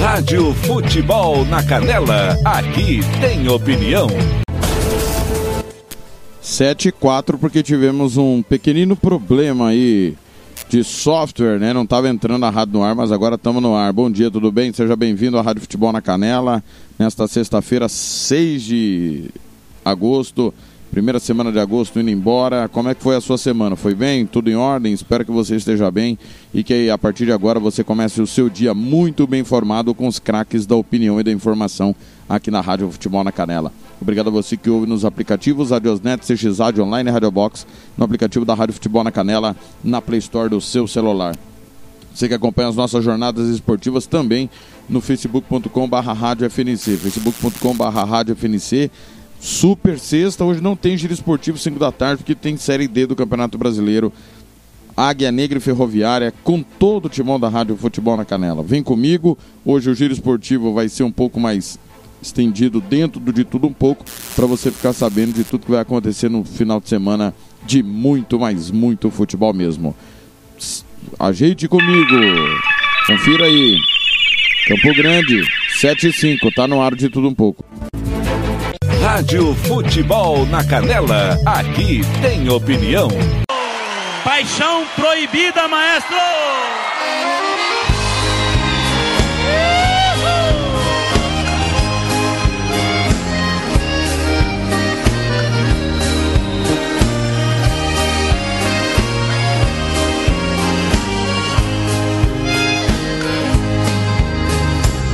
Rádio Futebol na Canela. Aqui tem opinião. 7 e 4, porque tivemos um pequenino problema aí de software, né? Não estava entrando a rádio no ar, mas agora estamos no ar. Bom dia, tudo bem? Seja bem-vindo à Rádio Futebol na Canela. Nesta sexta-feira, 6 de agosto, primeira semana de agosto indo embora. Como é que foi a sua semana? Foi bem? Tudo em ordem? Espero que você esteja bem e que a partir de agora você comece o seu dia muito bem informado com os craques da opinião e da informação aqui na Rádio Futebol na Canela. Obrigado a você que ouve nos aplicativos Radiosnet, CX Rádio Online e Radio Box, no aplicativo da Rádio Futebol na Canela, na Play Store do seu celular. Você que acompanha as nossas jornadas esportivas também no facebook.com.br rádio Super sexta, hoje não tem giro esportivo 5 da tarde, porque tem Série D do Campeonato Brasileiro, Águia Negra e Ferroviária, com todo o timão da Rádio Futebol na Canela. Vem comigo, hoje o giro esportivo vai ser um pouco mais estendido dentro de tudo um pouco, para você ficar sabendo de tudo que vai acontecer no final de semana de muito, mas muito futebol mesmo. Ajeite comigo, confira aí. Campo Grande, 7 e 5, tá no ar de tudo um pouco. Rádio Futebol na Canela. Aqui tem opinião. Paixão proibida, maestro!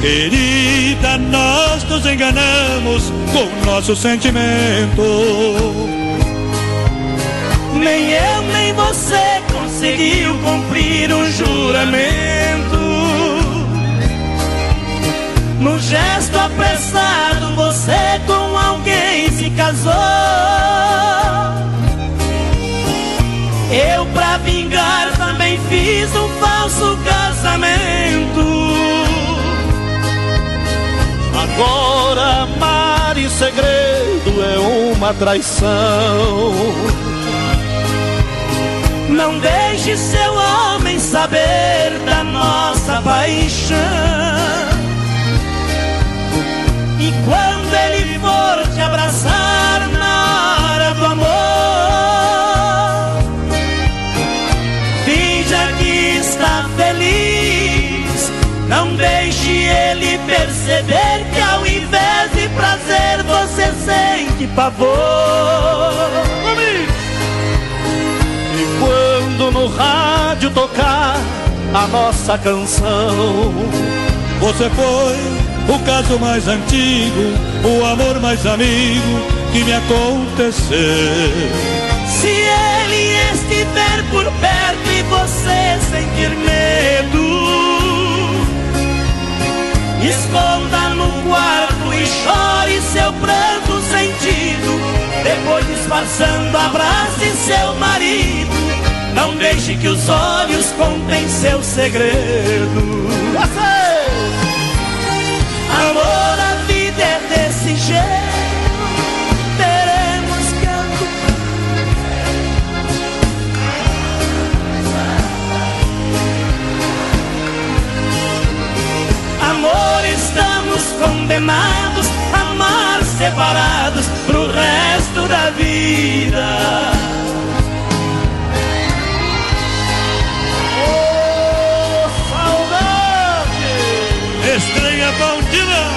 Querida, nós nos enganamos com nosso sentimento. Nem eu nem você conseguiu cumprir um juramento. No gesto apressado, você com alguém se casou. Eu, pra vingar, também fiz um falso casamento. Agora amar segredo é uma traição. Não deixe seu homem saber da nossa paixão. E quando ele for te abraçar na hora do amor, finja que está feliz. Não deixe ele perceber que ao invés de prazer você sente pavor. E quando no rádio tocar a nossa canção, você foi o caso mais antigo, o amor mais amigo que me aconteceu. Se ele estiver por perto e você sentir medo, Esconda no quarto e chore seu pranto sentido. Depois disfarçando, abrace seu marido. Não deixe que os olhos contem seu segredo. Você! Amor, a vida é desse jeito. Condenados a amar separados pro resto da vida. Oh, saudade! Estranha Baldina!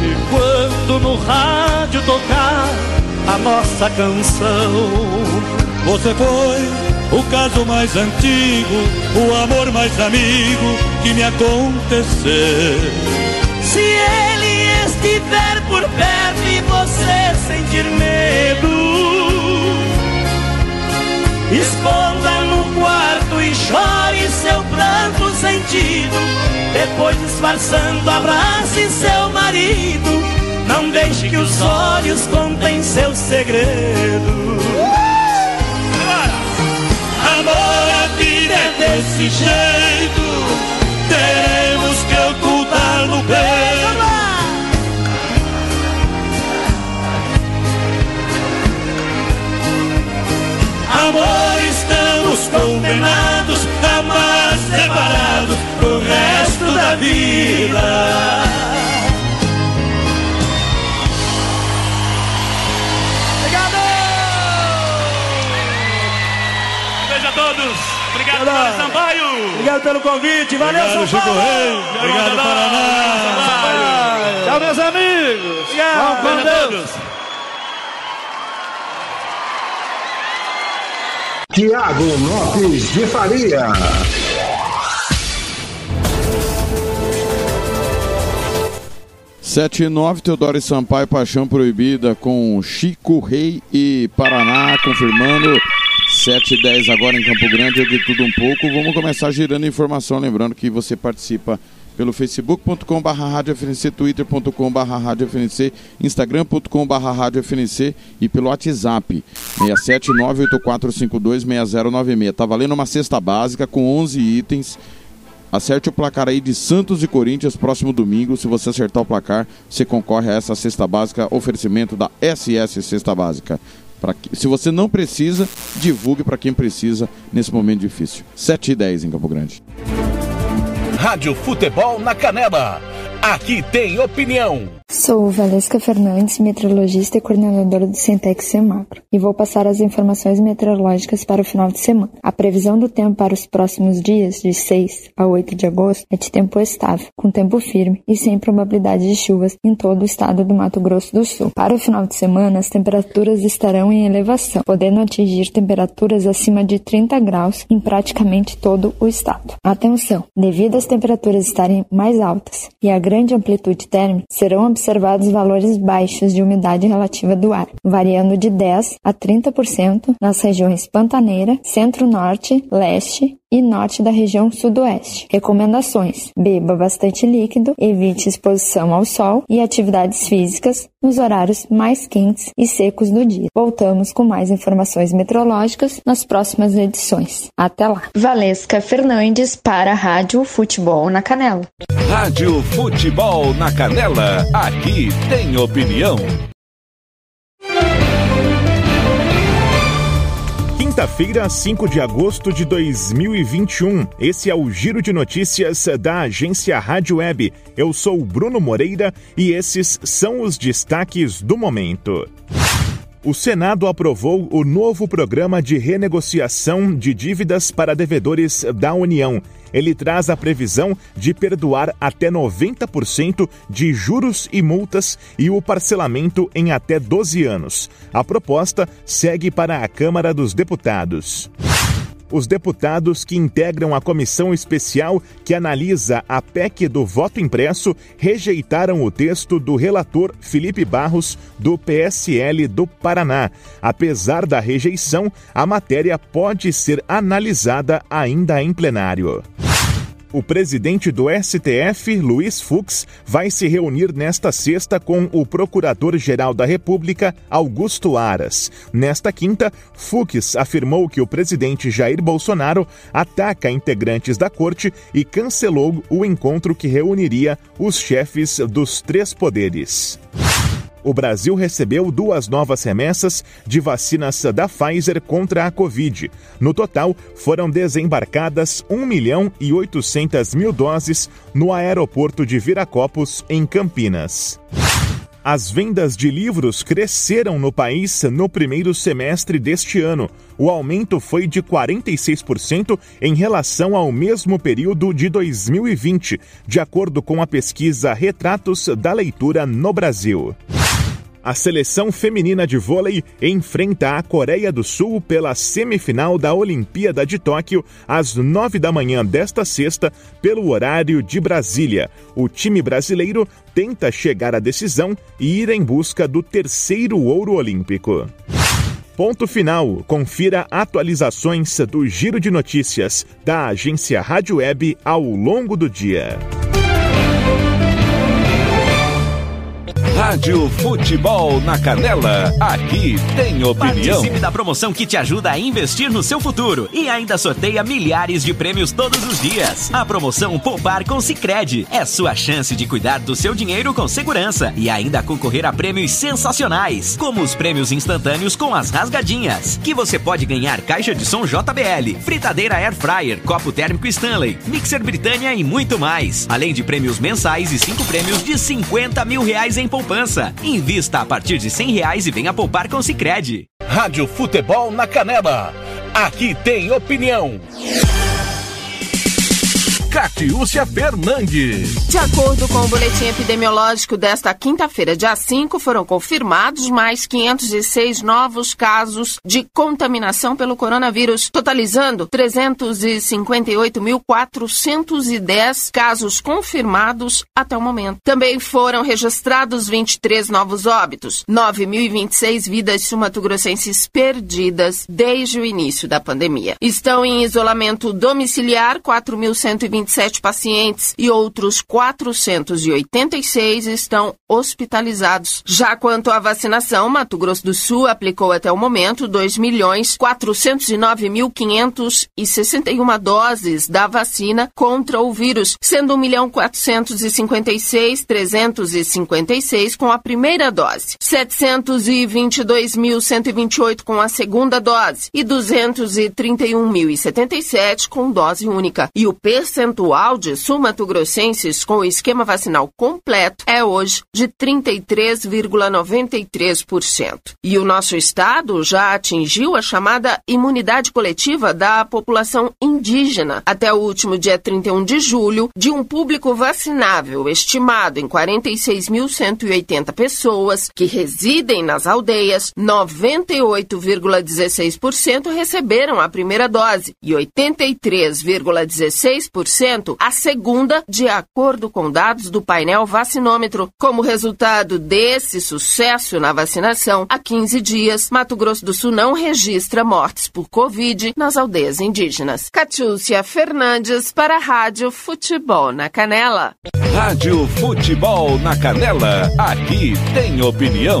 E quando no rádio tocar a nossa canção, você foi o caso mais antigo, o amor mais amigo que me aconteceu. Se ele estiver por perto e você sentir medo, esconda no quarto e chore seu pranto sentido. Depois disfarçando, abrace seu marido. Não deixe que os olhos contem seu segredo. Amor, a vida é desse jeito. Teremos que ocultar no peito. Amor, estamos condenados a mais separados pro resto da vida. Todos. Obrigado, Paulo Sampaio. Obrigado pelo convite. Valeu, Obrigado, São Chico Paulo. Rei. Obrigado, Paraná. Tchau, meus amigos. Obrigado. Com Beijo a Deus. Tiago Lopes de Faria. Sete e nove, Teodoro e Sampaio, Paixão Proibida com Chico Rei e Paraná, confirmando. Sete e dez agora em Campo Grande, de tudo um pouco. Vamos começar girando informação, lembrando que você participa pelo facebook.com barra twitter.com instagram.com e pelo WhatsApp 67984526096. Tá valendo uma cesta básica com 11 itens. Acerte o placar aí de Santos e Corinthians próximo domingo. Se você acertar o placar, você concorre a essa cesta básica, oferecimento da SS Cesta Básica. Que- se você não precisa, divulgue para quem precisa nesse momento difícil. 7 e 10 em Campo Grande. Rádio Futebol na Canela. Aqui tem opinião. Sou Valesca Fernandes, meteorologista e coordenadora do Centex Semacro, e vou passar as informações meteorológicas para o final de semana. A previsão do tempo para os próximos dias, de 6 a 8 de agosto, é de tempo estável, com tempo firme e sem probabilidade de chuvas em todo o estado do Mato Grosso do Sul. Para o final de semana, as temperaturas estarão em elevação, podendo atingir temperaturas acima de 30 graus em praticamente todo o estado. Atenção! Devido às temperaturas estarem mais altas e a grande amplitude térmica, serão observados valores baixos de umidade relativa do ar, variando de 10 a 30% nas regiões Pantaneira, Centro-Norte, Leste e Norte da região Sudoeste. Recomendações: beba bastante líquido, evite exposição ao sol e atividades físicas nos horários mais quentes e secos do dia. Voltamos com mais informações meteorológicas nas próximas edições. Até lá. Valesca Fernandes para a Rádio Futebol na Canela. Rádio Futebol na Canela. Aqui tem opinião. Quinta-feira, 5 de agosto de 2021. Esse é o Giro de Notícias da agência Rádio Web. Eu sou Bruno Moreira e esses são os destaques do momento. O Senado aprovou o novo programa de renegociação de dívidas para devedores da União. Ele traz a previsão de perdoar até 90% de juros e multas e o parcelamento em até 12 anos. A proposta segue para a Câmara dos Deputados. Os deputados que integram a comissão especial que analisa a PEC do voto impresso rejeitaram o texto do relator Felipe Barros, do PSL do Paraná. Apesar da rejeição, a matéria pode ser analisada ainda em plenário. O presidente do STF, Luiz Fux, vai se reunir nesta sexta com o Procurador-Geral da República, Augusto Aras. Nesta quinta, Fux afirmou que o presidente Jair Bolsonaro ataca integrantes da corte e cancelou o encontro que reuniria os chefes dos três poderes. O Brasil recebeu duas novas remessas de vacinas da Pfizer contra a Covid. No total, foram desembarcadas 1 milhão e 800 mil doses no aeroporto de Viracopos, em Campinas. As vendas de livros cresceram no país no primeiro semestre deste ano. O aumento foi de 46% em relação ao mesmo período de 2020, de acordo com a pesquisa Retratos da Leitura no Brasil. A seleção feminina de vôlei enfrenta a Coreia do Sul pela semifinal da Olimpíada de Tóquio às nove da manhã desta sexta, pelo horário de Brasília. O time brasileiro tenta chegar à decisão e ir em busca do terceiro ouro olímpico. Ponto final. Confira atualizações do Giro de Notícias da agência Rádio Web ao longo do dia. Rádio Futebol na Canela, aqui tem opinião. Participe da promoção que te ajuda a investir no seu futuro e ainda sorteia milhares de prêmios todos os dias. A promoção Poupar com Sicredi é sua chance de cuidar do seu dinheiro com segurança e ainda concorrer a prêmios sensacionais, como os prêmios instantâneos com as rasgadinhas, que você pode ganhar caixa de som JBL, fritadeira Air Fryer, copo térmico Stanley, mixer Britânia e muito mais, além de prêmios mensais e cinco prêmios de 50 mil reais em poupança poupança. Invista a partir de cem reais e venha poupar com Sicredi. Rádio Futebol na Canela. Aqui tem opinião. Catiúcia Fernandes. De acordo com o boletim epidemiológico desta quinta-feira, dia 5, foram confirmados mais 506 novos casos de contaminação pelo coronavírus, totalizando 358.410 casos confirmados até o momento. Também foram registrados 23 novos óbitos, 9.026 vidas sumatogrossenses perdidas desde o início da pandemia. Estão em isolamento domiciliar 4.120 27 pacientes e outros 486 estão hospitalizados. Já quanto à vacinação, Mato Grosso do Sul aplicou até o momento 2 milhões 409.561 doses da vacina contra o vírus, sendo 1 milhão 456.356 com a primeira dose, 722.128 com a segunda dose e 231.077 com dose única. E o percentual percentual de sumatogrossenses com o esquema vacinal completo é hoje de 33,93%. E o nosso estado já atingiu a chamada imunidade coletiva da população indígena. Até o último dia 31 de julho, de um público vacinável estimado em 46.180 pessoas que residem nas aldeias, 98,16% receberam a primeira dose e 83,16% a segunda, de acordo com dados do painel vacinômetro. Como resultado desse sucesso na vacinação, há 15 dias, Mato Grosso do Sul não registra mortes por Covid nas aldeias indígenas. Catiúcia Fernandes para a Rádio Futebol na Canela. Rádio Futebol na Canela, aqui tem opinião.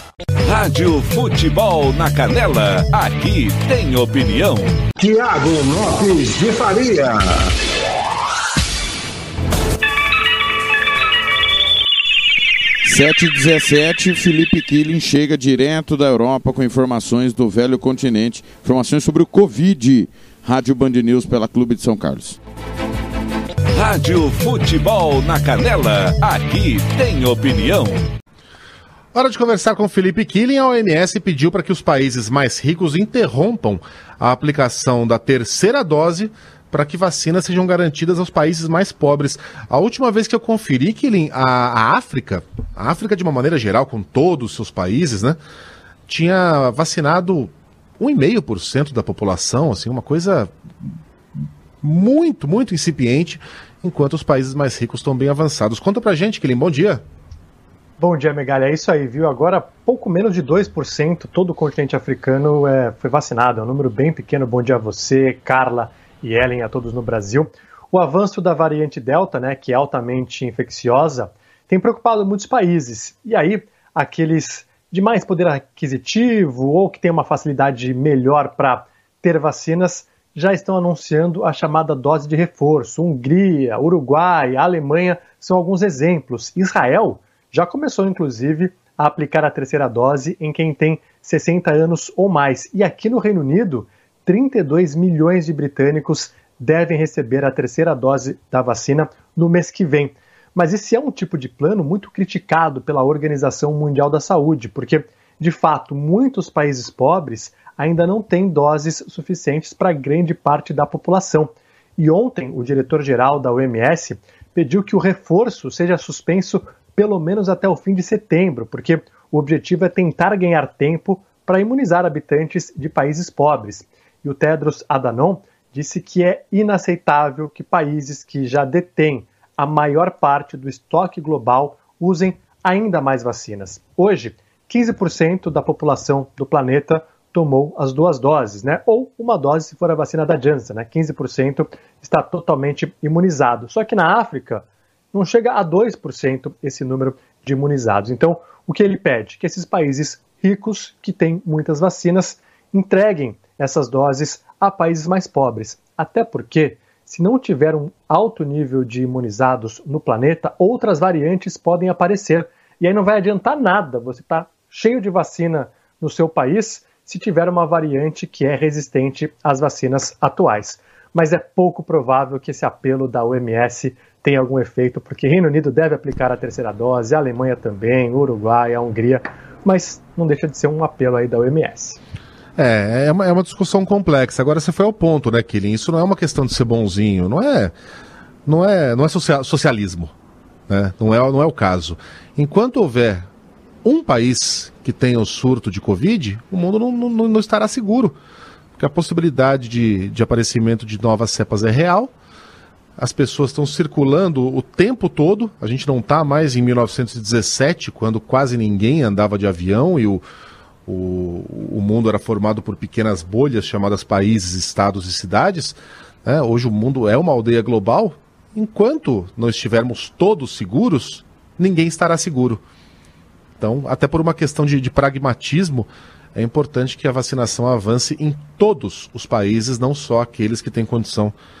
Rádio Futebol na Canela, aqui tem opinião. Tiago Lopes de Faria. Sete dezessete, Felipe Killing chega direto da Europa com informações do velho continente, informações sobre o Covid. Rádio Band News pela Clube de São Carlos. Rádio Futebol na Canela, aqui tem opinião. Hora de conversar com Felipe Killing. A OMS pediu para que os países mais ricos interrompam a aplicação da terceira dose para que vacinas sejam garantidas aos países mais pobres. A última vez que eu conferi, Killing, a, a África, a África de uma maneira geral, com todos os seus países, né, tinha vacinado 1,5% da população, assim, uma coisa muito, muito incipiente, enquanto os países mais ricos estão bem avançados. Conta pra gente, Killing, bom dia. Bom dia, Megalha. É isso aí, viu? Agora, pouco menos de 2% todo o continente africano é, foi vacinado. É um número bem pequeno. Bom dia a você, Carla e Ellen, a todos no Brasil. O avanço da variante Delta, né, que é altamente infecciosa, tem preocupado muitos países. E aí, aqueles de mais poder aquisitivo ou que têm uma facilidade melhor para ter vacinas já estão anunciando a chamada dose de reforço. Hungria, Uruguai, Alemanha são alguns exemplos. Israel já começou, inclusive, a aplicar a terceira dose em quem tem 60 anos ou mais. E aqui no Reino Unido, 32 milhões de britânicos devem receber a terceira dose da vacina no mês que vem. Mas esse é um tipo de plano muito criticado pela Organização Mundial da Saúde, porque, de fato, muitos países pobres ainda não têm doses suficientes para grande parte da população. E ontem, o diretor-geral da OMS pediu que o reforço seja suspenso pelo menos até o fim de setembro, porque o objetivo é tentar ganhar tempo para imunizar habitantes de países pobres. E o Tedros Adhanom disse que é inaceitável que países que já detêm a maior parte do estoque global usem ainda mais vacinas. Hoje, 15% da população do planeta tomou as duas doses, né? Ou uma dose se for a vacina da Janssen, né? 15% está totalmente imunizado. Só que na África não chega a 2% esse número de imunizados. Então, o que ele pede? Que esses países ricos que têm muitas vacinas entreguem essas doses a países mais pobres. Até porque, se não tiver um alto nível de imunizados no planeta, outras variantes podem aparecer. E aí não vai adiantar nada você estar tá cheio de vacina no seu país se tiver uma variante que é resistente às vacinas atuais. Mas é pouco provável que esse apelo da OMS tenha algum efeito, porque Reino Unido deve aplicar a terceira dose, a Alemanha também, Uruguai, a Hungria, mas não deixa de ser um apelo aí da OMS. É, é uma, é uma discussão complexa. Agora você foi ao ponto, né, Killing? Isso não é uma questão de ser bonzinho, não é, não é, não é socialismo, né? Não é, não é o caso. Enquanto houver um país que tenha o surto de Covid, o mundo não, não, não estará seguro. Porque a possibilidade de, de aparecimento de novas cepas é real. As pessoas estão circulando o tempo todo. A gente não está mais em 1917, quando quase ninguém andava de avião e o, o, o mundo era formado por pequenas bolhas chamadas países, estados e cidades. Né? Hoje o mundo é uma aldeia global. Enquanto não estivermos todos seguros, ninguém estará seguro. Então, até por uma questão de, de pragmatismo, é importante que a vacinação avance em todos os países, não só aqueles que têm condição de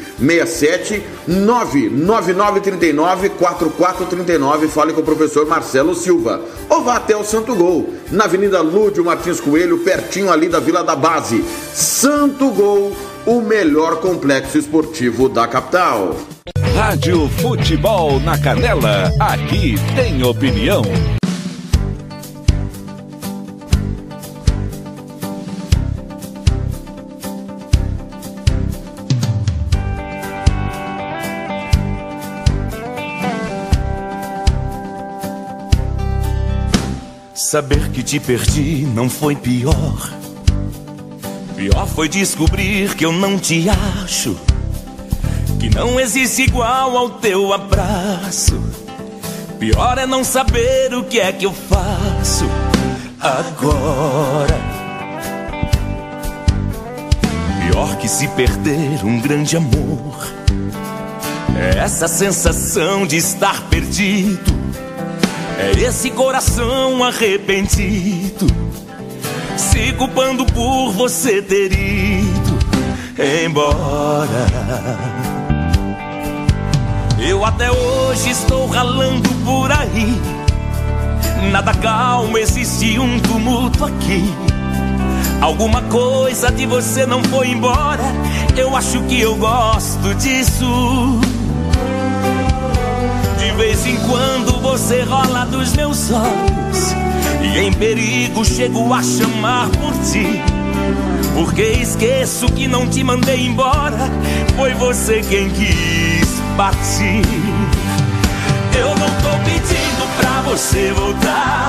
67 99939 4439. Fale com o professor Marcelo Silva. Ou vá até o Santo Gol, na Avenida Lúdio Martins Coelho, pertinho ali da Vila da Base. Santo Gol, o melhor complexo esportivo da capital. Rádio Futebol na Canela, aqui tem opinião. Saber que te perdi não foi pior. Pior foi descobrir que eu não te acho. Que não existe igual ao teu abraço. Pior é não saber o que é que eu faço agora. Pior que se perder um grande amor. É essa sensação de estar perdido é esse coração arrependido, se culpando por você ter ido embora. Eu até hoje estou ralando por aí. Nada calmo, existe um tumulto aqui. Alguma coisa de você não foi embora. Eu acho que eu gosto disso. Vez em quando você rola dos meus olhos E em perigo chego a chamar por ti. Porque esqueço que não te mandei embora Foi você quem quis partir. Eu não tô pedindo pra você voltar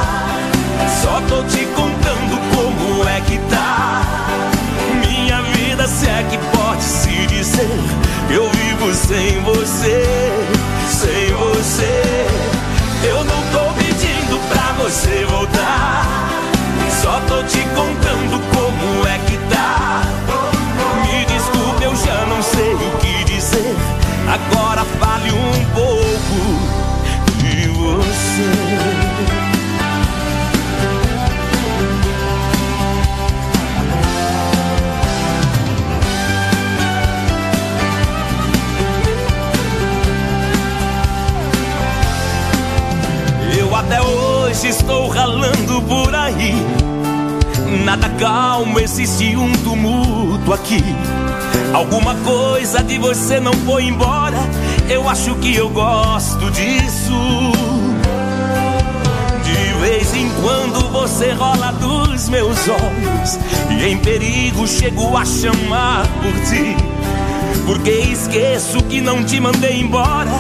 hoje estou ralando por aí. Nada calmo, existe um tumulto aqui. Alguma coisa de você não foi embora. Eu acho que eu gosto disso. De vez em quando você rola dos meus olhos. E em perigo chego a chamar por ti. Porque esqueço que não te mandei embora.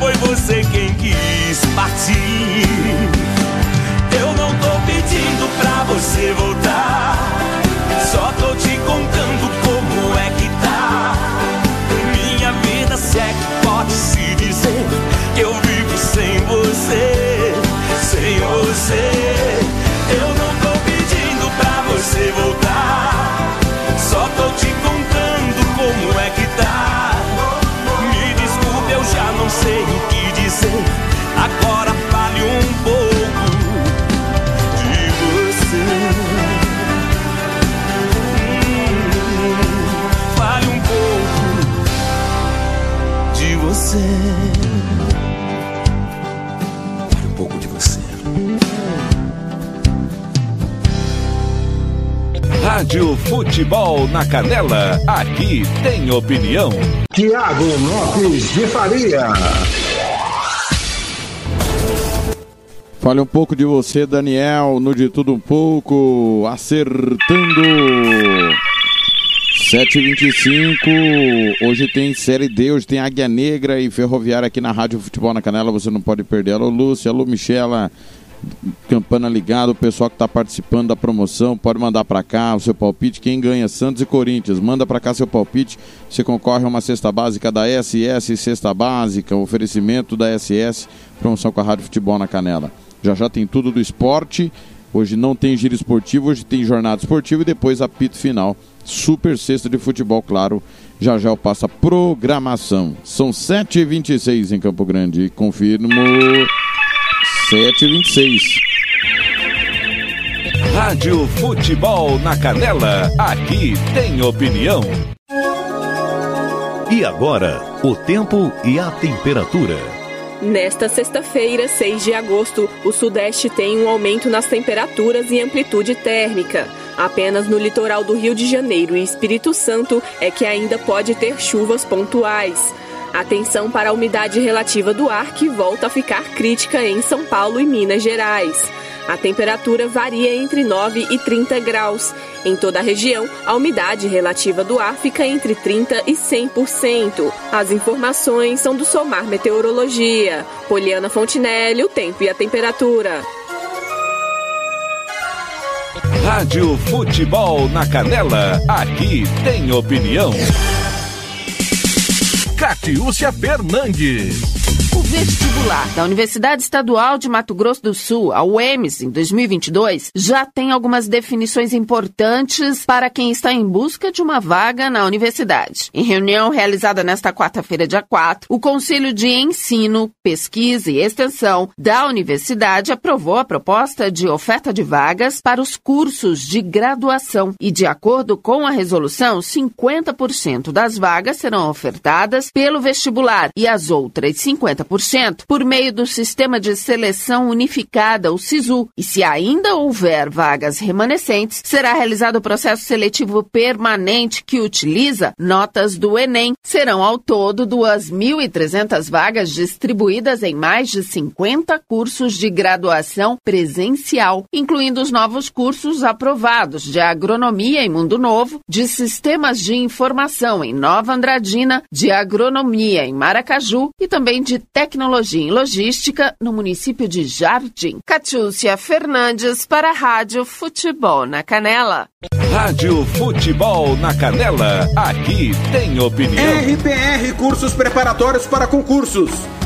Foi você quem quis partir. Eu não tô pedindo pra você voltar. Só tô te contando como é que tá. Minha vida se que pode se dizer que eu vivo sem você. Sem você. Eu não tô pedindo pra você voltar. Só tô te contando como é que tá. Me desculpe, eu já não sei o que dizer. Agora Rádio Futebol na Canela, aqui tem opinião. Tiago Lopes de Faria. Fale um pouco de você, Daniel, no De Tudo Um Pouco, acertando. 7h25, hoje tem Série D, hoje tem Águia Negra e Ferroviária aqui na Rádio Futebol na Canela, você não pode perder. Alô, Lúcia, alô, Michela, campana ligada, o pessoal que está participando da promoção, pode mandar para cá o seu palpite. Quem ganha, Santos e Corinthians, manda para cá seu palpite. Você concorre a uma cesta básica da SS, cesta básica, oferecimento da SS, promoção com a Rádio Futebol na Canela. Já já tem tudo do esporte. Hoje não tem giro esportivo, hoje tem jornada esportiva e depois apito final. Super sexta de futebol, claro. Já já eu passo a programação. São 7h26 em Campo Grande. Confirmo. 7h26. Rádio Futebol na Canela, aqui tem opinião. E agora, o tempo e a temperatura. Nesta sexta-feira, 6 de agosto, o Sudeste tem um aumento nas temperaturas e amplitude térmica. Apenas no litoral do Rio de Janeiro e Espírito Santo é que ainda pode ter chuvas pontuais. Atenção para a umidade relativa do ar que volta a ficar crítica em São Paulo e Minas Gerais. A temperatura varia entre 9 e 30 graus. Em toda a região, a umidade relativa do ar fica entre 30 e 100%. As informações são do Somar Meteorologia. Poliana Fontinelli, o tempo e a temperatura. Rádio Futebol na Canela, aqui tem opinião. Catiúcia Fernandes. O vestibular da Universidade Estadual de Mato Grosso do Sul, a UEMS, em 2022, já tem algumas definições importantes para quem está em busca de uma vaga na universidade. Em reunião realizada nesta quarta-feira, dia 4, o Conselho de Ensino, Pesquisa e Extensão da Universidade aprovou a proposta de oferta de vagas para os cursos de graduação e, de acordo com a resolução, 50% das vagas serão ofertadas pelo vestibular e as outras 50% por meio do Sistema de Seleção Unificada, o SISU. E se ainda houver vagas remanescentes, será realizado o processo seletivo permanente que utiliza notas do Enem. Serão ao todo 2.300 vagas distribuídas em mais de 50 cursos de graduação presencial, incluindo os novos cursos aprovados de Agronomia em Mundo Novo, de Sistemas de Informação em Nova Andradina, de Agronomia em Maracaju e também de Tecnologia em Logística no município de Jardim. Catiúcia Fernandes para a Rádio Futebol na Canela. Rádio Futebol na Canela, aqui tem opinião. RPR Cursos Preparatórios para Concursos.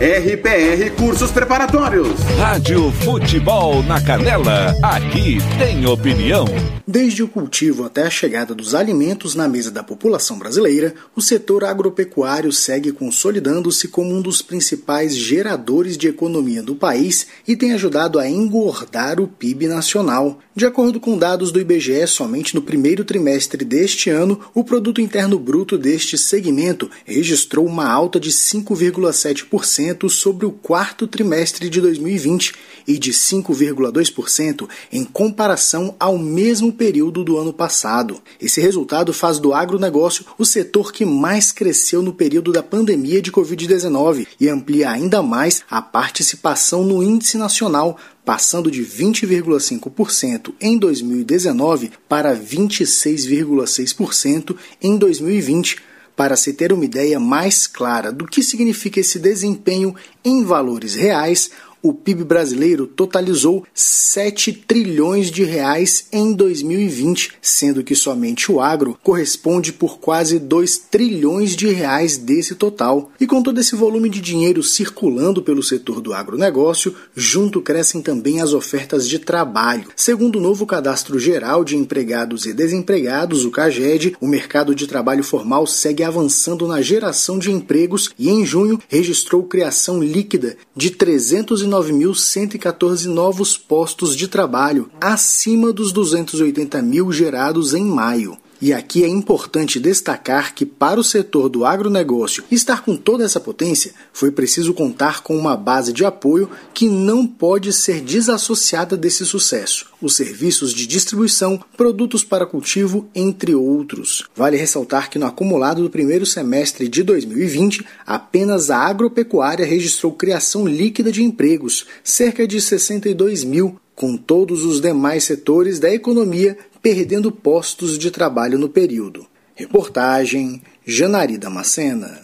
RPR Cursos Preparatórios. Rádio Futebol na Canela, aqui tem opinião. Desde o cultivo até a chegada dos alimentos na mesa da população brasileira, o setor agropecuário segue consolidando-se como um dos principais geradores de economia do país e tem ajudado a engordar o PIB nacional. De acordo com dados do IBGE, somente no primeiro trimestre deste ano, o produto interno bruto deste segmento registrou uma alta de 5,7% sobre o quarto trimestre de 2020 e de 5,2% em comparação ao mesmo período do ano passado. Esse resultado faz do agronegócio o setor que mais cresceu no período da pandemia de Covid-19 e amplia ainda mais a participação no índice nacional, passando de 20,5% em 2019 para 26,6% em 2020 para se ter uma ideia mais clara do que significa esse desempenho em valores reais, o PIB brasileiro totalizou 7 trilhões de reais em 2020, sendo que somente o agro corresponde por quase 2 trilhões de reais desse total. E com todo esse volume de dinheiro circulando pelo setor do agronegócio, junto crescem também as ofertas de trabalho. Segundo o novo Cadastro Geral de Empregados e Desempregados, o CAGED, o mercado de trabalho formal segue avançando na geração de empregos e em junho registrou criação líquida de 300 9.114 novos postos de trabalho, acima dos 280 mil gerados em maio. E aqui é importante destacar que, para o setor do agronegócio estar com toda essa potência, foi preciso contar com uma base de apoio que não pode ser desassociada desse sucesso: os serviços de distribuição, produtos para cultivo, entre outros. Vale ressaltar que, no acumulado do primeiro semestre de 2020, apenas a agropecuária registrou criação líquida de empregos, cerca de 62 mil, com todos os demais setores da economia perdendo postos de trabalho no período. Reportagem Janari Damascena.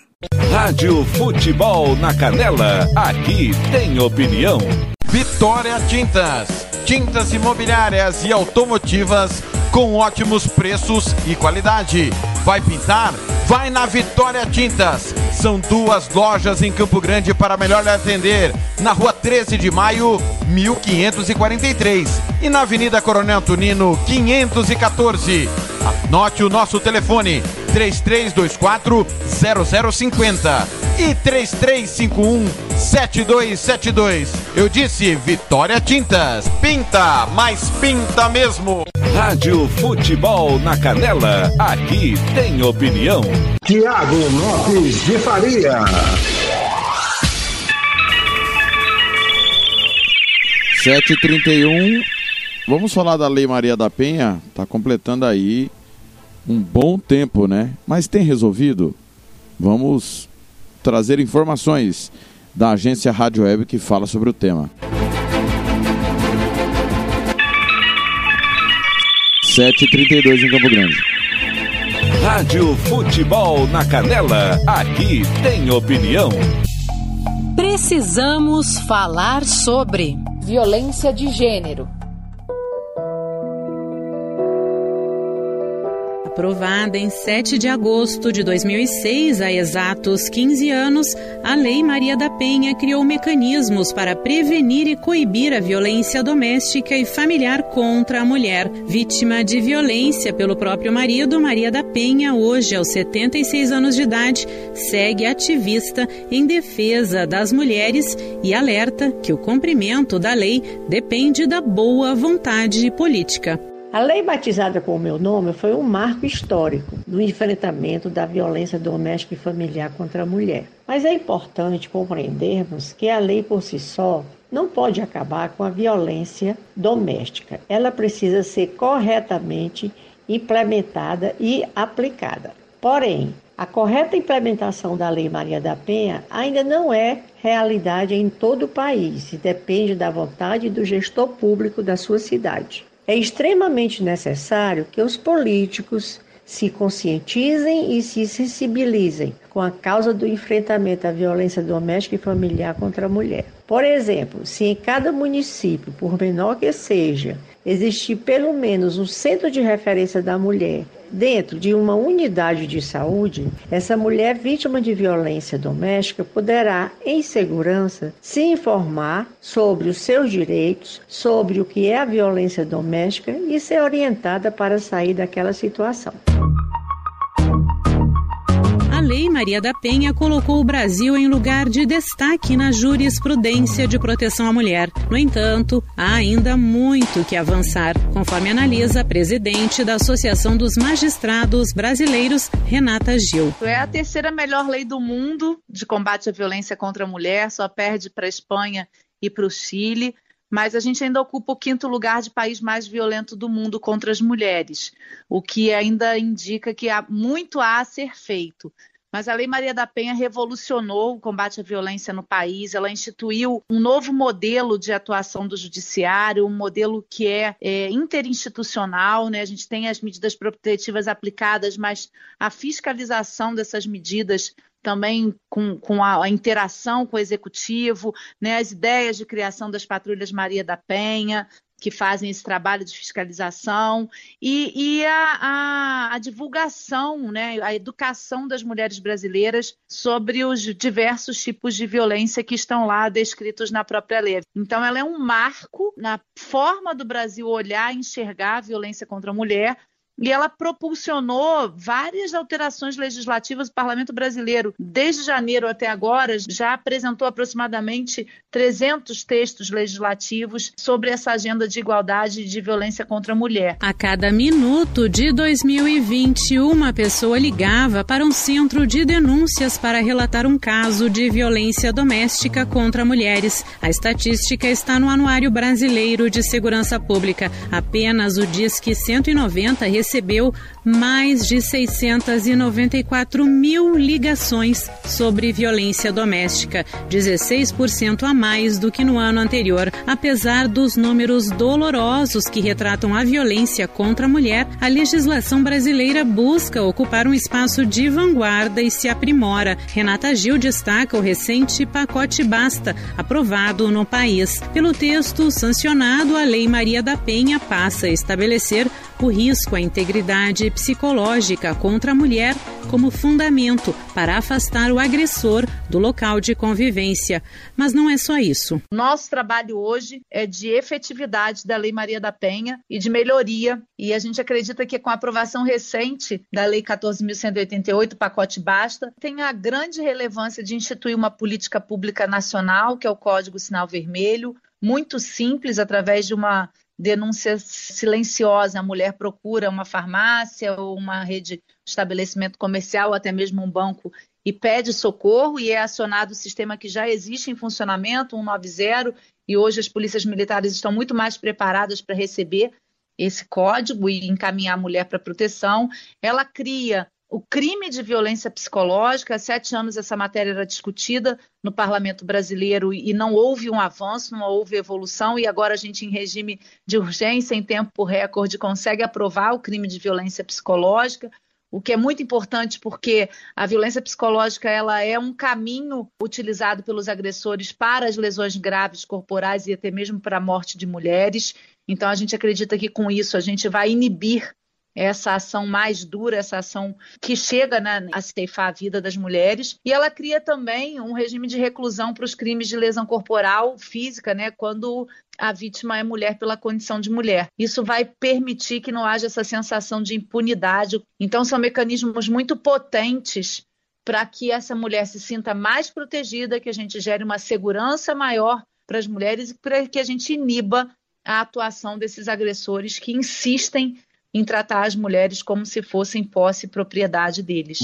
Rádio Futebol na Canela, aqui tem opinião. Vitória Tintas, tintas imobiliárias e automotivas com ótimos preços e qualidade. Vai pintar? Vai na Vitória Tintas. São duas lojas em Campo Grande para melhor atender. Na rua 13 de maio, 1543. E na Avenida Coronel Tunino, 514. Anote o nosso telefone: 3324 0050 e 3351 7272. Eu disse Vitória Tintas. Pinta, mas pinta mesmo. Rádio Futebol na Canela, aqui tem opinião. Tiago Lopes de Faria. 7h31. Vamos falar da Lei Maria da Penha. Está completando aí um bom tempo, né? Mas tem resolvido? Vamos trazer informações da agência Rádio Web que fala sobre o tema. 7h32 em Campo Grande. Rádio Futebol na Canela, aqui tem opinião. Precisamos falar sobre violência de gênero. Aprovada em 7 de agosto de 2006, há exatos 15 anos, a Lei Maria da Penha criou mecanismos para prevenir e coibir a violência doméstica e familiar contra a mulher. Vítima de violência pelo próprio marido, Maria da Penha, hoje aos 76 anos de idade, segue ativista em defesa das mulheres e alerta que o cumprimento da lei depende da boa vontade política. A lei batizada com o meu nome foi um marco histórico no enfrentamento da violência doméstica e familiar contra a mulher. Mas é importante compreendermos que a lei por si só não pode acabar com a violência doméstica. Ela precisa ser corretamente implementada e aplicada. Porém, a correta implementação da Lei Maria da Penha ainda não é realidade em todo o país e depende da vontade do gestor público da sua cidade. É extremamente necessário que os políticos se conscientizem e se sensibilizem com a causa do enfrentamento à violência doméstica e familiar contra a mulher. Por exemplo, se em cada município, por menor que seja, existir pelo menos um centro de referência da mulher dentro de uma unidade de saúde, essa mulher vítima de violência doméstica poderá, em segurança, se informar sobre os seus direitos, sobre o que é a violência doméstica e ser orientada para sair daquela situação. Lei Maria da Penha colocou o Brasil em lugar de destaque na jurisprudência de proteção à mulher. No entanto, há ainda muito que avançar, conforme analisa a presidente da Associação dos Magistrados Brasileiros, Renata Gil. É a terceira melhor lei do mundo de combate à violência contra a mulher, só perde para a Espanha e para o Chile mas a gente ainda ocupa o quinto lugar de país mais violento do mundo contra as mulheres, o que ainda indica que há muito a ser feito. Mas a Lei Maria da Penha revolucionou o combate à violência no país. Ela instituiu um novo modelo de atuação do judiciário, um modelo que é, é interinstitucional. Né? A gente tem as medidas protetivas aplicadas, mas a fiscalização dessas medidas também com, com a, a, interação com o executivo, né, as ideias de criação das patrulhas Maria da Penha, que fazem esse trabalho de fiscalização, e, e a, a, a, divulgação, né, a educação das mulheres brasileiras sobre os diversos tipos de violência que estão lá descritos na própria lei. Então, ela é um marco na forma do Brasil olhar enxergar a violência contra a mulher, e ela propulsionou várias alterações legislativas. O Parlamento Brasileiro, desde janeiro até agora, já apresentou aproximadamente 300 textos legislativos sobre essa agenda de igualdade e de violência contra a mulher. A cada minuto de 2020, uma pessoa ligava para um centro de denúncias para relatar um caso de violência doméstica contra mulheres. A estatística está no Anuário Brasileiro de Segurança Pública. Apenas o Disque 190 recebeu mais de 694 mil ligações sobre violência doméstica, 16% a mais do que no ano anterior. Apesar dos números dolorosos que retratam a violência contra a mulher, a legislação brasileira busca ocupar um espaço de vanguarda e se aprimora. Renata Gil destaca o recente pacote Basta, aprovado no país. Pelo texto sancionado, a Lei Maria da Penha passa a estabelecer o risco à integridade psicológica contra a mulher como fundamento para afastar o agressor do local de convivência. Mas não é só isso. Nosso trabalho hoje é de efetividade da Lei Maria da Penha e de melhoria. E a gente acredita que com a aprovação recente da Lei 14.188, pacote Basta, tem a grande relevância de instituir uma política pública nacional, que é o Código Sinal Vermelho, muito simples, através de uma denúncia silenciosa, a mulher procura uma farmácia ou uma rede de estabelecimento comercial, até mesmo um banco, e pede socorro e é acionado o sistema que já existe em funcionamento, 190, e hoje as polícias militares estão muito mais preparadas para receber esse código e encaminhar a mulher para proteção. Ela cria o crime de violência psicológica. Há sete anos essa matéria era discutida no parlamento brasileiro e não houve um avanço, não houve evolução, e agora a gente, em regime de urgência, em tempo recorde, consegue aprovar o crime de violência psicológica. O que é muito importante porque a violência psicológica ela é um caminho utilizado pelos agressores para as lesões graves corporais e até mesmo para a morte de mulheres. Então a gente acredita que com isso a gente vai inibir essa ação mais dura, essa ação que chega né, a ceifar a vida das mulheres. E ela cria também um regime de reclusão para os crimes de lesão corporal física, né, quando a vítima é mulher pela condição de mulher. Isso vai permitir que não haja essa sensação de impunidade. Então, são mecanismos muito potentes para que essa mulher se sinta mais protegida, que a gente gere uma segurança maior para as mulheres e para que a gente iniba a atuação desses agressores que insistem em tratar as mulheres como se fossem posse e propriedade deles.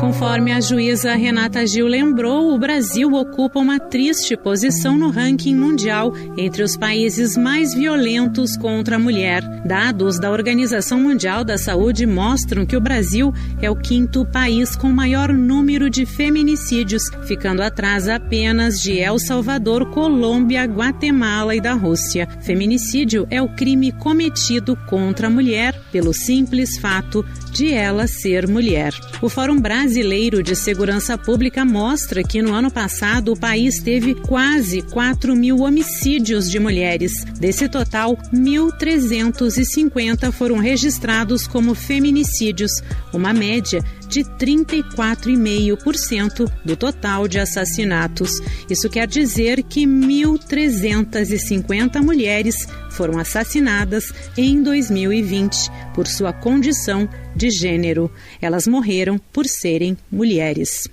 Conforme a juíza Renata Gil lembrou, o Brasil ocupa uma triste posição no ranking mundial entre os países mais violentos contra a mulher. Dados da Organização Mundial da Saúde mostram que o Brasil é o quinto país com maior número de feminicídios, ficando atrás apenas de El Salvador, Colômbia, Guatemala e da Rússia. Feminicídio é o crime cometido contra a mulher pelo simples fato de ela ser mulher. O Fórum Brasileiro de Segurança Pública mostra que no ano passado o país teve quase 4 mil homicídios de mulheres. Desse total, 1.350 foram registrados como feminicídios, uma média de 34,5% do total de assassinatos. Isso quer dizer que 1.350 mulheres foram assassinadas em 2020 por sua condição de gênero. Elas morreram por serem mulheres.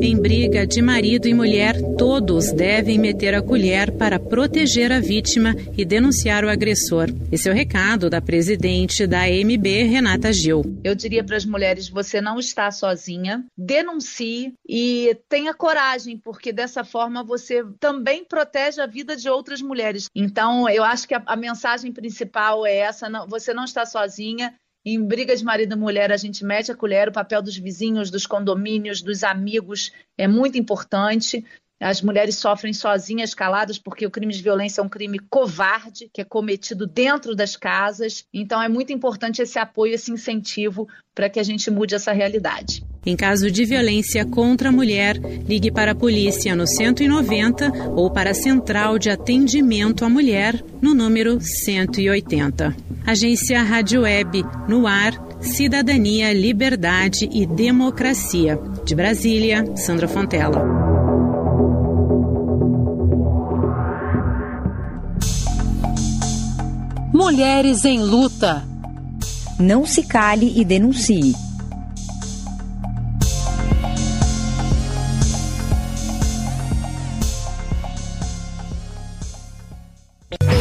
Em briga de marido e mulher, todos devem meter a colher para proteger a vítima e denunciar o agressor. Esse é o recado da presidente da AMB, Renata Gil. Eu diria para as mulheres: você não está sozinha, denuncie e tenha coragem, porque dessa forma você também protege a vida de outras mulheres. Então, eu acho que a, a mensagem principal é essa: não, você não está sozinha em briga de marido e mulher, a gente mete a colher, o papel dos vizinhos, dos condomínios, dos amigos é muito importante. As mulheres sofrem sozinhas, caladas, porque o crime de violência é um crime covarde, que é cometido dentro das casas. Então é muito importante esse apoio, esse incentivo para que a gente mude essa realidade. Em caso de violência contra a mulher, ligue para a polícia no 190 ou para a Central de Atendimento à Mulher no número 180. Agência Rádio Web, no ar, Cidadania, Liberdade e Democracia. De Brasília, Sandra Fontela. Mulheres em luta. Não se cale e denuncie.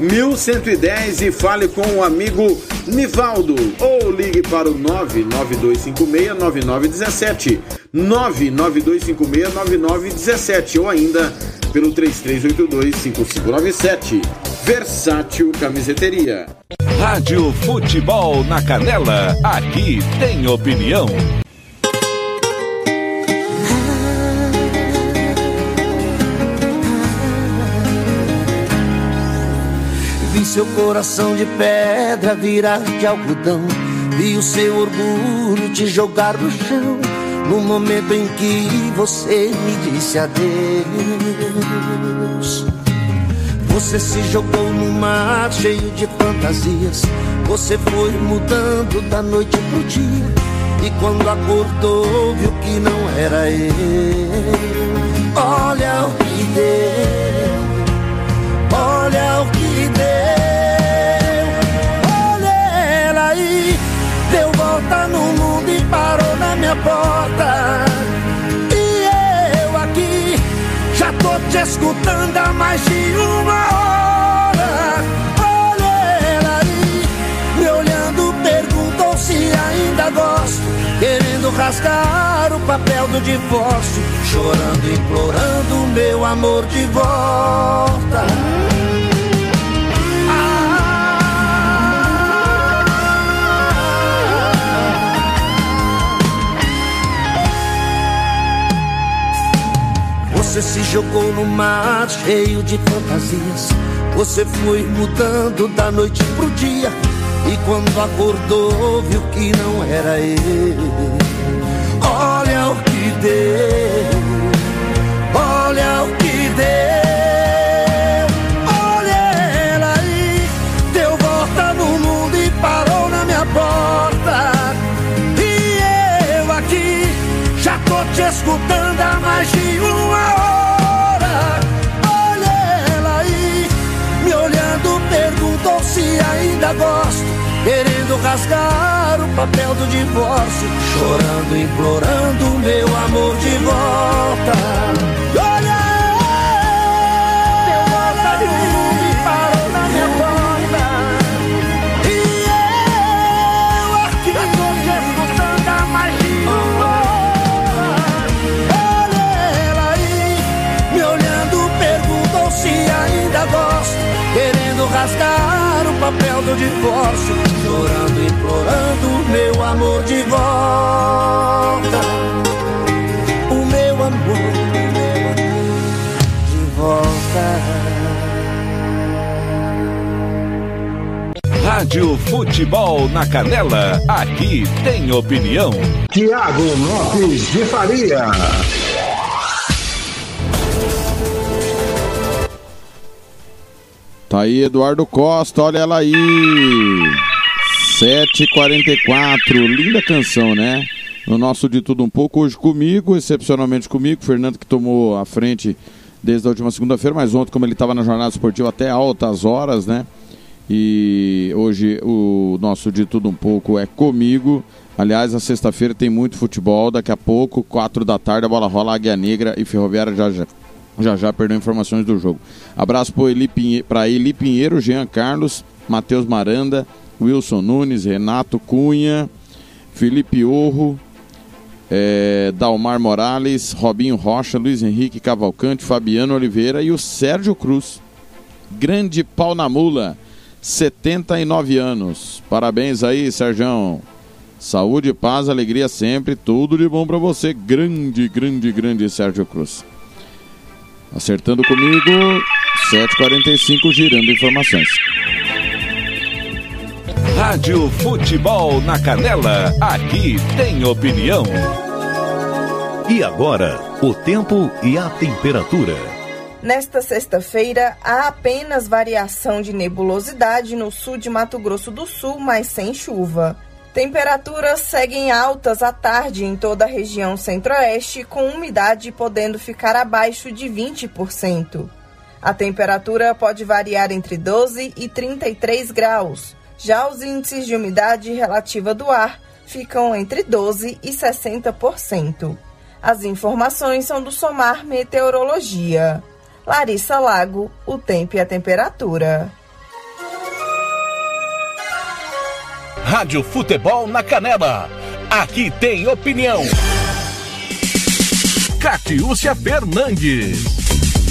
1110 e fale com o amigo Nivaldo. Ou ligue para o 992569917 992569917 ou ainda pelo 33825597 Versátil Camiseteria. Rádio Futebol na Canela, aqui tem opinião. Seu coração de pedra virar de algodão. Vi o seu orgulho te jogar no chão. No momento em que você me disse adeus. Você se jogou no mar cheio de fantasias. Você foi mudando da noite pro dia. E quando acordou, viu que não era eu. Olha o que deu. Olha o que deu. Olha ela aí. Deu volta no mundo e parou na minha porta. E eu aqui já tô te escutando há mais de uma hora. Querendo rasgar o papel do divórcio. Chorando, implorando meu amor de volta. Você se jogou no mar cheio de fantasias. Você foi mudando da noite pro dia. E quando acordou, viu que não era ele. Olha o que deu. Olha o que deu. Olha ela aí. Deu volta no mundo e parou na minha porta. E eu aqui já tô te escutando há mais de uma hora. Olha Querendo rasgar o papel do divórcio. Chorando, implorando meu amor de volta. Olha Deu volta no mundo e parou na minha porta. E eu aqui te escutando uma hora. Olha ela aí, me olhando, perguntou rasgar o papel do divórcio, chorando, implorando meu amor de volta. O meu amor de volta. Rádio Futebol na Canela, aqui tem opinião. Tiago Lopes de Faria. Tá aí Eduardo Costa, olha ela aí. 7h44, linda canção, né? No nosso De Tudo Um Pouco, hoje comigo, excepcionalmente comigo, Fernando que tomou a frente desde a última segunda-feira, mas ontem, como ele estava na jornada esportiva até altas horas, né? E hoje o nosso De Tudo Um Pouco é comigo. Aliás, a sexta-feira tem muito futebol. Daqui a pouco, quatro da tarde, a bola rola Águia Negra e Ferroviária já já. Já já perdeu informações do jogo. Abraço para Eli, Eli Pinheiro, Jean Carlos, Matheus Maranda, Wilson Nunes, Renato Cunha, Felipe Orro, é, Dalmar Morales, Robinho Rocha, Luiz Henrique Cavalcante, Fabiano Oliveira e o Sérgio Cruz. Grande pau na mula, 79 anos. Parabéns aí, Sérgio. Saúde, paz, alegria sempre, tudo de bom para você. Grande, grande, grande Sérgio Cruz. Acertando comigo, 7h45, girando informações. Rádio Futebol na Canela, aqui tem opinião. E agora, o tempo e a temperatura. Nesta sexta-feira, há apenas variação de nebulosidade no sul de Mato Grosso do Sul, mas sem chuva. Temperaturas seguem altas à tarde em toda a região centro-oeste, com umidade podendo ficar abaixo de 20%. A temperatura pode variar entre 12 e 33 graus. Já os índices de umidade relativa do ar ficam entre 12 e 60%. As informações são do Somar Meteorologia. Larissa Lago, o tempo e a temperatura. Rádio Futebol na Canela. Aqui tem opinião. Catiúcia Fernandes.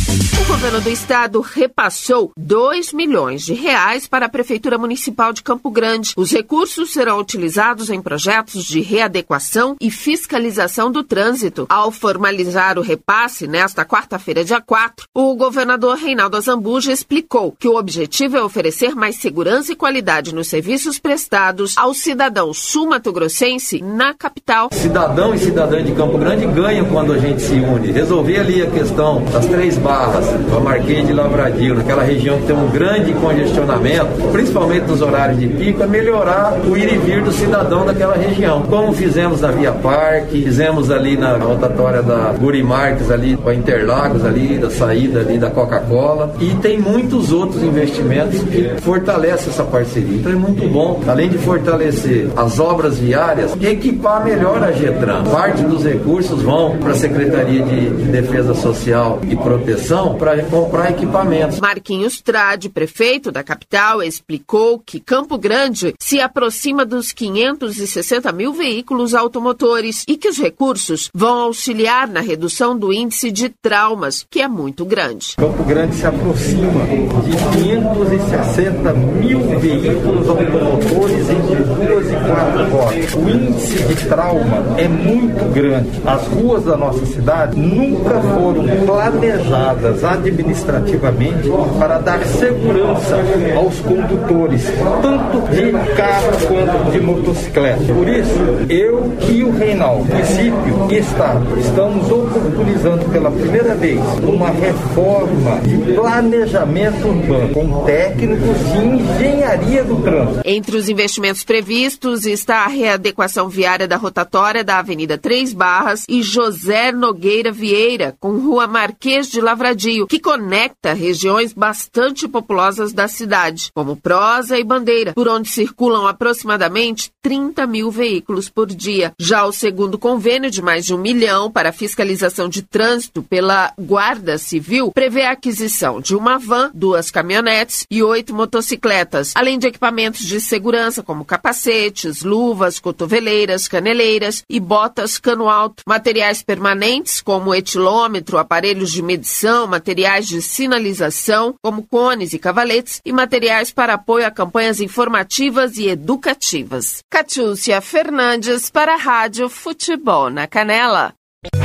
O governo do estado repassou 2 milhões de reais para a Prefeitura Municipal de Campo Grande. Os recursos serão utilizados em projetos de readequação e fiscalização do trânsito. Ao formalizar o repasse nesta quarta-feira, dia 4, o governador Reinaldo Azambuja explicou que o objetivo é oferecer mais segurança e qualidade nos serviços prestados ao cidadão sul-mato-grossense na capital. Cidadão e cidadã de Campo Grande ganham quando a gente se une. Resolver ali a questão das três barras a Marquês de Lavradio, naquela região que tem um grande congestionamento, principalmente nos horários de pico, é melhorar o ir e vir do cidadão daquela região. Como fizemos na Via Parque, fizemos ali na rotatória da Guri Marques, ali com a Interlagos, ali, da saída ali da Coca-Cola. E tem muitos outros investimentos que fortalecem essa parceria. Então é muito bom, além de fortalecer as obras viárias, equipar melhor a Getran. Parte dos recursos vão para a Secretaria de Defesa Social e Proteção para comprar equipamentos. Marquinhos Trade, prefeito da capital, explicou que Campo Grande se aproxima dos 560 mil veículos automotores e que os recursos vão auxiliar na redução do índice de traumas, que é muito grande. Campo Grande se aproxima de 560 mil veículos automotores entre duas e quatro rodas. O índice de trauma é muito grande. As ruas da nossa cidade nunca foram planejadas administrativamente para dar segurança aos condutores, tanto de carro quanto de motocicleta. Por isso, eu e o Reinaldo, município e Estado, estamos oportunizando pela primeira vez uma reforma de planejamento urbano com técnicos de engenharia do trânsito. Entre os investimentos previstos está a readequação viária da rotatória da Avenida Três Barras e José Nogueira Vieira, com Rua Marquês de Lavradio, que conecta regiões bastante populosas da cidade, como Prosa e Bandeira, por onde circulam aproximadamente 30 mil veículos por dia. Já o segundo convênio, de mais de um milhão para fiscalização de trânsito pela Guarda Civil, prevê a aquisição de uma van, duas caminhonetes e oito motocicletas, além de equipamentos de segurança como capacetes, luvas, cotoveleiras, caneleiras e botas cano alto, materiais permanentes como etilômetro, aparelhos de medição iluminação, materiais de sinalização, como cones e cavaletes, e materiais para apoio a campanhas informativas e educativas. Catiúcia Fernandes para a Rádio Futebol na Canela.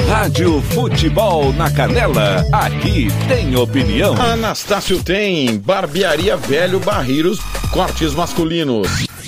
Rádio Futebol na Canela, aqui tem opinião. Anastácio tem Barbearia Velho Barreiros, cortes masculinos,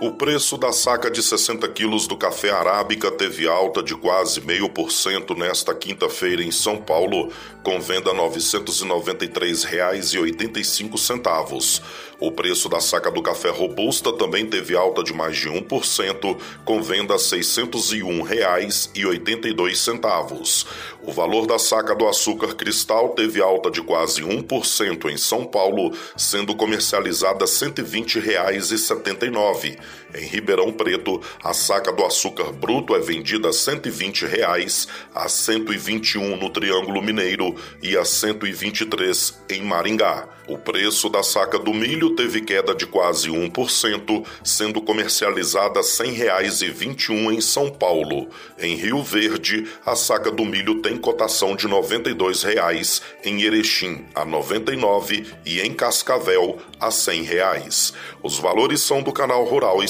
O preço da saca de 60 quilos do café arábica teve alta de quase meio por cento nesta quinta-feira em São Paulo, com venda R$ 993,85. O preço da saca do café robusta também teve alta de mais de 1%, com venda R$ 601,82. O valor da saca do açúcar cristal teve alta de quase 1% em São Paulo, sendo comercializada R$ 120,79. Em Ribeirão Preto, a saca do açúcar bruto é vendida a 120 reais, a R$ 121 no Triângulo Mineiro e a R$ 123 em Maringá. O preço da saca do milho teve queda de quase 1%, sendo comercializada R$ 100,21 em São Paulo. Em Rio Verde, a saca do milho tem cotação de R$ 92,00, em Erechim a R$ 99,00 e em Cascavel a R$ 100,00. Os valores são do canal Rural e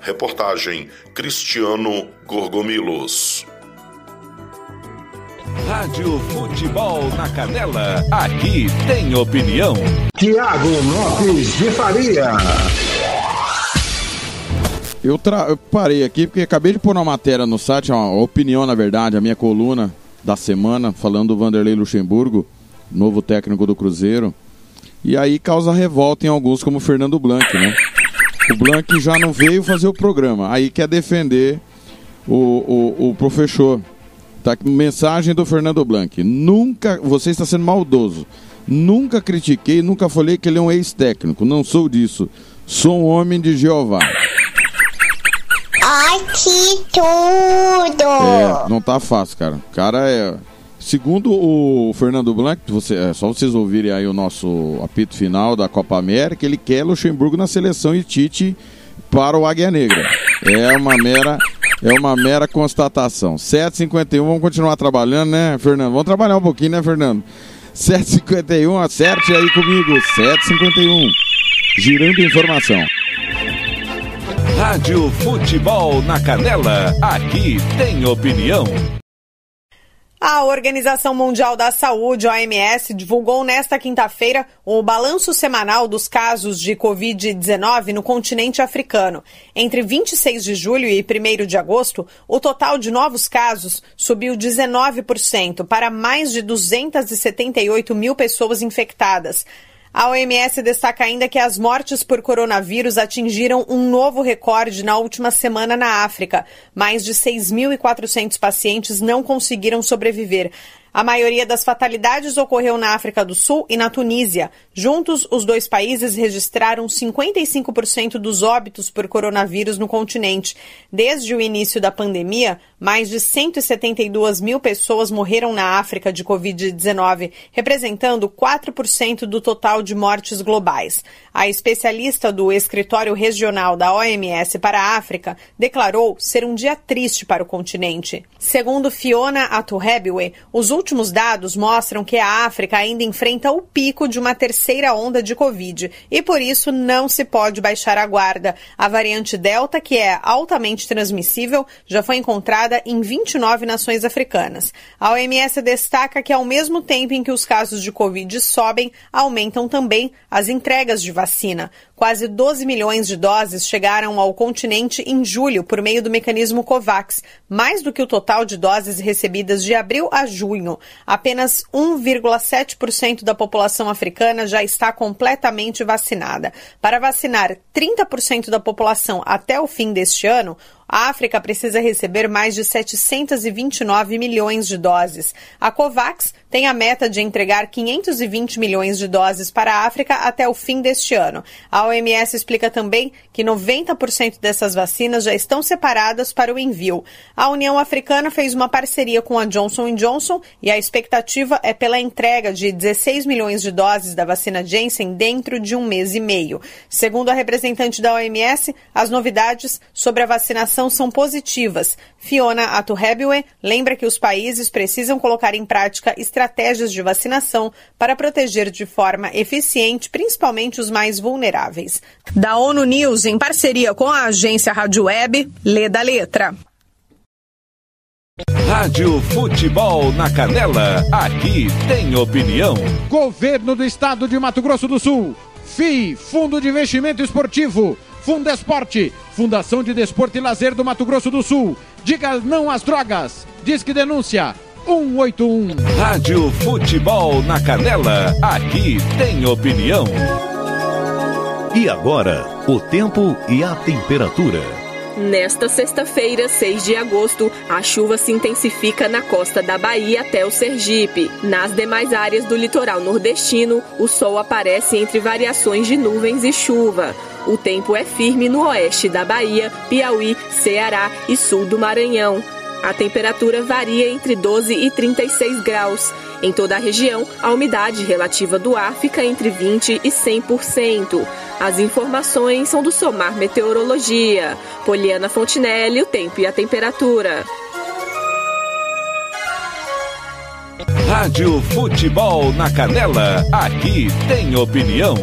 Reportagem Cristiano Gorgomilos. Rádio Futebol na Canela, aqui tem opinião. Tiago Lopes de Faria. Eu, tra... eu parei aqui porque acabei de pôr uma matéria no site, uma opinião, na verdade, a minha coluna da semana, falando do Vanderlei Luxemburgo, novo técnico do Cruzeiro. E aí causa revolta em alguns, como o Fernando Blanc, né? O Blanc já não veio fazer o programa, aí quer defender o, o, o professor. Tá, mensagem do Fernando Blanc. Nunca, você está sendo maldoso. Nunca critiquei, nunca falei que ele é um ex-técnico. Não sou disso. Sou um homem de Jeová. Ai, que tudo! É, não tá fácil, cara. O cara é. Segundo o Fernando Blanc, você, é só vocês ouvirem aí o nosso apito final da Copa América, ele quer Luxemburgo na seleção e Tite para o Águia Negra. É uma mera, é uma mera constatação. 7h51, vamos continuar trabalhando, né, Fernando? Vamos trabalhar um pouquinho, né, Fernando? 7h51, acerte aí comigo. 7h51. Girando informação. Rádio Futebol na Canela, aqui tem opinião. A Organização Mundial da Saúde, OMS, divulgou nesta quinta-feira o balanço semanal dos casos de Covid-19 no continente africano. Entre 26 de julho e 1 de agosto, o total de novos casos subiu 19% para mais de 278 mil pessoas infectadas. A OMS destaca ainda que as mortes por coronavírus atingiram um novo recorde na última semana na África. Mais de 6.400 pacientes não conseguiram sobreviver. A maioria das fatalidades ocorreu na África do Sul e na Tunísia. Juntos, os dois países registraram 55% dos óbitos por coronavírus no continente. Desde o início da pandemia, mais de 172 mil pessoas morreram na África de Covid-19, representando 4% do total de mortes globais. A especialista do escritório regional da OMS para a África declarou ser um dia triste para o continente. Segundo Fiona Atuhebiwe, os últimos dados mostram que a África ainda enfrenta o pico de uma terceira onda de Covid e por isso não se pode baixar a guarda. A variante Delta, que é altamente transmissível, já foi encontrada em 29 nações africanas. A OMS destaca que ao mesmo tempo em que os casos de Covid sobem, aumentam também as entregas de vacina. Quase 12 milhões de doses chegaram ao continente em julho por meio do mecanismo COVAX, mais do que o total de doses recebidas de abril a junho. Apenas 1,7% da população africana já está completamente vacinada. Para vacinar 30% da população até o fim deste ano, A África precisa receber mais de 729 milhões de doses. A COVAX tem a meta de entregar 520 milhões de doses para a África até o fim deste ano. A OMS explica também que 90% dessas vacinas já estão separadas para o envio. A União Africana fez uma parceria com a Johnson Johnson e a expectativa é pela entrega de 16 milhões de doses da vacina Janssen dentro de um mês e meio. Segundo a representante da OMS, as novidades sobre a vacinação são positivas. Fiona Atuhebiwe lembra que os países precisam colocar em prática estratégias de vacinação para proteger de forma eficiente, principalmente os mais vulneráveis. Da ONU News, em parceria com a agência Rádio Web, lê da letra. Rádio Futebol na Canela, aqui tem opinião. Governo do Estado de Mato Grosso do Sul, FI, Fundo de Investimento Esportivo, Fundesporte, Fundação de Desporto e Lazer do Mato Grosso do Sul. Diga não às drogas. Diz que denúncia 181. Rádio Futebol na Canela, aqui tem opinião. E agora, o tempo e a temperatura. Nesta sexta-feira, 6 de agosto, a chuva se intensifica na costa da Bahia até o Sergipe. Nas demais áreas do litoral nordestino, o sol aparece entre variações de nuvens e chuva. O tempo é firme no oeste da Bahia, Piauí, Ceará e sul do Maranhão. A temperatura varia entre 12 e 36 graus. Em toda a região, a umidade relativa do ar fica entre 20 e 100%. As informações são do Somar Meteorologia. Poliana Fontinelli, o tempo e a temperatura. Rádio Futebol na Canela, aqui tem opinião.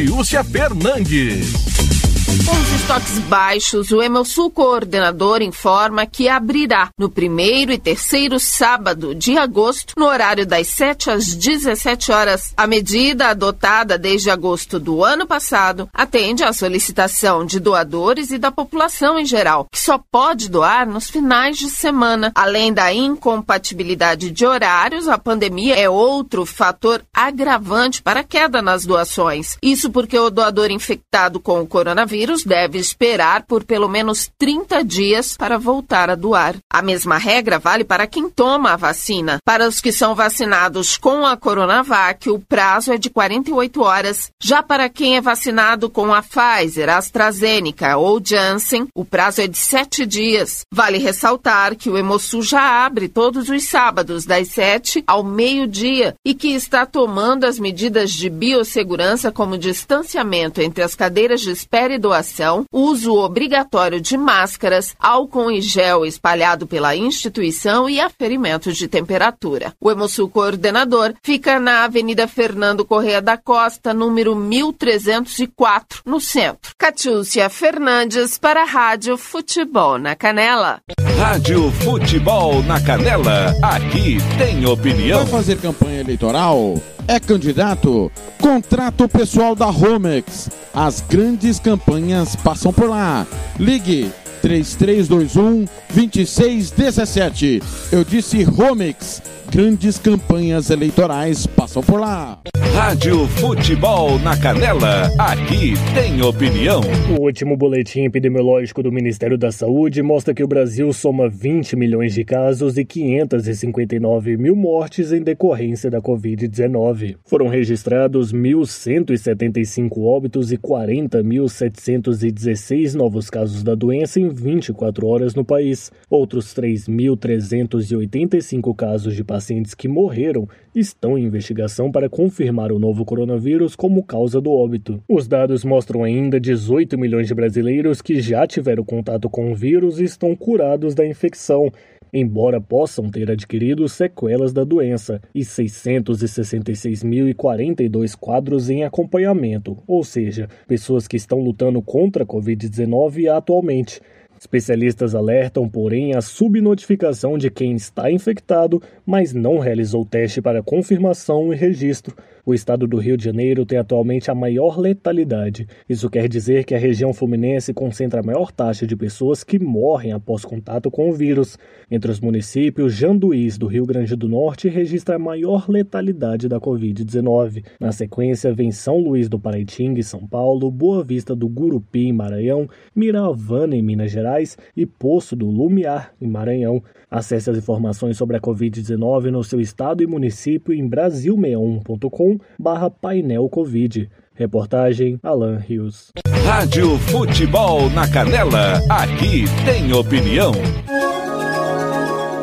Catiúcia Fernandes. Com os estoques baixos, o Emelsul coordenador informa que abrirá no primeiro e terceiro sábado de agosto, no horário das 7 às 17 horas. A medida adotada desde agosto do ano passado atende à solicitação de doadores e da população em geral, que só pode doar nos finais de semana. Além da incompatibilidade de horários, a pandemia é outro fator agravante para a queda nas doações. Isso porque o doador infectado com o coronavírus coronavírus deve esperar por pelo menos 30 dias para voltar a doar. A mesma regra vale para quem toma a vacina. Para os que são vacinados com a Coronavac, o prazo é de 48 horas. Já para quem é vacinado com a Pfizer, AstraZeneca ou Janssen, o prazo é de 7 dias. Vale ressaltar que o Hemosul já abre todos os sábados, das 7 ao meio-dia, e que está tomando as medidas de biossegurança como distanciamento entre as cadeiras de espera e do doação, uso obrigatório de máscaras, álcool em gel espalhado pela instituição e aferimento de temperatura. O Hemosul Coordenador fica na Avenida Fernando Correia da Costa, número 1304, no centro. Catiúcia Fernandes para a Rádio Futebol na Canela. Rádio Futebol na Canela, aqui tem opinião. Vai fazer campanha eleitoral? É candidato? Contrato pessoal da Romex. As grandes campanhas passam por lá. Ligue 3321 2617. Eu disse Romex. Grandes campanhas eleitorais passam por lá. Rádio Futebol na Canela, aqui tem opinião. O último boletim epidemiológico do Ministério da Saúde mostra que o Brasil soma 20 milhões de casos e 559 mil mortes em decorrência da Covid-19. Foram registrados 1.175 óbitos e 40.716 novos casos da doença em 24 horas no país. Outros 3.385 casos de pacientes que morreram estão em investigação para confirmar o novo coronavírus como causa do óbito. Os dados mostram ainda 18 milhões de brasileiros que já tiveram contato com o vírus e estão curados da infecção, embora possam ter adquirido sequelas da doença, e 666.042 quadros em acompanhamento, ou seja, pessoas que estão lutando contra a Covid-19 atualmente. Especialistas alertam, porém, a subnotificação de quem está infectado, mas não realizou teste para confirmação e registro. O estado do Rio de Janeiro tem atualmente a maior letalidade. Isso quer dizer que a região fluminense concentra a maior taxa de pessoas que morrem após contato com o vírus. Entre os municípios, Janduís, do Rio Grande do Norte, registra a maior letalidade da Covid-19. Na sequência, vem São Luís do Paraitinga, São Paulo, Boa Vista do Gurupi, em Maranhão, Miravana, em Minas Gerais e Poço do Lumiar, em Maranhão. Acesse as informações sobre a Covid-19 no seu estado e município em brasil61.com barra painel Covid. Reportagem Alan Rios. Rádio Futebol na Canela, aqui tem opinião.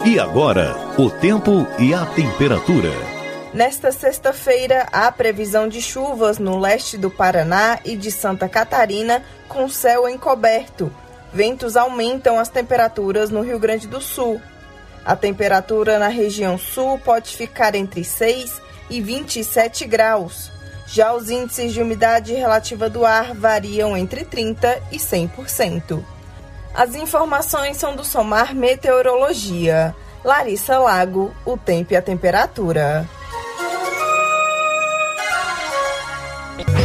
E agora, o tempo e a temperatura. Nesta sexta-feira, há previsão de chuvas no leste do Paraná e de Santa Catarina, com céu encoberto. Ventos aumentam as temperaturas no Rio Grande do Sul. A temperatura na região sul pode ficar entre 6 e 27 graus. Já os índices de umidade relativa do ar variam entre 30 e 100%. As informações são do Somar Meteorologia. Larissa Lago, o tempo e a temperatura.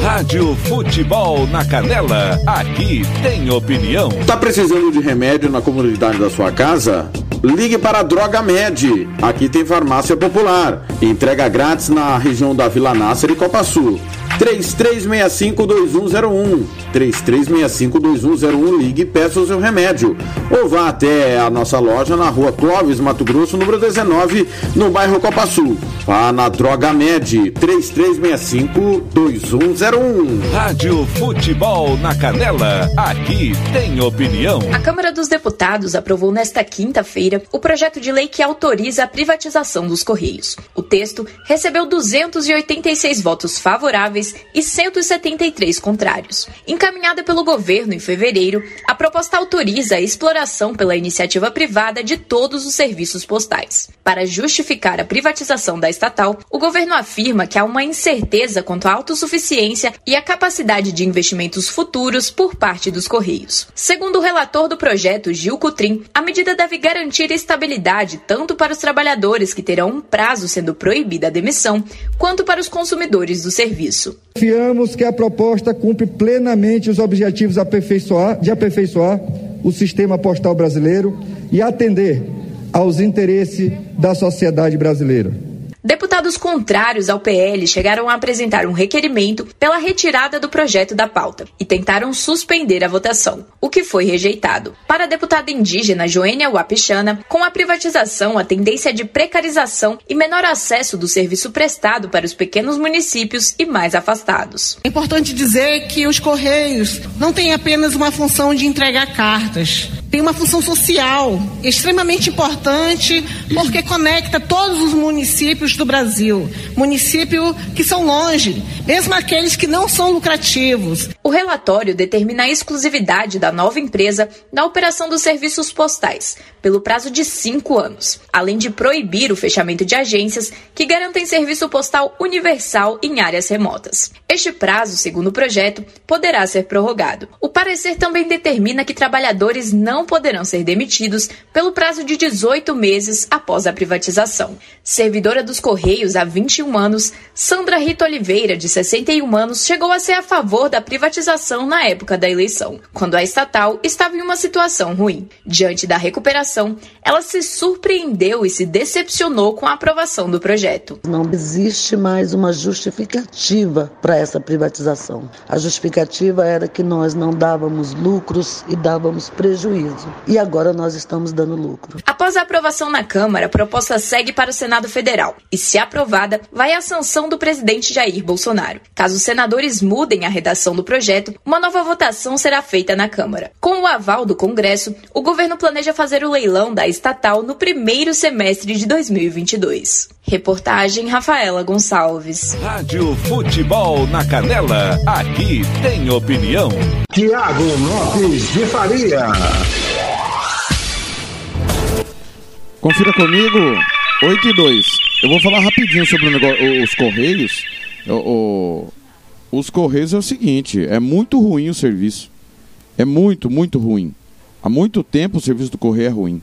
Rádio Futebol na Canela, aqui tem opinião. Tá precisando de remédio na comunidade da sua casa? Ligue para a Droga Med. Aqui tem farmácia popular. Entrega grátis na região da Vila Nácer e Copa Sul. 3365-2101. 3365-2101. Ligue e peça o seu remédio. Ou vá até a nossa loja na rua Clóvis, Mato Grosso, número 19, no bairro Copa Sul. Vá na Droga Med. 3365-2101. Rádio Futebol na Canela. Aqui tem opinião. A Câmara dos Deputados aprovou nesta quinta-feira o projeto de lei que autoriza a privatização dos Correios. O texto recebeu 286 votos favoráveis e 173 contrários. Encaminhada pelo governo em fevereiro, a proposta autoriza a exploração pela iniciativa privada de todos os serviços postais. Para justificar a privatização da estatal, o governo afirma que há uma incerteza quanto à autossuficiência e à capacidade de investimentos futuros por parte dos Correios. Segundo o relator do projeto, Gil Cutrim, a medida deve garantir estabilidade tanto para os trabalhadores que terão um prazo sendo proibida a demissão, quanto para os consumidores do serviço. Confiamos que a proposta cumpre plenamente os objetivos aperfeiçoar, de aperfeiçoar o sistema postal brasileiro e atender aos interesses da sociedade brasileira. Deputados contrários ao PL chegaram a apresentar um requerimento pela retirada do projeto da pauta e tentaram suspender a votação, o que foi rejeitado. Para a deputada indígena Joênia Wapichana, com a privatização, a tendência é de precarização e menor acesso do serviço prestado para os pequenos municípios e mais afastados. É importante dizer que os Correios não têm apenas uma função de entregar cartas, tem uma função social extremamente importante porque conecta todos os municípios do Brasil, municípios que são longe, mesmo aqueles que não são lucrativos. O relatório determina a exclusividade da nova empresa na operação dos serviços postais, pelo prazo de cinco anos, além de proibir o fechamento de agências que garantem serviço postal universal em áreas remotas. Este prazo, segundo o projeto, poderá ser prorrogado. O parecer também determina que trabalhadores não poderão ser demitidos pelo prazo de 18 meses após a privatização. Servidora dos Correios há 21 anos, Sandra Rita Oliveira, de 61 anos, chegou a ser a favor da privatização na época da eleição, quando a estatal estava em uma situação ruim. Diante da recuperação, ela se surpreendeu e se decepcionou com a aprovação do projeto. Não existe mais uma justificativa para essa privatização. A justificativa era que nós não dávamos lucros e dávamos prejuízo. E agora nós estamos dando lucro. Após a aprovação na Câmara, a proposta segue para o Senado Federal e, se aprovada, vai à sanção do presidente Jair Bolsonaro. Caso os senadores mudem a redação do projeto, uma nova votação será feita na Câmara. Com o aval do Congresso, o governo planeja fazer o leilão da estatal no primeiro semestre de 2022. Reportagem Rafaela Gonçalves. Rádio Futebol na Canela, aqui tem opinião. Tiago Lopes de Faria. Confira comigo, 8 e 2. Eu vou falar rapidinho sobre negócio, os Correios. O, o, os Correios é o seguinte, é muito ruim o serviço. É muito, muito ruim. Há muito tempo o serviço do correio é ruim.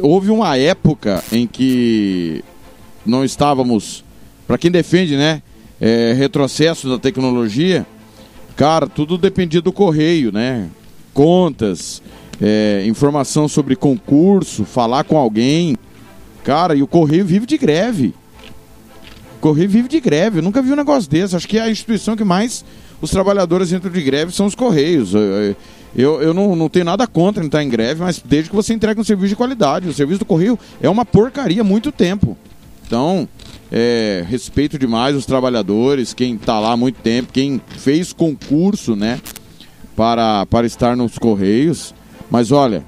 Houve uma época em que não estávamos, para quem defende, né, é, retrocesso da tecnologia, cara, tudo dependia do correio, né? Contas, é, informação sobre concurso, falar com alguém. Cara, e o correio vive de greve. O correio vive de greve. Eu nunca vi um negócio desse. Acho que é a instituição que mais os trabalhadores entram de greve são os correios. Eu, eu, não, não tenho nada contra entrar em greve, mas desde que você entregue um serviço de qualidade. O serviço do correio é uma porcaria há muito tempo. Então, é, respeito demais os trabalhadores, quem está lá há muito tempo, quem fez concurso, né, para, para estar nos Correios. Mas olha,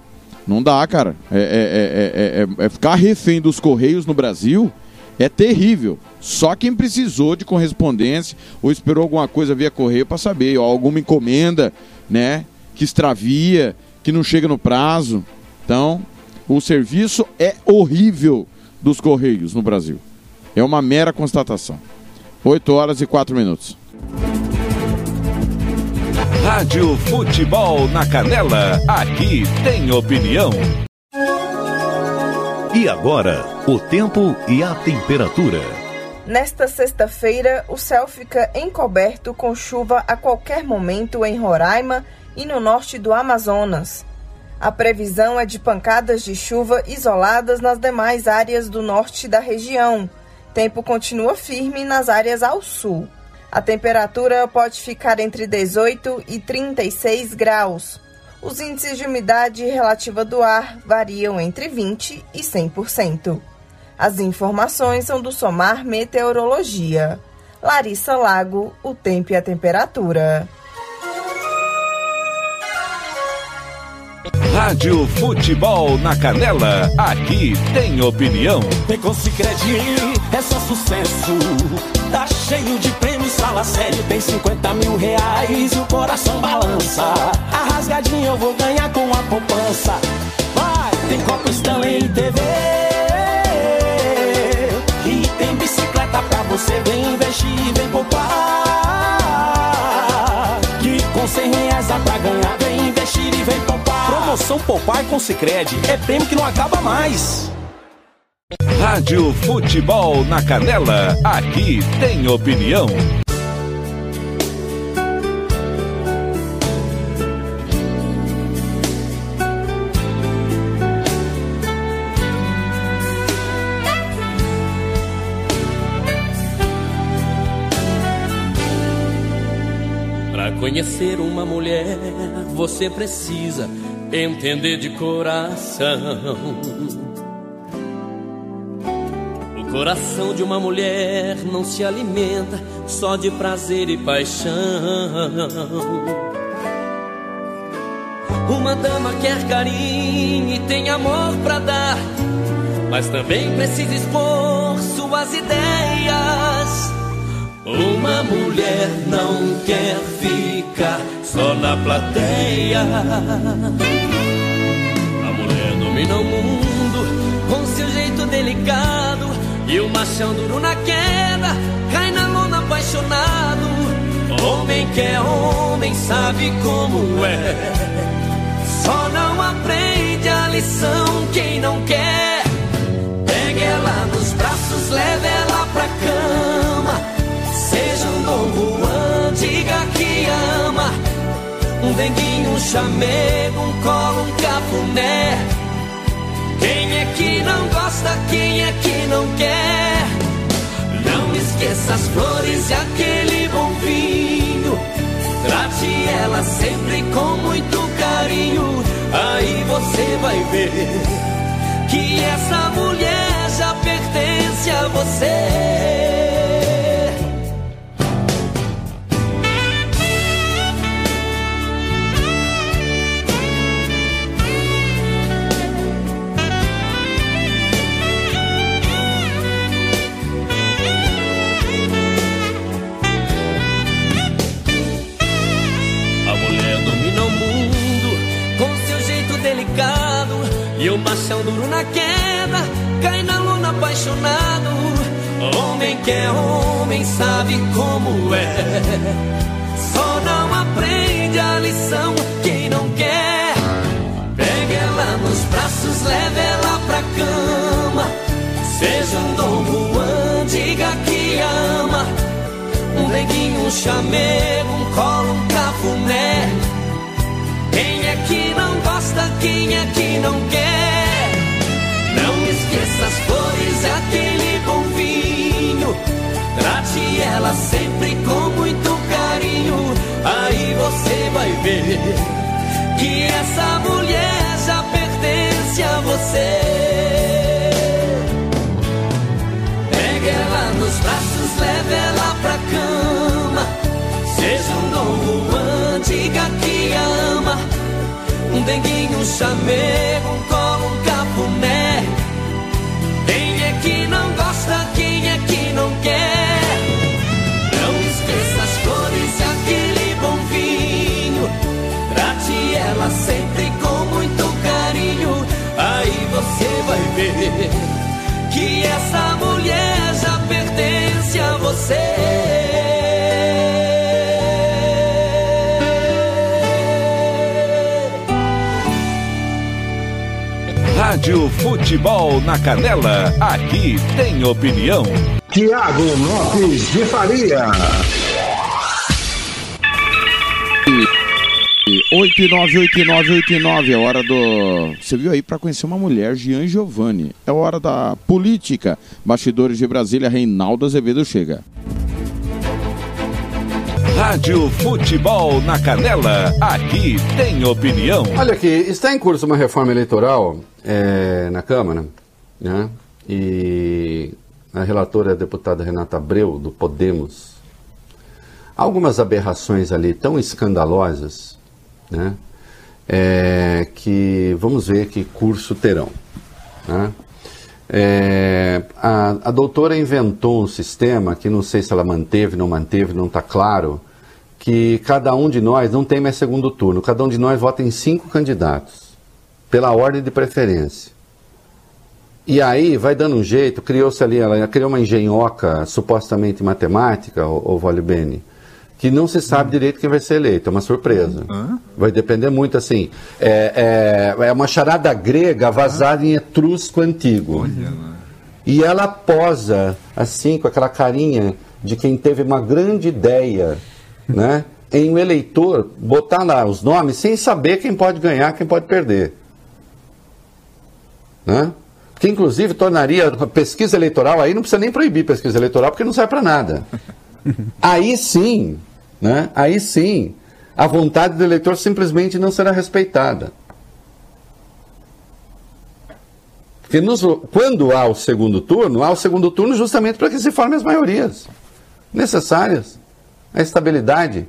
não dá, cara. É, é, é, é ficar refém dos Correios no Brasil é terrível. Só quem precisou de correspondência ou esperou alguma coisa via correio para saber, ou alguma encomenda, né, que extravia, que não chega no prazo. Então, o serviço é horrível dos Correios no Brasil. É uma mera constatação. 8 horas e 4 minutos. Rádio Futebol na Canela, aqui tem opinião. E agora, o tempo e a temperatura. Nesta sexta-feira, o céu fica encoberto com chuva a qualquer momento em Roraima e no norte do Amazonas. A previsão é de pancadas de chuva isoladas nas demais áreas do norte da região. Tempo continua firme nas áreas ao sul. A temperatura pode ficar entre 18 e 36 graus. Os índices de umidade relativa do ar variam entre 20 e 100%. As informações são do Somar Meteorologia. Larissa Lago, o tempo e a temperatura. Rádio Futebol na Canela, aqui tem opinião. Tem com Cicred, é só sucesso. Tá cheio de prêmios, fala sério, tem 50 mil reais e o coração balança. A rasgadinha eu vou ganhar com a poupança. Vai, tem Copa Stanley e TV. E tem bicicleta pra você, vem investir, vem poupar. Promoção Poupar com Cicred é prêmio que não acaba mais. Rádio Futebol na Canela, aqui tem opinião. Para conhecer uma mulher, você precisa entender de coração. O coração de uma mulher não se alimenta só de prazer e paixão. Uma dama quer carinho e tem amor pra dar, mas também precisa expor suas ideias. Uma mulher não quer ficar só na plateia. A mulher domina o mundo com seu jeito delicado. E o machão duro na queda cai na lona apaixonado. Homem que é homem sabe como é. Só não aprende a lição quem não quer. Pegue ela nos braços, leve ela pra cama. Seja um Dom Juan, diga que ama. Um denguinho, um chamego, um colo, um cafuné. Quem é que não gosta, quem é que não quer? Não esqueça as flores e aquele bom vinho. Trate ela sempre com muito carinho. Aí você vai ver que essa mulher já pertence a você. Duro na queda cai na luna apaixonado. Homem que é homem sabe como é. Só não aprende a lição quem não quer. nos braços, leve ela pra cama. Seja um Dom Juan, diga que ama. Um neguinho, um chamego, um colo, um cafuné. Quem é que não gosta, quem é que não quer? Não esqueça as flores, aquele bom vinho. Trate ela sempre com muito carinho. Aí você vai ver que essa mulher já pertence a você. Pegue ela nos braços, leve ela pra cama. Seja um Juan, diga que ama. Um denguinho, um chamego, um colo, um cafuné. Você vai ver que essa mulher já pertence a você. Rádio Futebol na Canela, aqui tem opinião. Tiago Lopes de Faria. 898989, é hora do. Você viu aí para conhecer uma mulher, Gian Giovanni. É hora da política. Bastidores de Brasília, Reinaldo Azevedo chega. Rádio Futebol na Canela, aqui tem opinião. Olha aqui, está em curso uma reforma eleitoral é, na Câmara, né? E a relatora é a deputada Renata Abreu, do Podemos. Há algumas aberrações ali tão escandalosas, né? É, que vamos ver que curso terão. Né? É, a, a doutora inventou um sistema que não sei se ela manteve, não manteve, não está claro, que cada um de nós não tem mais segundo turno, cada um de nós vota em cinco candidatos, pela ordem de preferência. E aí vai dando um jeito, criou-se ali, ela criou uma engenhoca supostamente matemática, o, o Vale Bene, que não se sabe direito quem vai ser eleito, é uma surpresa. Vai depender muito, assim, é, é, é uma charada grega vazada em etrusco antigo. E ela posa, assim, com aquela carinha de quem teve uma grande ideia, né? Em um eleitor botar lá os nomes sem saber quem pode ganhar, quem pode perder. Né? Que inclusive tornaria a pesquisa eleitoral, aí não precisa nem proibir pesquisa eleitoral, porque não serve para nada. Aí sim, né? aí sim, a vontade do eleitor simplesmente não será respeitada. Porque nos, quando há o segundo turno, há o segundo turno justamente para que se formem as maiorias necessárias, a estabilidade.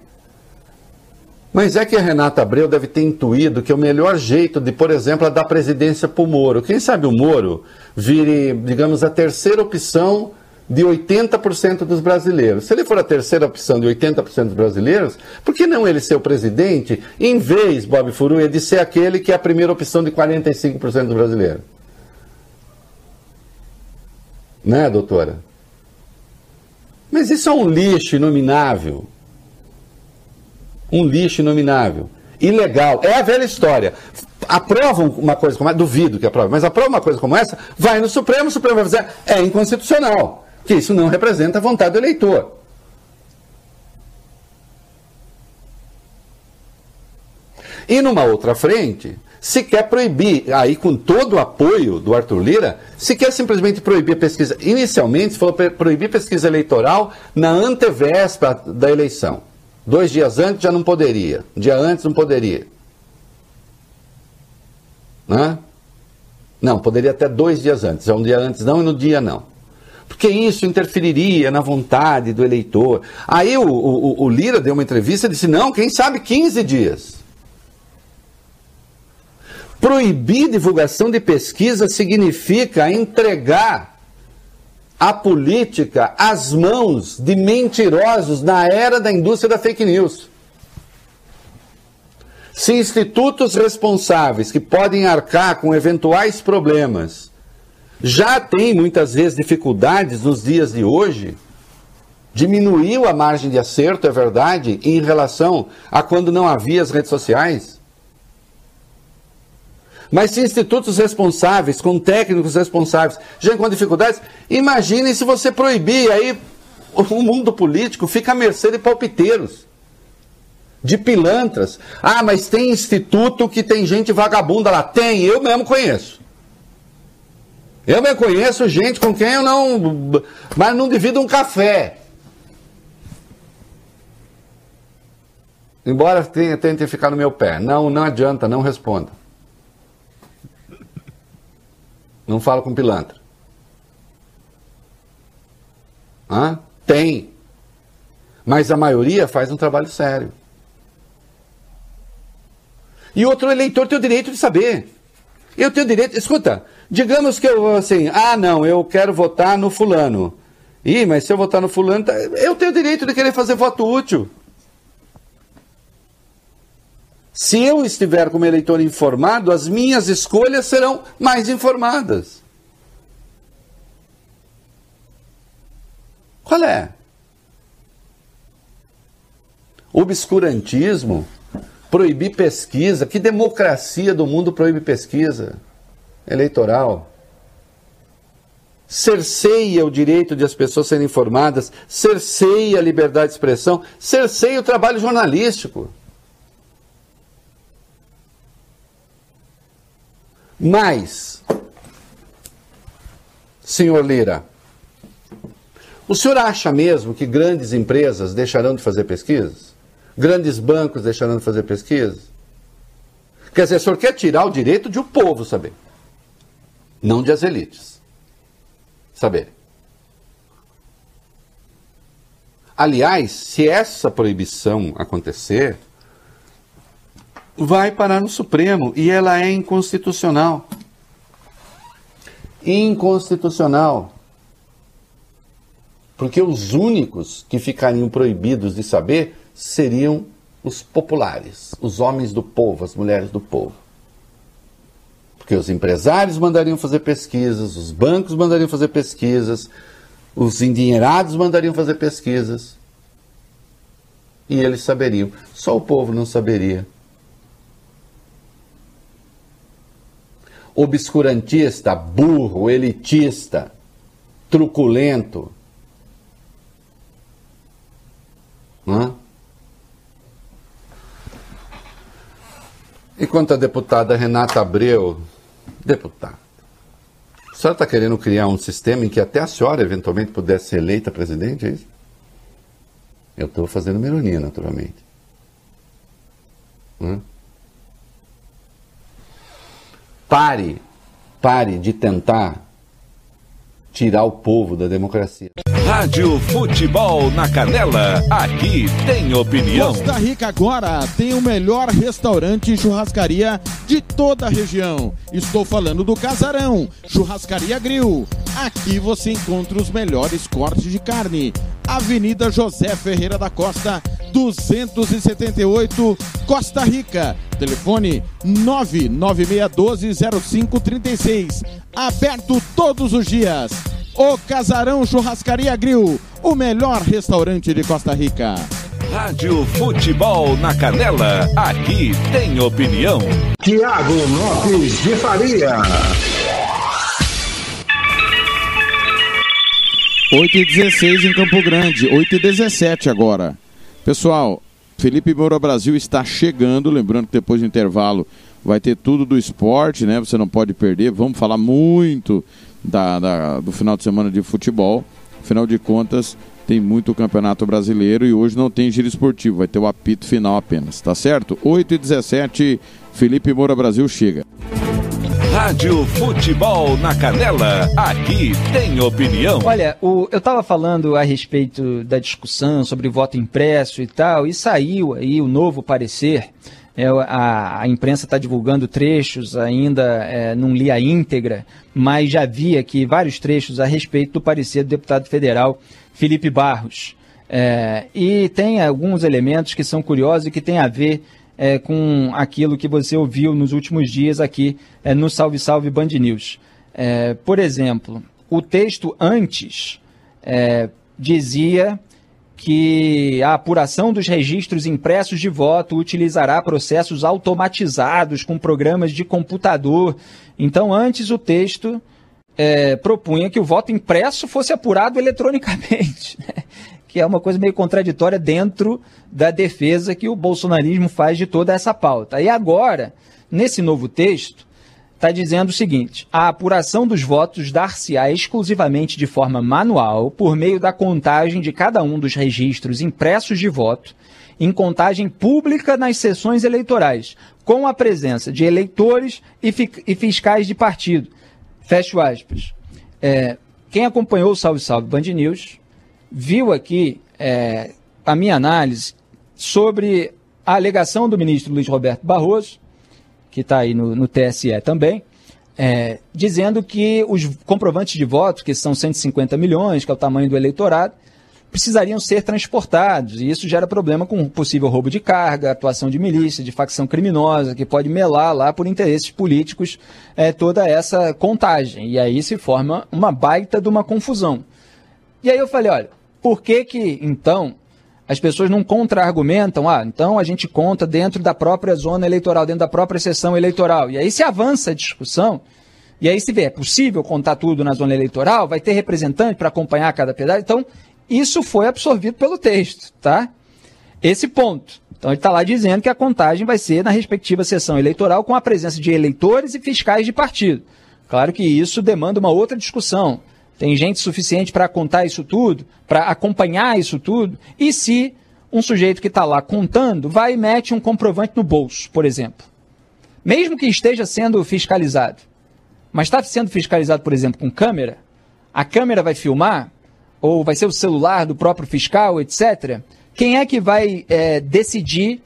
Mas é que a Renata Abreu deve ter intuído que o melhor jeito de, por exemplo, dar presidência para o Moro. Quem sabe o Moro vire, digamos, a terceira opção de 80% dos brasileiros. Se ele for a terceira opção de 80% dos brasileiros, por que não ele ser o presidente, em vez, Bob Furuia, de ser aquele que é a primeira opção de 45% dos brasileiros? Né, doutora? Mas isso é um lixo inominável. Um lixo inominável. Ilegal. É a velha história. Aprovam uma coisa como essa, duvido que aprove, mas aprova uma coisa como essa, vai no Supremo, o Supremo vai dizer é inconstitucional, que isso não representa a vontade do eleitor. E numa outra frente, se quer proibir, aí com todo o apoio do Arthur Lira, se quer simplesmente proibir a pesquisa. Inicialmente, falou proibir pesquisa eleitoral na antevéspera da eleição. Dois dias antes já não poderia. Dia antes não poderia. Né? Não, poderia até dois dias antes. É um dia antes não e no dia não. Porque isso interferiria na vontade do eleitor. Aí o, o, o Lira deu uma entrevista e disse: não, quem sabe 15 dias. Proibir divulgação de pesquisa significa entregar a política às mãos de mentirosos na era da indústria da fake news. Se institutos responsáveis que podem arcar com eventuais problemas já têm muitas vezes dificuldades nos dias de hoje, diminuiu a margem de acerto, é verdade, em relação a quando não havia as redes sociais. Mas se institutos responsáveis, com técnicos responsáveis, gente com dificuldades, imaginem se você proibir aí o mundo político fica à mercê de palpiteiros, de pilantras. Ah, mas tem instituto que tem gente vagabunda lá. Tem, eu mesmo conheço. Eu mesmo conheço gente com quem eu não. Mas não divido um café. Embora tenha, tente ficar no meu pé. Não, não adianta, não responda. Não fala com pilantra. Hã? Tem. Mas a maioria faz um trabalho sério. E outro eleitor tem o direito de saber. Eu tenho o direito. Escuta, digamos que eu assim, ah, não, eu quero votar no fulano. Ih, mas se eu votar no fulano, tá, eu tenho o direito de querer fazer voto útil. Se eu estiver como eleitor informado, as minhas escolhas serão mais informadas. Qual é? Obscurantismo, proibir pesquisa. Que democracia do mundo proíbe pesquisa eleitoral? Cerceia o direito de as pessoas serem informadas, cerceia a liberdade de expressão, cerceia o trabalho jornalístico. Mas, senhor Lira, o senhor acha mesmo que grandes empresas deixarão de fazer pesquisas? Grandes bancos deixarão de fazer pesquisas? Quer dizer, o senhor quer tirar o direito de o povo saber, não de as elites saber. Aliás, se essa proibição acontecer, vai parar no Supremo e ela é inconstitucional. Inconstitucional. Porque os únicos que ficariam proibidos de saber seriam os populares, os homens do povo, as mulheres do povo. Porque os empresários mandariam fazer pesquisas, os bancos mandariam fazer pesquisas, os endinheirados mandariam fazer pesquisas. E eles saberiam. Só o povo não saberia. Obscurantista, burro, elitista, truculento, Hã? E quanto à deputada Renata Abreu, deputada, a senhora está querendo criar um sistema em que até a senhora eventualmente pudesse ser eleita presidente, é isso? Eu estou fazendo ironia, naturalmente. Hã? Pare, pare de tentar tirar o povo da democracia. Rádio Futebol na Canela, aqui tem opinião. Costa Rica agora tem o melhor restaurante e churrascaria de toda a região. Estou falando do Casarão, Churrascaria Grill. Aqui você encontra os melhores cortes de carne. Avenida José Ferreira da Costa, 278, Costa Rica. Telefone 996120536. Aberto todos os dias. O Casarão Churrascaria Grill, o melhor restaurante de Costa Rica. Rádio Futebol na Canela, aqui tem opinião. Tiago Lopes de Faria. 8 e 16 em Campo Grande, 8 e 17 agora. Pessoal, Felipe Moura Brasil está chegando, lembrando que depois do intervalo vai ter tudo do esporte, né? Você não pode perder. Vamos falar muito da, da, do final de semana de futebol. Afinal de contas, tem muito campeonato brasileiro e hoje não tem giro esportivo, vai ter o apito final apenas, tá certo? 8 e 17 Felipe Moura Brasil chega. Rádio Futebol na Canela, aqui tem opinião. Olha, o, eu estava falando a respeito da discussão sobre voto impresso e tal, e saiu aí o novo parecer é, a, a, imprensa está divulgando trechos, ainda é, não li a íntegra, mas já vi aqui vários trechos a respeito do parecer do deputado federal Felipe Barros. É, e tem alguns elementos que são curiosos e que têm a ver é, com aquilo que você ouviu nos últimos dias aqui é, no Salve Salve Band News. É, por exemplo, o texto antes dizia que a apuração dos registros impressos de voto utilizará processos automatizados com programas de computador. Então, antes o texto é, propunha que o voto impresso fosse apurado eletronicamente, né? Que é uma coisa meio contraditória dentro da defesa que o bolsonarismo faz de toda essa pauta. E agora, nesse novo texto, está dizendo o seguinte: a apuração dos votos dar-se-á exclusivamente de forma manual, por meio da contagem de cada um dos registros impressos de voto, em contagem pública nas sessões eleitorais, com a presença de eleitores e, e fiscais de partido. Fecho aspas. É, quem acompanhou o Salve Salve Band News viu aqui é, a minha análise sobre a alegação do ministro Luiz Roberto Barroso que está aí no, no, TSE também, é, dizendo que os comprovantes de voto, que são 150 milhões, que é o tamanho do eleitorado, precisariam ser transportados. E isso gera problema com possível roubo de carga, atuação de milícia, de facção criminosa, que pode melar lá por interesses políticos é, toda essa contagem. E aí se forma uma baita de uma confusão. E aí eu falei, olha, por que que então as pessoas não contra-argumentam, ah, então a gente conta dentro da própria zona eleitoral, dentro da própria sessão eleitoral. E aí se avança a discussão, e aí se vê, é possível contar tudo na zona eleitoral, vai ter representante para acompanhar cada pedaço. Então, isso foi absorvido pelo texto, tá? Esse ponto. Então ele está lá dizendo que a contagem vai ser na respectiva sessão eleitoral com a presença de eleitores e fiscais de partido. Claro que isso demanda uma outra discussão. Tem gente suficiente para contar isso tudo, para acompanhar isso tudo? E se um sujeito que está lá contando vai e mete um comprovante no bolso, por exemplo? Mesmo que esteja sendo fiscalizado, mas está sendo fiscalizado, por exemplo, com câmera, a câmera vai filmar, ou vai ser o celular do próprio fiscal, etc. Quem é que vai é, decidir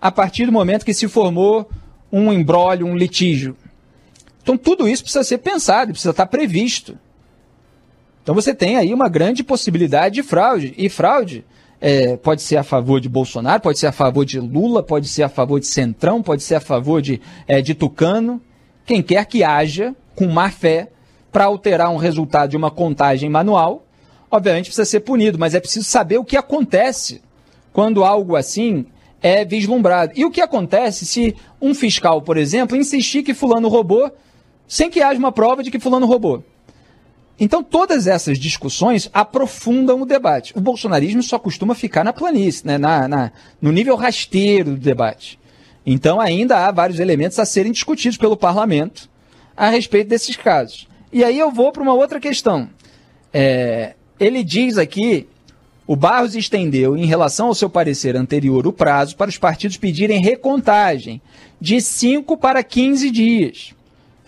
a partir do momento que se formou um embrólio, um litígio? Então, tudo isso precisa ser pensado, precisa estar previsto. Então você tem aí uma grande possibilidade de fraude. E fraude é, pode ser a favor de Bolsonaro, pode ser a favor de Lula, pode ser a favor de Centrão, pode ser a favor de, é, de Tucano. Quem quer que haja com má fé para alterar um resultado de uma contagem manual, obviamente precisa ser punido, mas é preciso saber o que acontece quando algo assim é vislumbrado. E o que acontece se um fiscal, por exemplo, insistir que fulano roubou sem que haja uma prova de que fulano roubou? Então, todas essas discussões aprofundam o debate. O bolsonarismo só costuma ficar na planície, né? na, na, no nível rasteiro do debate. Então, ainda há vários elementos a serem discutidos pelo parlamento a respeito desses casos. E aí eu vou para uma outra questão. É, ele diz aqui: o Barros estendeu, em relação ao seu parecer anterior, o prazo para os partidos pedirem recontagem de 5 para 15 dias.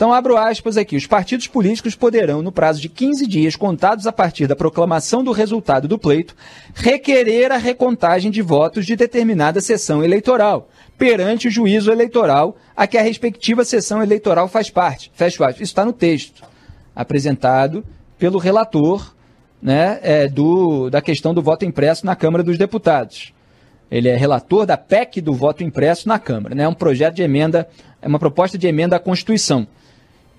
Então, abro aspas aqui. Os partidos políticos poderão, no prazo de 15 dias, contados a partir da proclamação do resultado do pleito, requerer a recontagem de votos de determinada sessão eleitoral, perante o juízo eleitoral a que a respectiva sessão eleitoral faz parte. Fecho aspas. Isso está no texto apresentado pelo relator né, é, do, da questão do voto impresso na Câmara dos Deputados. Ele é relator da PEC do voto impresso na Câmara. É né, um projeto de emenda, é uma proposta de emenda à Constituição.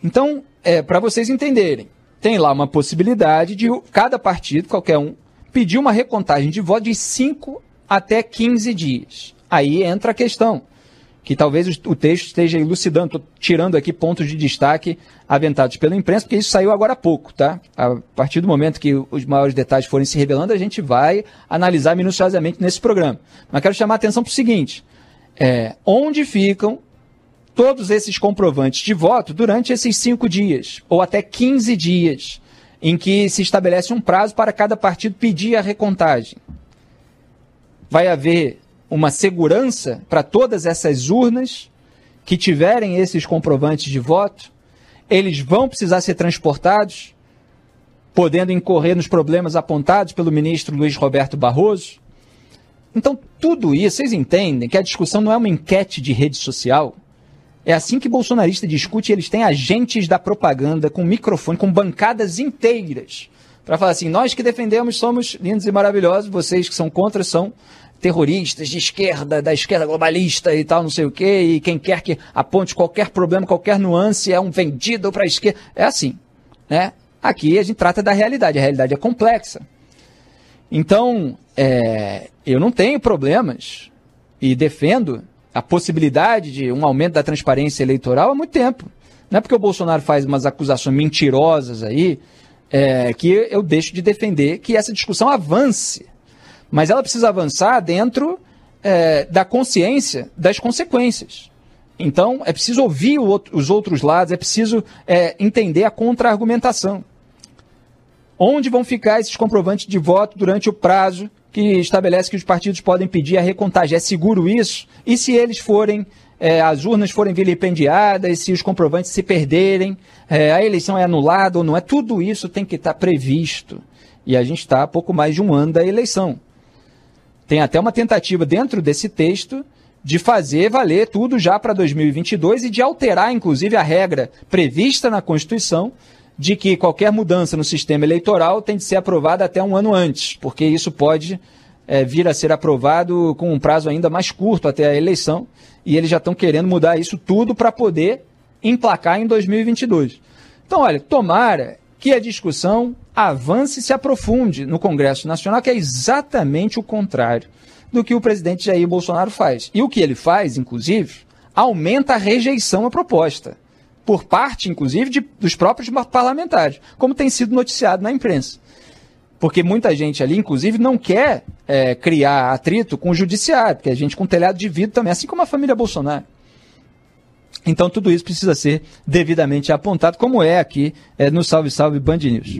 Então, é, para vocês entenderem, tem lá uma possibilidade de cada partido, qualquer um, pedir uma recontagem de votos de 5 até 15 dias. Aí entra a questão, que talvez o texto esteja elucidando, estou tirando aqui pontos de destaque aventados pela imprensa, porque isso saiu agora há pouco, tá? A partir do momento que os maiores detalhes forem se revelando, a gente vai analisar minuciosamente nesse programa. Mas quero chamar a atenção para o seguinte: é, onde ficam todos esses comprovantes de voto durante esses cinco dias, ou até 15 dias, em que se estabelece um prazo para cada partido pedir a recontagem. Vai haver uma segurança para todas essas urnas que tiverem esses comprovantes de voto? Eles vão precisar ser transportados, podendo incorrer nos problemas apontados pelo ministro Luiz Roberto Barroso? Então, tudo isso, vocês entendem que a discussão não é uma enquete de rede social, é assim que bolsonarista discute, eles têm agentes da propaganda com microfone, com bancadas inteiras, para falar assim: nós que defendemos somos lindos e maravilhosos, vocês que são contra são terroristas de esquerda, da esquerda globalista e tal, não sei o quê, e quem quer que aponte qualquer problema, qualquer nuance é um vendido para a esquerda. É assim, né? Aqui a gente trata da realidade, a realidade é complexa. Então, é, eu não tenho problemas e defendo a possibilidade de um aumento da transparência eleitoral há muito tempo. Não é porque o Bolsonaro faz umas acusações mentirosas aí é, que eu deixo de defender que essa discussão avance. Mas ela precisa avançar dentro é, da consciência das consequências. Então, é preciso ouvir outro, os outros lados, é preciso é, entender a contra-argumentação. Onde vão ficar esses comprovantes de voto durante o prazo que estabelece que os partidos podem pedir a recontagem? É seguro isso? E se eles forem, é, as urnas forem vilipendiadas, se os comprovantes se perderem, é, a eleição é anulada ou não é? Tudo isso tem que estar previsto. E a gente está a pouco mais de um ano da eleição. Tem até uma tentativa dentro desse texto de fazer valer tudo já para 2022 e de alterar, inclusive, a regra prevista na Constituição de que qualquer mudança no sistema eleitoral tem de ser aprovada até um ano antes, porque isso pode é, vir a ser aprovado com um prazo ainda mais curto até a eleição, e eles já estão querendo mudar isso tudo para poder emplacar em 2022. Então, olha, tomara que a discussão avance e se aprofunde no Congresso Nacional, que é exatamente o contrário do que o presidente Jair Bolsonaro faz. E o que ele faz, inclusive, aumenta a rejeição à proposta por parte, inclusive, de, dos próprios parlamentares, como tem sido noticiado na imprensa. Porque muita gente ali, inclusive, não quer é, criar atrito com o judiciário, porque a gente com telhado de vidro também, assim como a família Bolsonaro. Então tudo isso precisa ser devidamente apontado, como é aqui é, no Salve Salve Band News.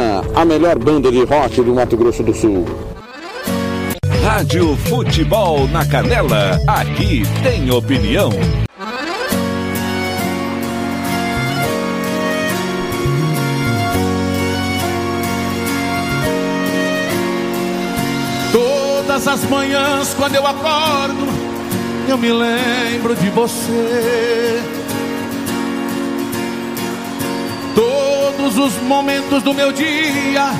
a melhor banda de rock do Mato Grosso do Sul. Rádio Futebol na Canela, aqui tem opinião. Todas as manhãs quando eu acordo, eu me lembro de você. Todos os momentos do meu dia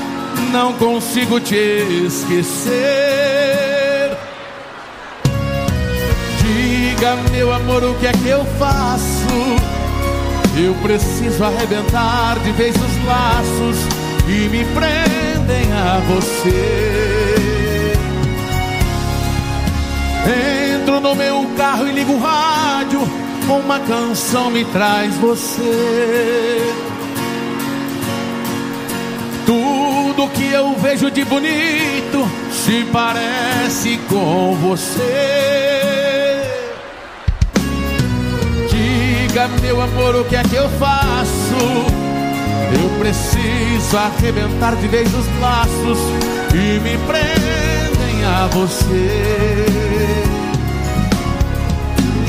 não consigo te esquecer. Diga, meu amor, o que é que eu faço? Eu preciso arrebentar de vez os laços que me prendem a você. Entro no meu carro e ligo o rádio, uma canção me traz você. Tudo que eu vejo de bonito se parece com você. Diga, meu amor, o que é que eu faço? Eu preciso arrebentar de vez os laços que me prendem a você.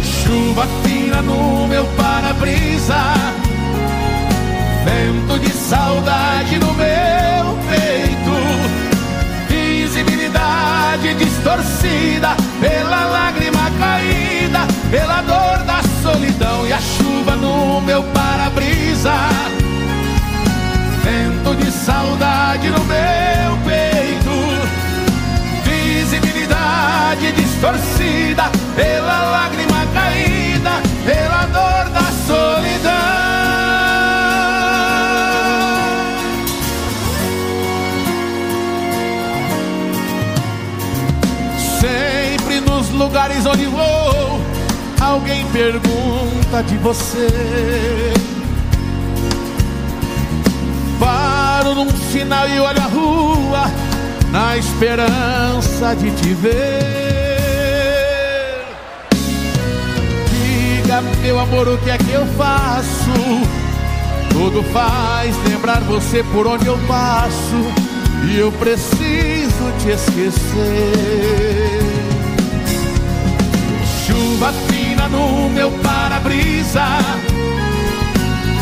Chuva fina no meu para-brisa Vento de saudade no meu Distorcida Pela lágrima caída Pela dor da solidão E a chuva no meu para-brisa. Vento de saudade no meu peito Visibilidade distorcida Pela lágrima caída Pela dor da solidão lugares onde vou, alguém pergunta de você. Paro num sinal e olho a rua, na esperança de te ver. Diga, meu amor, o que é que eu faço? Tudo faz lembrar você por onde eu passo, e eu preciso te esquecer no meu para-brisa,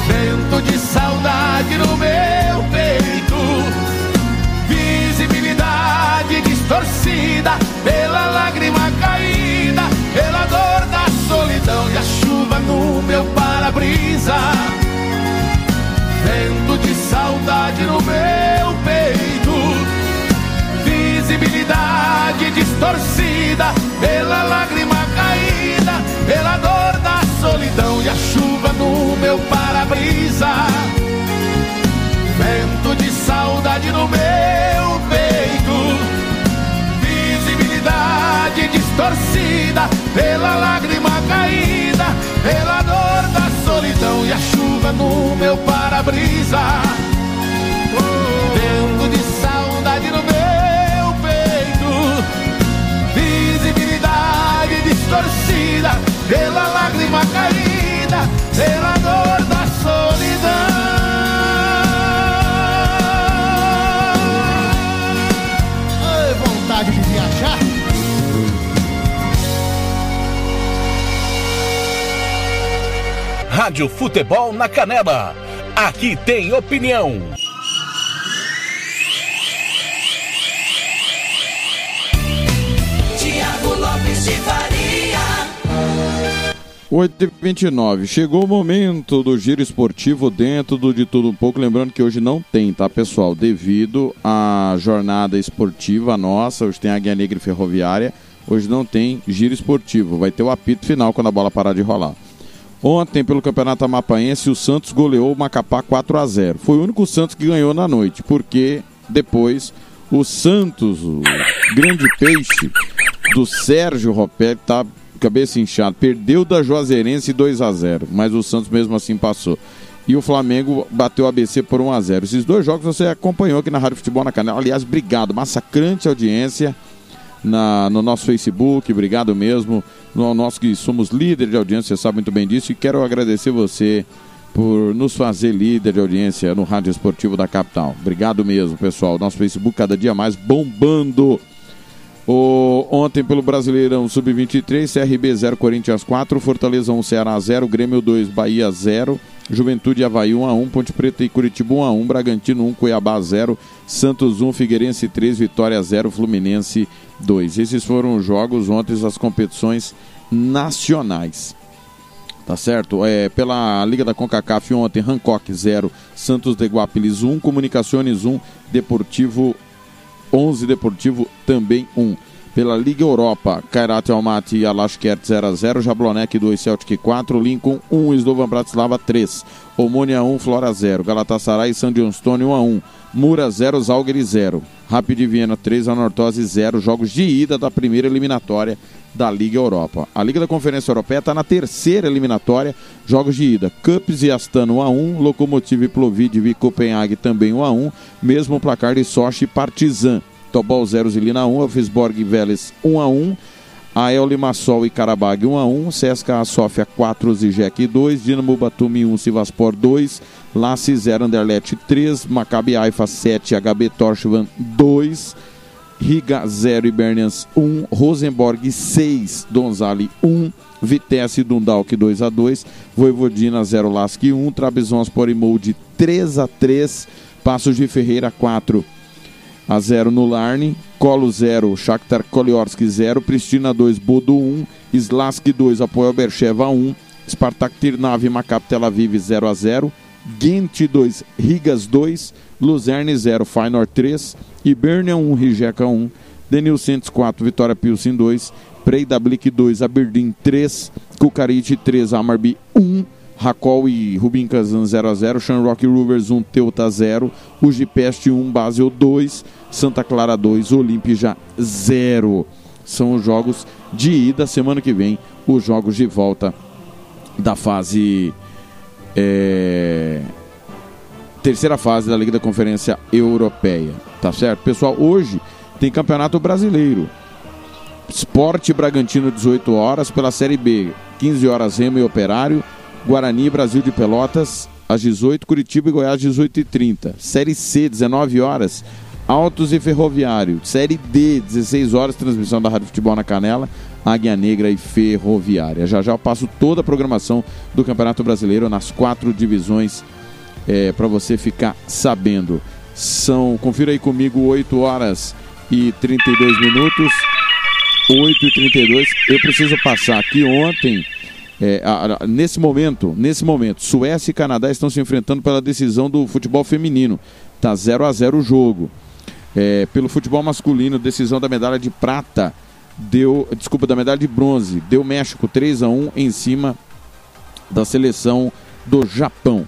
vento de saudade no meu peito, visibilidade distorcida pela lágrima caída, pela dor da solidão e a chuva no meu para-brisa. Vento de saudade no meu peito, visibilidade distorcida pela lágrima caída, pela dor da solidão e a chuva no meu para-brisa. Vento de saudade no meu peito, visibilidade distorcida pela lágrima caída, pela dor da solidão e a chuva no meu para-brisa. Vento de saudade no meu peito, visibilidade distorcida Rádio Futebol na Canela. Aqui tem opinião. Tiago Lopes de Faria. 8h29. Chegou o momento do giro esportivo dentro do de tudo um pouco. Lembrando que hoje não tem, tá, pessoal? Devido à jornada esportiva nossa, hoje tem a Guia Negra e Ferroviária. Hoje não tem giro esportivo. Vai ter o apito final quando a bola parar de rolar. Ontem, pelo Campeonato Amapaense, o Santos goleou o Macapá 4 a 0 Foi o único Santos que ganhou na noite, porque depois o Santos, o grande peixe do Sérgio Ropelli, tá cabeça inchada, perdeu da Juazeirense 2 a 0 mas o Santos mesmo assim passou. E o Flamengo bateu o ABC por 1 a 0 Esses dois jogos você acompanhou aqui na Rádio Futebol na Canela. Aliás, obrigado, massacrante audiência na, no nosso Facebook, obrigado mesmo. No, nós que somos líder de audiência, você sabe muito bem disso. E quero agradecer você por nos fazer líder de audiência no Rádio Esportivo da Capital. Obrigado mesmo, pessoal. Nosso Facebook cada dia mais bombando. O, ontem pelo Brasileirão Sub-23, CRB 0, Corinthians 4, Fortaleza 1, Ceará 0, Grêmio 2, Bahia 0, Juventude Havaí 1 a 1, Ponte Preta e Curitiba 1 a 1, Bragantino 1, Cuiabá 0, Santos 1, Figueirense 3, Vitória 0, Fluminense 2. Esses foram os jogos ontem das competições nacionais. Tá certo? É, pela Liga da CONCACAF ontem, Hancock 0, Santos de Guapilis 1, Comunicações 1, Deportivo 11 Deportivo também 1. Pela Liga Europa, Kairat Almaty e Alashkert 0 a 0, Jablonec 2 Celtic 4, Lincoln 1 Slovan Bratislava 3, Omônia 1 Flora 0, Galatasaray e San Johnstone 1 a 1, Mura 0 Zalgiris 0, Rapid Viena 3 Anortose 0, jogos de ida da primeira eliminatória da Liga Europa. A Liga da Conferência Europeia está na terceira eliminatória, jogos de ida. Cups e Astana 1 a 1, Lokomotiv Plovdiv e Copenhague também 1 a 1, mesmo placar de Sochi e Partizan. Tobol 0 Zilina 1, Elfsborg e Vélez 1 a 1, Ael Limassol e Karabag 1 a 1, CSKA Sofia 4 Zizek 2, Dinamo Batumi 1 Sivaspor 2, Lassi 0 Anderlecht 3, Maccabi Haifa 7 HB Torchvan 2, Riga 0 e Bernians 1, Rosenborg 6, Donzali 1, Vitesse Dundalk 2 a 2, Voivodina 0 Lask 1, Trabzonspor e Molde 3 a 3, Passos de Ferreira 4 a 0 no Larne, Colo 0, Shakhtar Koliorski 0, Pristina 2, Bodo 1, Slask 2, Apoel Bercheva 1, Spartak Tirnav e Macap Tel Aviv 0 a 0, Gent 2, Rigas 2, Luzerne 0, Feyenoord 3, Hibernia 1, Rijeka 1, Denil Santos 4, Vitória Pilsen 2, Breidablik 2, Aberdeen 3, Kukarit 3, Amarby 1, Racol e Rubin Kazan 0x0, Shamrock Rovers 1, Teuta 0, Ugipest 1, Basel 2, Santa Clara 2, Olimpia 0. São os jogos de ida. Semana que vem, os jogos de volta da fase. É, terceira fase da Liga da Conferência Europeia. Tá certo? Pessoal, hoje tem Campeonato Brasileiro. Esporte Bragantino, 18 horas, pela Série B. 15 horas, Remo e Operário. Guarani, Brasil de Pelotas, às 18, Curitiba e Goiás, 18 e 30. Série C, 19 horas, Altos e Ferroviário. Série D, 16 horas, transmissão da Rádio Futebol na Canela, Águia Negra e Ferroviária. Já já eu passo toda a programação do Campeonato Brasileiro nas quatro divisões é, para você ficar sabendo. São, confira aí comigo, 8 horas e 32 minutos. 8 e 32. Eu preciso passar aqui ontem. É, a, a, nesse momento, nesse momento, Suécia e Canadá estão se enfrentando pela decisão do futebol feminino. Tá 0 a 0 o jogo. É, pelo futebol masculino, decisão da medalha de prata deu, desculpa, da medalha de bronze, deu México 3 a 1 em cima da seleção do Japão.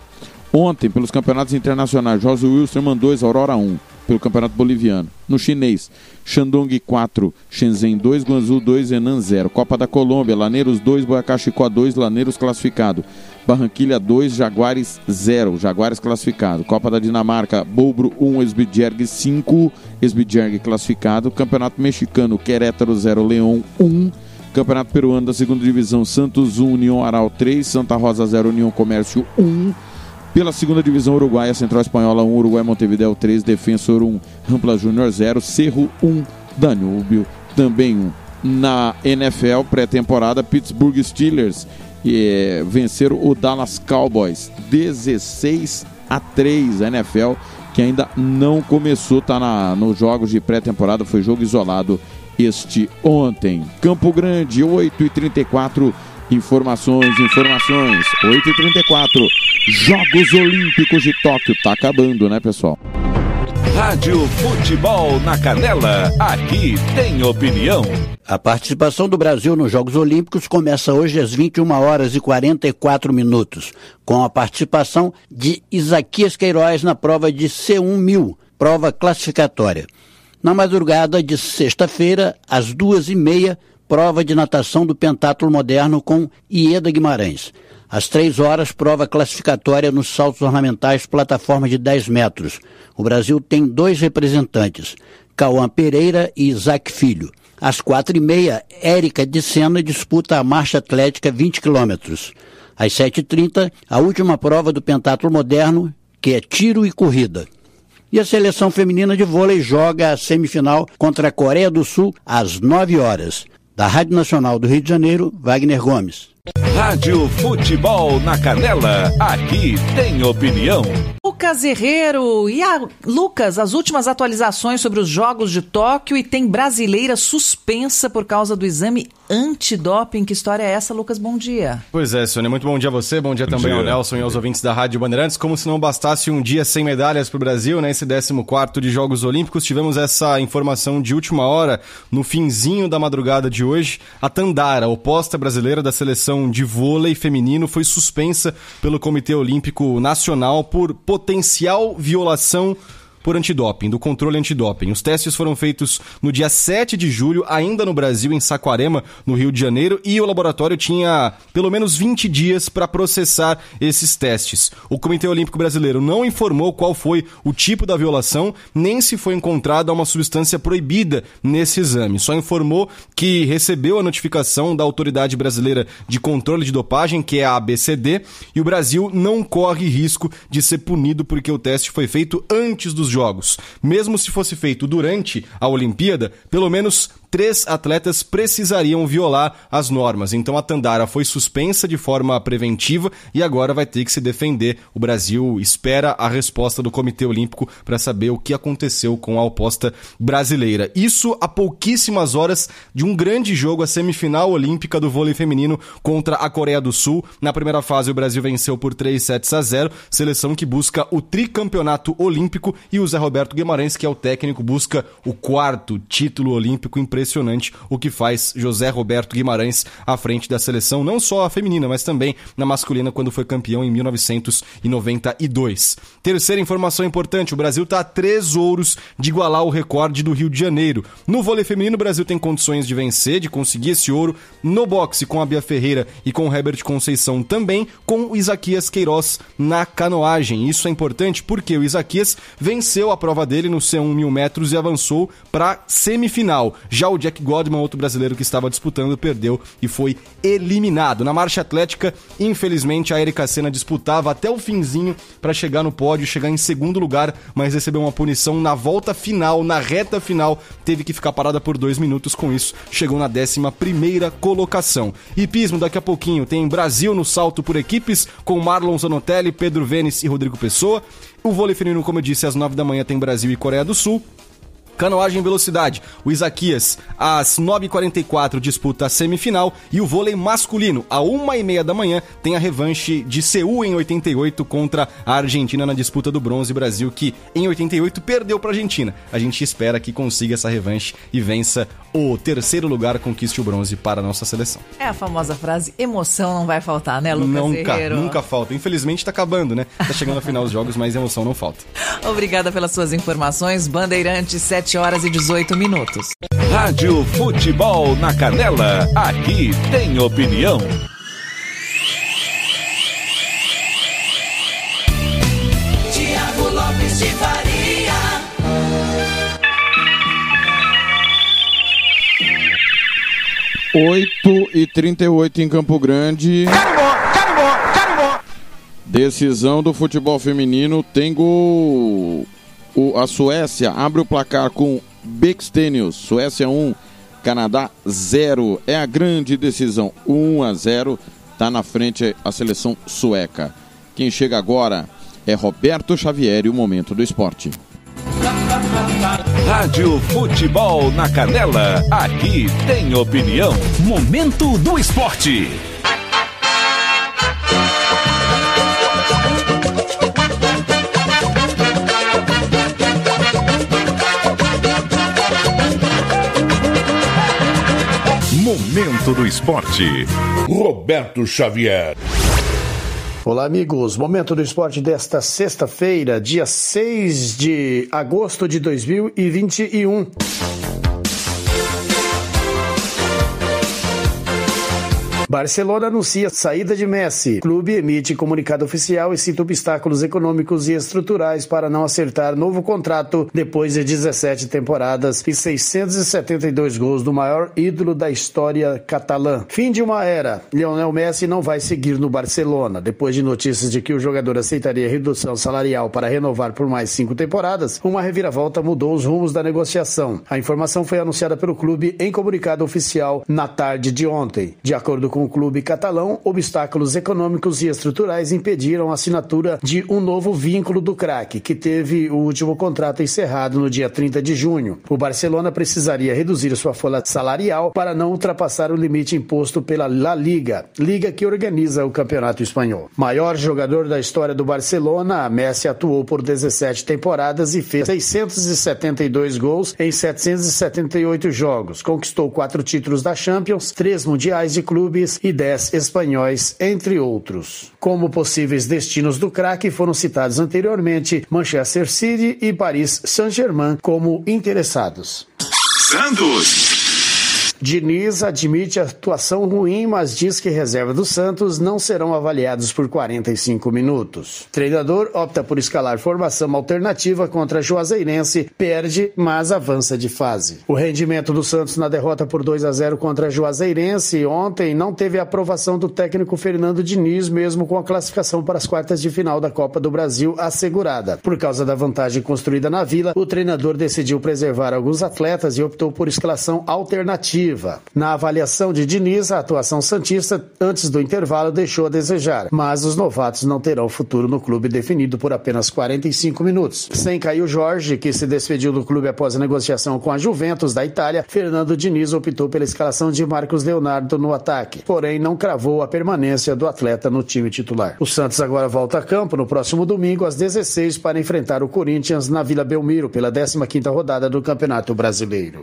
Ontem, pelos campeonatos internacionais, José Wilstermann 2, Aurora 1 pelo Campeonato Boliviano. No chinês, Shandong 4, Shenzhen 2, Guangzhou 2, Henan 0. Copa da Colômbia, Laneiros 2, Boyacá-Chicó 2, Laneiros classificado. Barranquilha 2, Jaguares 0, Jaguares classificado. Copa da Dinamarca, Bolbro 1, Esbjerg 5, Esbjerg classificado. Campeonato Mexicano, Querétaro 0, Leão 1. Campeonato Peruano da segunda divisão, Santos 1, União Aral 3, Santa Rosa 0, União Comércio 1. Pela segunda divisão uruguaia, Central Espanhola 1, Uruguai Montevideo 3, Defensor 1, Rampla Júnior 0, Cerro 1, Danúbio também 1. Na NFL pré-temporada, Pittsburgh Steelers eh, venceram o Dallas Cowboys 16 a 3. A NFL que ainda não começou, está nos jogos de pré-temporada, foi jogo isolado este ontem. Campo Grande, 8 e 34 Informações, informações. 8h34. Jogos Olímpicos de Tóquio. Tá acabando, né, pessoal? Rádio Futebol na Canela. Aqui tem opinião. A participação do Brasil nos Jogos Olímpicos começa hoje às 21 horas e 44 minutos, com a participação de Isaquias Queiroz na prova de C1000, prova classificatória. Na madrugada de sexta-feira, às duas e meia, prova de natação do pentátulo moderno com Ieda Guimarães. Às três horas, prova classificatória nos saltos ornamentais, plataforma de 10 metros. O Brasil tem dois representantes, Cauã Pereira e Isaac Filho. Às quatro e meia, Érica de Sena disputa a marcha atlética 20 quilômetros. Às 7h30, a última prova do pentátulo moderno, que é tiro e corrida. E a seleção feminina de vôlei joga a semifinal contra a Coreia do Sul às 9 horas. Da Rádio Nacional do Rio de Janeiro, Wagner Gomes. Rádio Futebol na Canela, aqui tem opinião. Lucas Herrero. E a Lucas, as últimas atualizações sobre os Jogos de Tóquio e tem brasileira suspensa por causa do exame antidoping. Que história é essa, Lucas? Bom dia. Pois é, Sônia, muito bom dia a você, bom dia bom também dia. ao Nelson e aos ouvintes da Rádio Bandeirantes. Como se não bastasse um dia sem medalhas para o Brasil, nesse né, 14 de Jogos Olímpicos, tivemos essa informação de última hora, no finzinho da madrugada de hoje. A Tandara, oposta brasileira da seleção de vôlei feminino, foi suspensa pelo Comitê Olímpico Nacional por potencial violação por antidoping, do controle antidoping. Os testes foram feitos no dia 7 de julho, ainda no Brasil, em Saquarema, no Rio de Janeiro, e o laboratório tinha pelo menos 20 dias para processar esses testes. O Comitê Olímpico Brasileiro não informou qual foi o tipo da violação, nem se foi encontrada uma substância proibida nesse exame. Só informou que recebeu a notificação da Autoridade Brasileira de Controle de Dopagem, que é a ABCD, e o Brasil não corre risco de ser punido porque o teste foi feito antes dos Jogos. Mesmo se fosse feito durante a Olimpíada, pelo menos três atletas precisariam violar as normas. Então a Tandara foi suspensa de forma preventiva e agora vai ter que se defender. O Brasil espera a resposta do Comitê Olímpico para saber o que aconteceu com a oposta brasileira. Isso a pouquíssimas horas de um grande jogo, a semifinal olímpica do vôlei feminino contra a Coreia do Sul. Na primeira fase, o Brasil venceu por 3 sets a 0, seleção que busca o tricampeonato olímpico e o Zé Roberto Guimarães, que é o técnico, busca o quarto título olímpico impressionante impressionante o que faz José Roberto Guimarães à frente da seleção, não só a feminina, mas também na masculina, quando foi campeão em 1992. Terceira informação importante: o Brasil está a três ouros de igualar o recorde do Rio de Janeiro. No vôlei feminino, o Brasil tem condições de vencer, de conseguir esse ouro. No boxe, com a Bia Ferreira e com o Herbert Conceição também, com o Isaquias Queiroz na canoagem. Isso é importante porque o Isaquias venceu a prova dele no C1 mil metros e avançou para semifinal. Já o Jack Godman, outro brasileiro que estava disputando, perdeu e foi eliminado. Na marcha atlética, infelizmente, a Erika Senna disputava até o finzinho para chegar no pódio, chegar em segundo lugar, mas recebeu uma punição na volta final, na reta final, teve que ficar parada por dois minutos com isso, chegou na décima primeira colocação. Hipismo, daqui a pouquinho, tem Brasil no salto por equipes, com Marlon Zanotelli, Pedro Vênis e Rodrigo Pessoa. O vôlei feminino, como eu disse, às nove da manhã tem Brasil e Coreia do Sul. Canoagem em velocidade. O Isaquias, às 9h44, disputa a semifinal. E o vôlei masculino, à 1h30 da manhã, tem a revanche de Seul em 88 contra a Argentina na disputa do bronze. Brasil, que em 88 perdeu para a Argentina. A gente espera que consiga essa revanche e vença o terceiro lugar, conquiste o bronze para a nossa seleção. É a famosa frase: emoção não vai faltar, né, Lucas Nunca, Herrero? nunca falta. Infelizmente tá acabando, né? Tá chegando ao final dos jogos, mas emoção não falta. Obrigada pelas suas informações. Bandeirantes, 7 horas e 18 minutos. Rádio Futebol na Canela, aqui tem opinião. Tiago Lopes de Faria. Oito e 38 em Campo Grande. Decisão do futebol feminino. Tem gol. O, a Suécia abre o placar com Bextenius. Suécia 1, Canadá 0. É a grande decisão. 1 a 0. Está na frente a seleção sueca. Quem chega agora é Roberto Xavier e o momento do esporte. Rádio Futebol na Canela, aqui tem opinião. Momento do esporte. Momento do esporte. Roberto Xavier. Olá, amigos. Momento do esporte desta sexta-feira, dia 6 de agosto de 2021. Barcelona anuncia saída de Messi. Clube emite comunicado oficial e cita obstáculos econômicos e estruturais para não acertar novo contrato depois de 17 temporadas e 672 gols do maior ídolo da história catalã. Fim de uma era. Lionel Messi não vai seguir no Barcelona. Depois de notícias de que o jogador aceitaria redução salarial para renovar por mais cinco temporadas, uma reviravolta mudou os rumos da negociação. A informação foi anunciada pelo clube em comunicado oficial na tarde de ontem. De acordo com o clube catalão, obstáculos econômicos e estruturais impediram a assinatura de um novo vínculo do craque, que teve o último contrato encerrado no dia 30 de junho. O Barcelona precisaria reduzir sua folha salarial para não ultrapassar o limite imposto pela La Liga, liga que organiza o campeonato espanhol. Maior jogador da história do Barcelona, Messi atuou por 17 temporadas e fez 672 gols em 778 jogos. Conquistou quatro títulos da Champions, três mundiais de clubes e 10 espanhóis, entre outros. Como possíveis destinos do craque foram citados anteriormente Manchester City e Paris Saint-Germain como interessados. Santos. Diniz admite atuação ruim, mas diz que reserva do Santos não serão avaliados por 45 minutos. Treinador opta por escalar formação alternativa contra Juazeirense, perde, mas avança de fase. O rendimento do Santos na derrota por 2 a 0 contra Juazeirense ontem não teve a aprovação do técnico Fernando Diniz, mesmo com a classificação para as quartas de final da Copa do Brasil assegurada. Por causa da vantagem construída na Vila, o treinador decidiu preservar alguns atletas e optou por escalação alternativa. Na avaliação de Diniz, a atuação Santista antes do intervalo deixou a desejar, mas os novatos não terão futuro no clube definido por apenas 45 minutos. Sem Caio Jorge, que se despediu do clube após a negociação com a Juventus da Itália, Fernando Diniz optou pela escalação de Marcos Leonardo no ataque, porém não cravou a permanência do atleta no time titular. O Santos agora volta a campo no próximo domingo às 16 para enfrentar o Corinthians na Vila Belmiro pela 15ª rodada do Campeonato Brasileiro.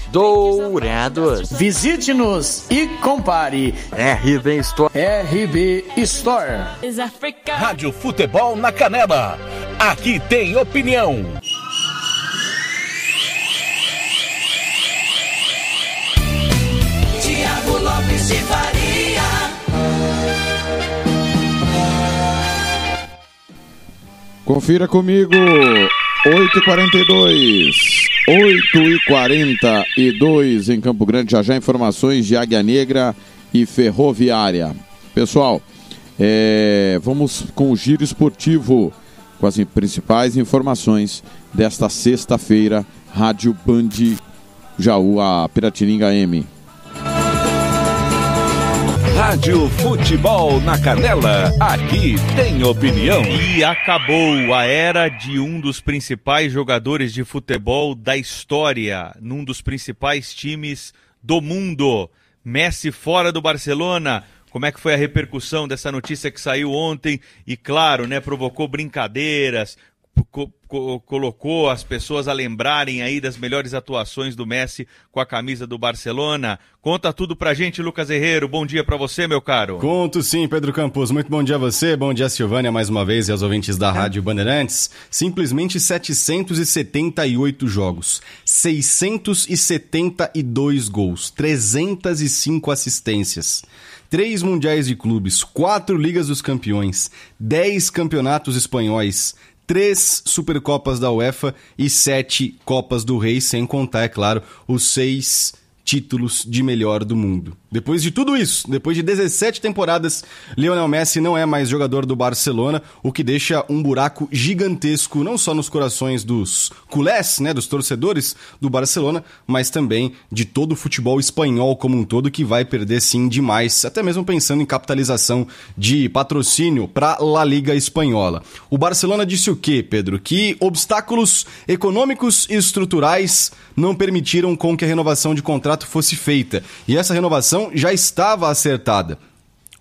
Dourados. Visite-nos e compare. RB Store. RB Store. Rádio Futebol na Canela. Aqui tem opinião. Tiago Lopes de Faria. Confira comigo. 8h42. 8h42 em Campo Grande. Já já informações de Águia Negra e Ferroviária. Pessoal, é, vamos com o giro esportivo com as principais informações desta sexta-feira, Rádio Band Jaú, a Piratininga M. Rádio Futebol na Canela, aqui tem opinião. E acabou a era de um dos principais jogadores de futebol da história, num dos principais times do mundo. Messi fora do Barcelona. Como é que foi a repercussão dessa notícia que saiu ontem? E claro, né, provocou brincadeiras, co co colocou as pessoas a lembrarem aí das melhores atuações do Messi com a camisa do Barcelona. Conta tudo pra gente, Lucas Herrero. Bom dia para você, meu caro. Conto sim, Pedro Campos. Muito bom dia a você, bom dia Silvânia mais uma vez e aos ouvintes da Rádio Bandeirantes. Simplesmente 778 jogos, 672 gols, 305 assistências três mundiais de clubes, quatro ligas dos campeões, dez campeonatos espanhóis, três Supercopas da UEFA e sete Copas do Rei, sem contar, é claro, os seis títulos de melhor do mundo. Depois de tudo isso, depois de 17 temporadas, Lionel Messi não é mais jogador do Barcelona, o que deixa um buraco gigantesco não só nos corações dos culés, né, dos torcedores do Barcelona, mas também de todo o futebol espanhol como um todo que vai perder sim demais, até mesmo pensando em capitalização de patrocínio para La Liga espanhola. O Barcelona disse o quê, Pedro? Que obstáculos econômicos e estruturais não permitiram com que a renovação de contrato fosse feita. E essa renovação já estava acertada.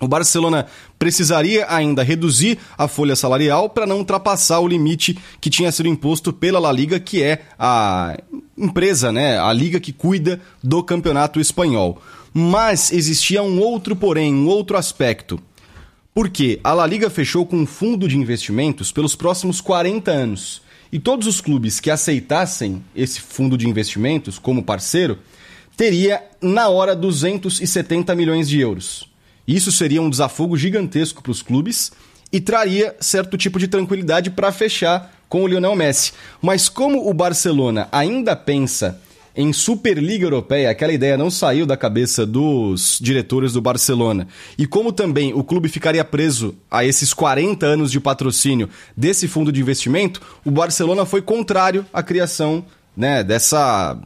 O Barcelona precisaria ainda reduzir a folha salarial para não ultrapassar o limite que tinha sido imposto pela La Liga, que é a empresa, né, a liga que cuida do campeonato espanhol. Mas existia um outro porém, um outro aspecto. Porque a La Liga fechou com um fundo de investimentos pelos próximos 40 anos. E todos os clubes que aceitassem esse fundo de investimentos como parceiro teria, na hora, 270 milhões de euros. Isso seria um desafogo gigantesco para os clubes e traria certo tipo de tranquilidade para fechar com o Lionel Messi. Mas como o Barcelona ainda pensa em Superliga Europeia, aquela ideia não saiu da cabeça dos diretores do Barcelona. E como também o clube ficaria preso a esses 40 anos de patrocínio desse fundo de investimento, o Barcelona foi contrário à criação né, dessa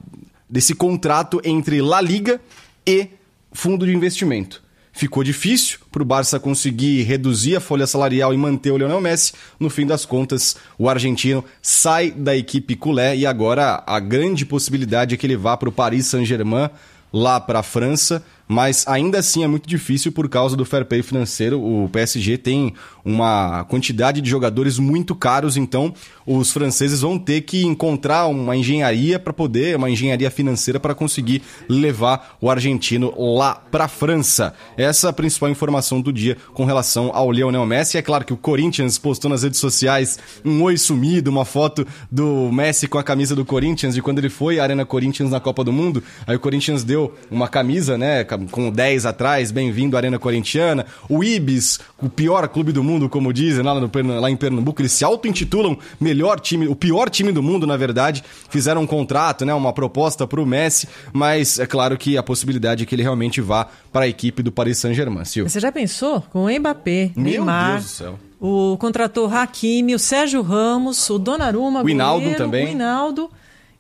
desse contrato entre La Liga e fundo de investimento. Ficou difícil para o Barça conseguir reduzir a folha salarial e manter o Lionel Messi. No fim das contas, o argentino sai da equipe culé e agora a grande possibilidade é que ele vá para o Paris Saint-Germain, lá para a França mas ainda assim é muito difícil por causa do fair play financeiro. O PSG tem uma quantidade de jogadores muito caros, então os franceses vão ter que encontrar uma engenharia para poder, uma engenharia financeira para conseguir levar o argentino lá para a França. Essa é a principal informação do dia com relação ao Lionel Messi. É claro que o Corinthians postou nas redes sociais um oi sumido, uma foto do Messi com a camisa do Corinthians de quando ele foi à Arena Corinthians na Copa do Mundo. Aí o Corinthians deu uma camisa, né, com 10 atrás, bem-vindo à Arena Corintiana. O Ibis, o pior clube do mundo, como dizem lá, no, lá em Pernambuco, eles se auto-intitulam melhor time, o pior time do mundo, na verdade. Fizeram um contrato, né, uma proposta para o Messi, mas é claro que a possibilidade é que ele realmente vá para a equipe do Paris Saint-Germain. Você já pensou? Com o Mbappé, Meu Neymar, Deus do céu. o contratou Hakimi, o Sérgio Ramos, o Donnarumma, O goleiro, também. O Hinaldo.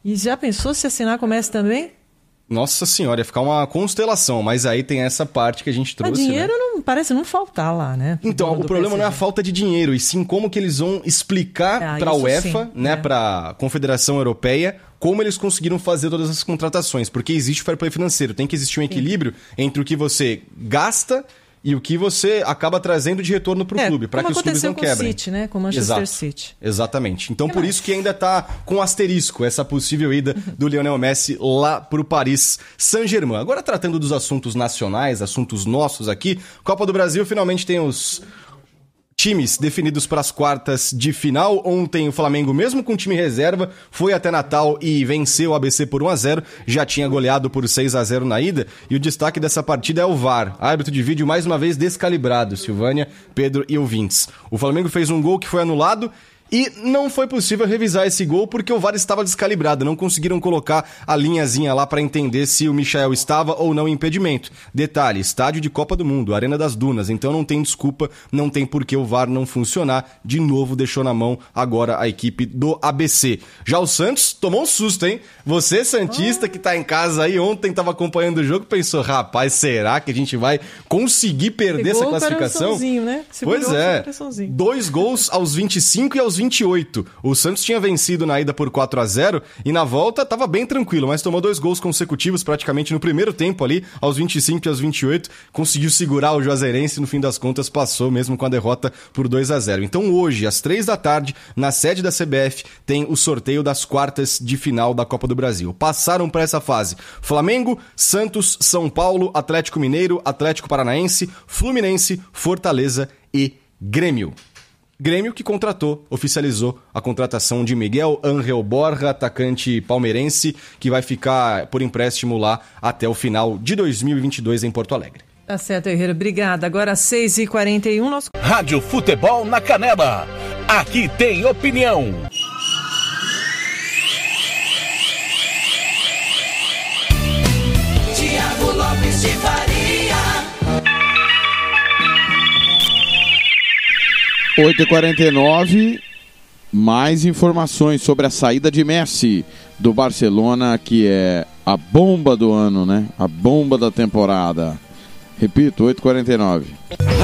E já pensou se assinar com o Messi também? Nossa senhora, ia ficar uma constelação, mas aí tem essa parte que a gente Mas trouxe. né? dinheiro não parece não faltar lá, né? Então, o problema não é a falta de dinheiro, e sim como que eles vão explicar Ah, para a UEFA, sim, né, é. para a Confederação Europeia, como eles conseguiram fazer todas essas contratações, porque existe fair play financeiro, tem que existir um equilíbrio entre o que você gasta e o que você acaba trazendo de retorno para o É, clube, para que os clubes não com quebrem. City, né? Com o Manchester Exato. City. Exatamente. Então, por isso que ainda está com asterisco essa possível ida do Lionel Messi lá para o Paris Saint-Germain. Agora, tratando dos assuntos nacionais, assuntos nossos aqui, Copa do Brasil finalmente tem os times definidos para as quartas de final. Ontem o Flamengo, mesmo com time reserva, foi até Natal e venceu o ABC por 1 a 0. Já tinha goleado por 6 a 0 na ida. E o destaque dessa partida é o VAR, árbitro de vídeo mais uma vez descalibrado, Silvânia, Pedro e ouvintes. O Flamengo fez um gol que foi anulado E não foi possível revisar esse gol porque o VAR estava descalibrado. Não conseguiram colocar a linhazinha lá para entender se o Michel estava ou não em impedimento. Detalhe: estádio de Copa do Mundo, Arena das Dunas. Então não tem desculpa, não tem por que o VAR não funcionar. De novo deixou na mão agora a equipe do ABC. Já o Santos tomou um susto, hein? Você, Santista, que tá em casa aí ontem, estava acompanhando o jogo, pensou: rapaz, será que a gente vai conseguir perder Pegou essa classificação? Né? Pois é. Dois gols aos 25 e aos 28. O Santos tinha vencido na ida por 4 a 0 e na volta estava bem tranquilo, mas tomou dois gols consecutivos praticamente no primeiro tempo ali, aos 25 e aos 28. Conseguiu segurar o Juazeirense e no fim das contas passou mesmo com a derrota por 2 a 0. Então hoje, às 3 da tarde, na sede da CBF, tem o sorteio das quartas de final da Copa do Brasil. Passaram para essa fase Flamengo, Santos, São Paulo, Atlético Mineiro, Atlético Paranaense, Fluminense, Fortaleza e Grêmio. Grêmio que contratou, oficializou a contratação de Miguel Angel Borja, atacante palmeirense, que vai ficar por empréstimo lá até o final de 2022 em Porto Alegre. Tá certo, Herrera. Obrigada. Agora às 6h41, nosso... Rádio Futebol na Canela. Aqui tem opinião. 8h49, mais informações sobre a saída de Messi do Barcelona, que é a bomba do ano, né? A bomba da temporada. Repito, 8h49.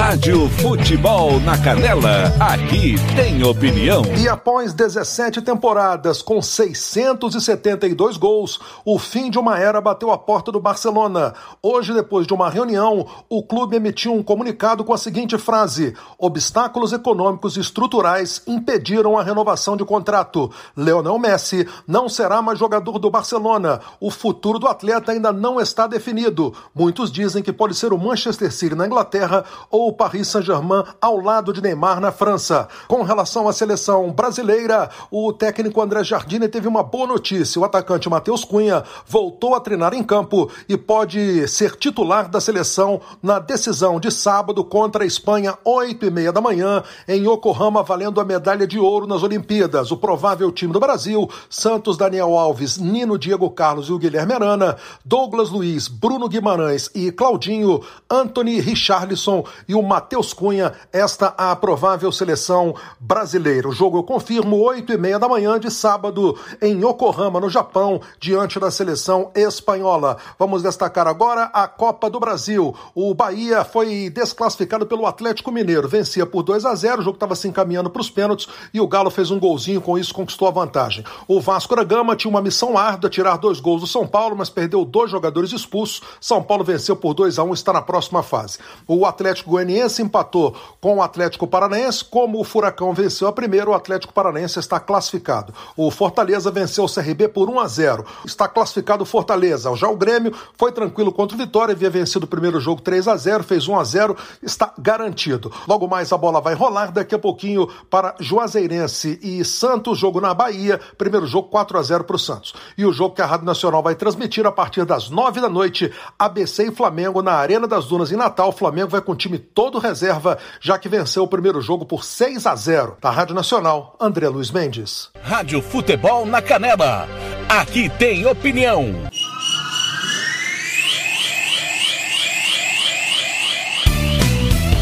Rádio Futebol na Canela. Aqui tem opinião. E após 17 temporadas com 672 gols, o fim de uma era bateu a porta do Barcelona. Hoje, depois de uma reunião, o clube emitiu um comunicado com a seguinte frase: Obstáculos econômicos e estruturais impediram a renovação de contrato. Leonel Messi não será mais jogador do Barcelona. O futuro do atleta ainda não está definido. Muitos dizem que pode ser o Manchester City na Inglaterra ou o Paris Saint-Germain ao lado de Neymar na França. Com relação à seleção brasileira, o técnico André Jardine teve uma boa notícia. O atacante Matheus Cunha voltou a treinar em campo e pode ser titular da seleção na decisão de sábado contra a Espanha, 8 e meia da manhã, em Yokohama, valendo a medalha de ouro nas Olimpíadas. O provável time do Brasil, Santos, Daniel Alves, Nino, Diego Carlos e o Guilherme Arana, Douglas Luiz, Bruno Guimarães e Claudinho, Anthony Richarlison e o Matheus Cunha, esta a provável seleção brasileira. O jogo eu confirmo, 8 e meia da manhã de sábado, em Yokohama, no Japão, diante da seleção espanhola. Vamos destacar agora a Copa do Brasil. O Bahia foi desclassificado pelo Atlético Mineiro, vencia por 2 a 0 o jogo estava se encaminhando para os pênaltis e o Galo fez um golzinho, com isso conquistou a vantagem. O Vasco da Gama tinha uma missão árdua, tirar dois gols do São Paulo, mas perdeu dois jogadores expulsos. São Paulo venceu por 2 a 1 está na próxima fase. O Atlético Goianiense empatou com o Atlético Paranaense, como o Furacão venceu a primeira, o Atlético Paranaense está classificado. O Fortaleza venceu o CRB por 1 a 0. Está classificado o Fortaleza. Já o Grêmio foi tranquilo contra o Vitória, havia vencido o primeiro jogo 3 a 0, fez 1 a 0, está garantido. Logo mais a bola vai rolar daqui a pouquinho para Juazeirense e Santos, jogo na Bahia, primeiro jogo 4 a 0 para o Santos. E o jogo que a Rádio Nacional vai transmitir a partir das 9 da noite, ABC e Flamengo na Arena das Dunas em Natal. O Flamengo vai com o time todo reserva, já que venceu o primeiro jogo por 6 a 0. Da Rádio Nacional, André Luiz Mendes. Rádio Futebol na Canela. Aqui tem opinião.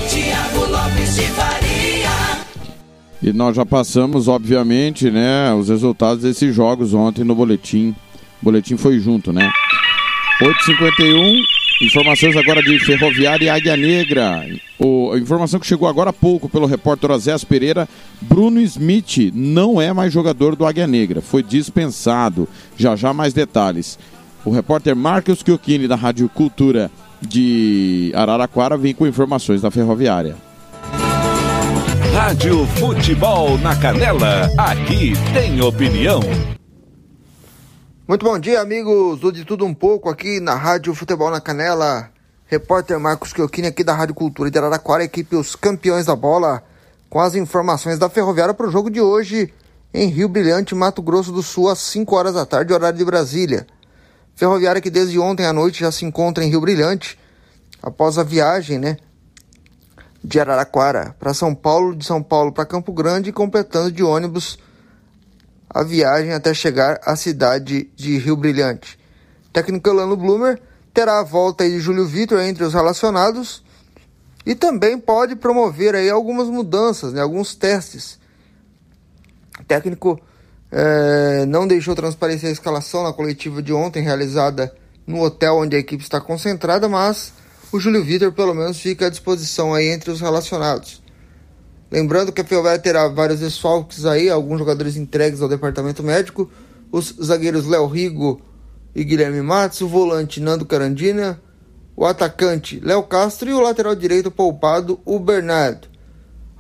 Tiago Lopes de Faria. E nós já passamos, obviamente, né, os resultados desses jogos ontem no boletim. O boletim foi junto, né? 8h51, informações agora de Ferroviária e Águia Negra. O, a informação que chegou agora há pouco pelo repórter Osés Pereira, Bruno Smith não é mais jogador do Águia Negra, foi dispensado. Já já mais detalhes. O repórter Marcos Chiocchini, da Rádio Cultura de Araraquara, vem com informações da Ferroviária. Rádio Futebol na Canela. Aqui tem opinião. Muito bom dia, amigos do De Tudo Um Pouco, aqui na Rádio Futebol na Canela. Repórter Marcos Chiocchini aqui da Rádio Cultura de Araraquara, equipe Os Campeões da Bola, com as informações da Ferroviária para o jogo de hoje em Rio Brilhante, Mato Grosso do Sul, às 5 horas da tarde, horário de Brasília. Ferroviária que desde ontem à noite já se encontra em Rio Brilhante, após a viagem, né, de Araraquara para São Paulo, de São Paulo para Campo Grande, completando de ônibus a viagem até chegar à cidade de Rio Brilhante. técnico Elano Blumer terá a volta de Júlio Vitor entre os relacionados e também pode promover aí algumas mudanças, né, alguns testes. O técnico é, não deixou transparecer a escalação na coletiva de ontem, realizada no hotel onde a equipe está concentrada, mas o Júlio Vitor pelo menos fica à disposição aí entre os relacionados. Lembrando que a Ferroviária terá vários desfalques aí, alguns jogadores entregues ao departamento médico, os zagueiros Léo Rigo e Guilherme Matos, o volante Nando Carandina, o atacante Léo Castro e o lateral direito poupado, o Bernardo.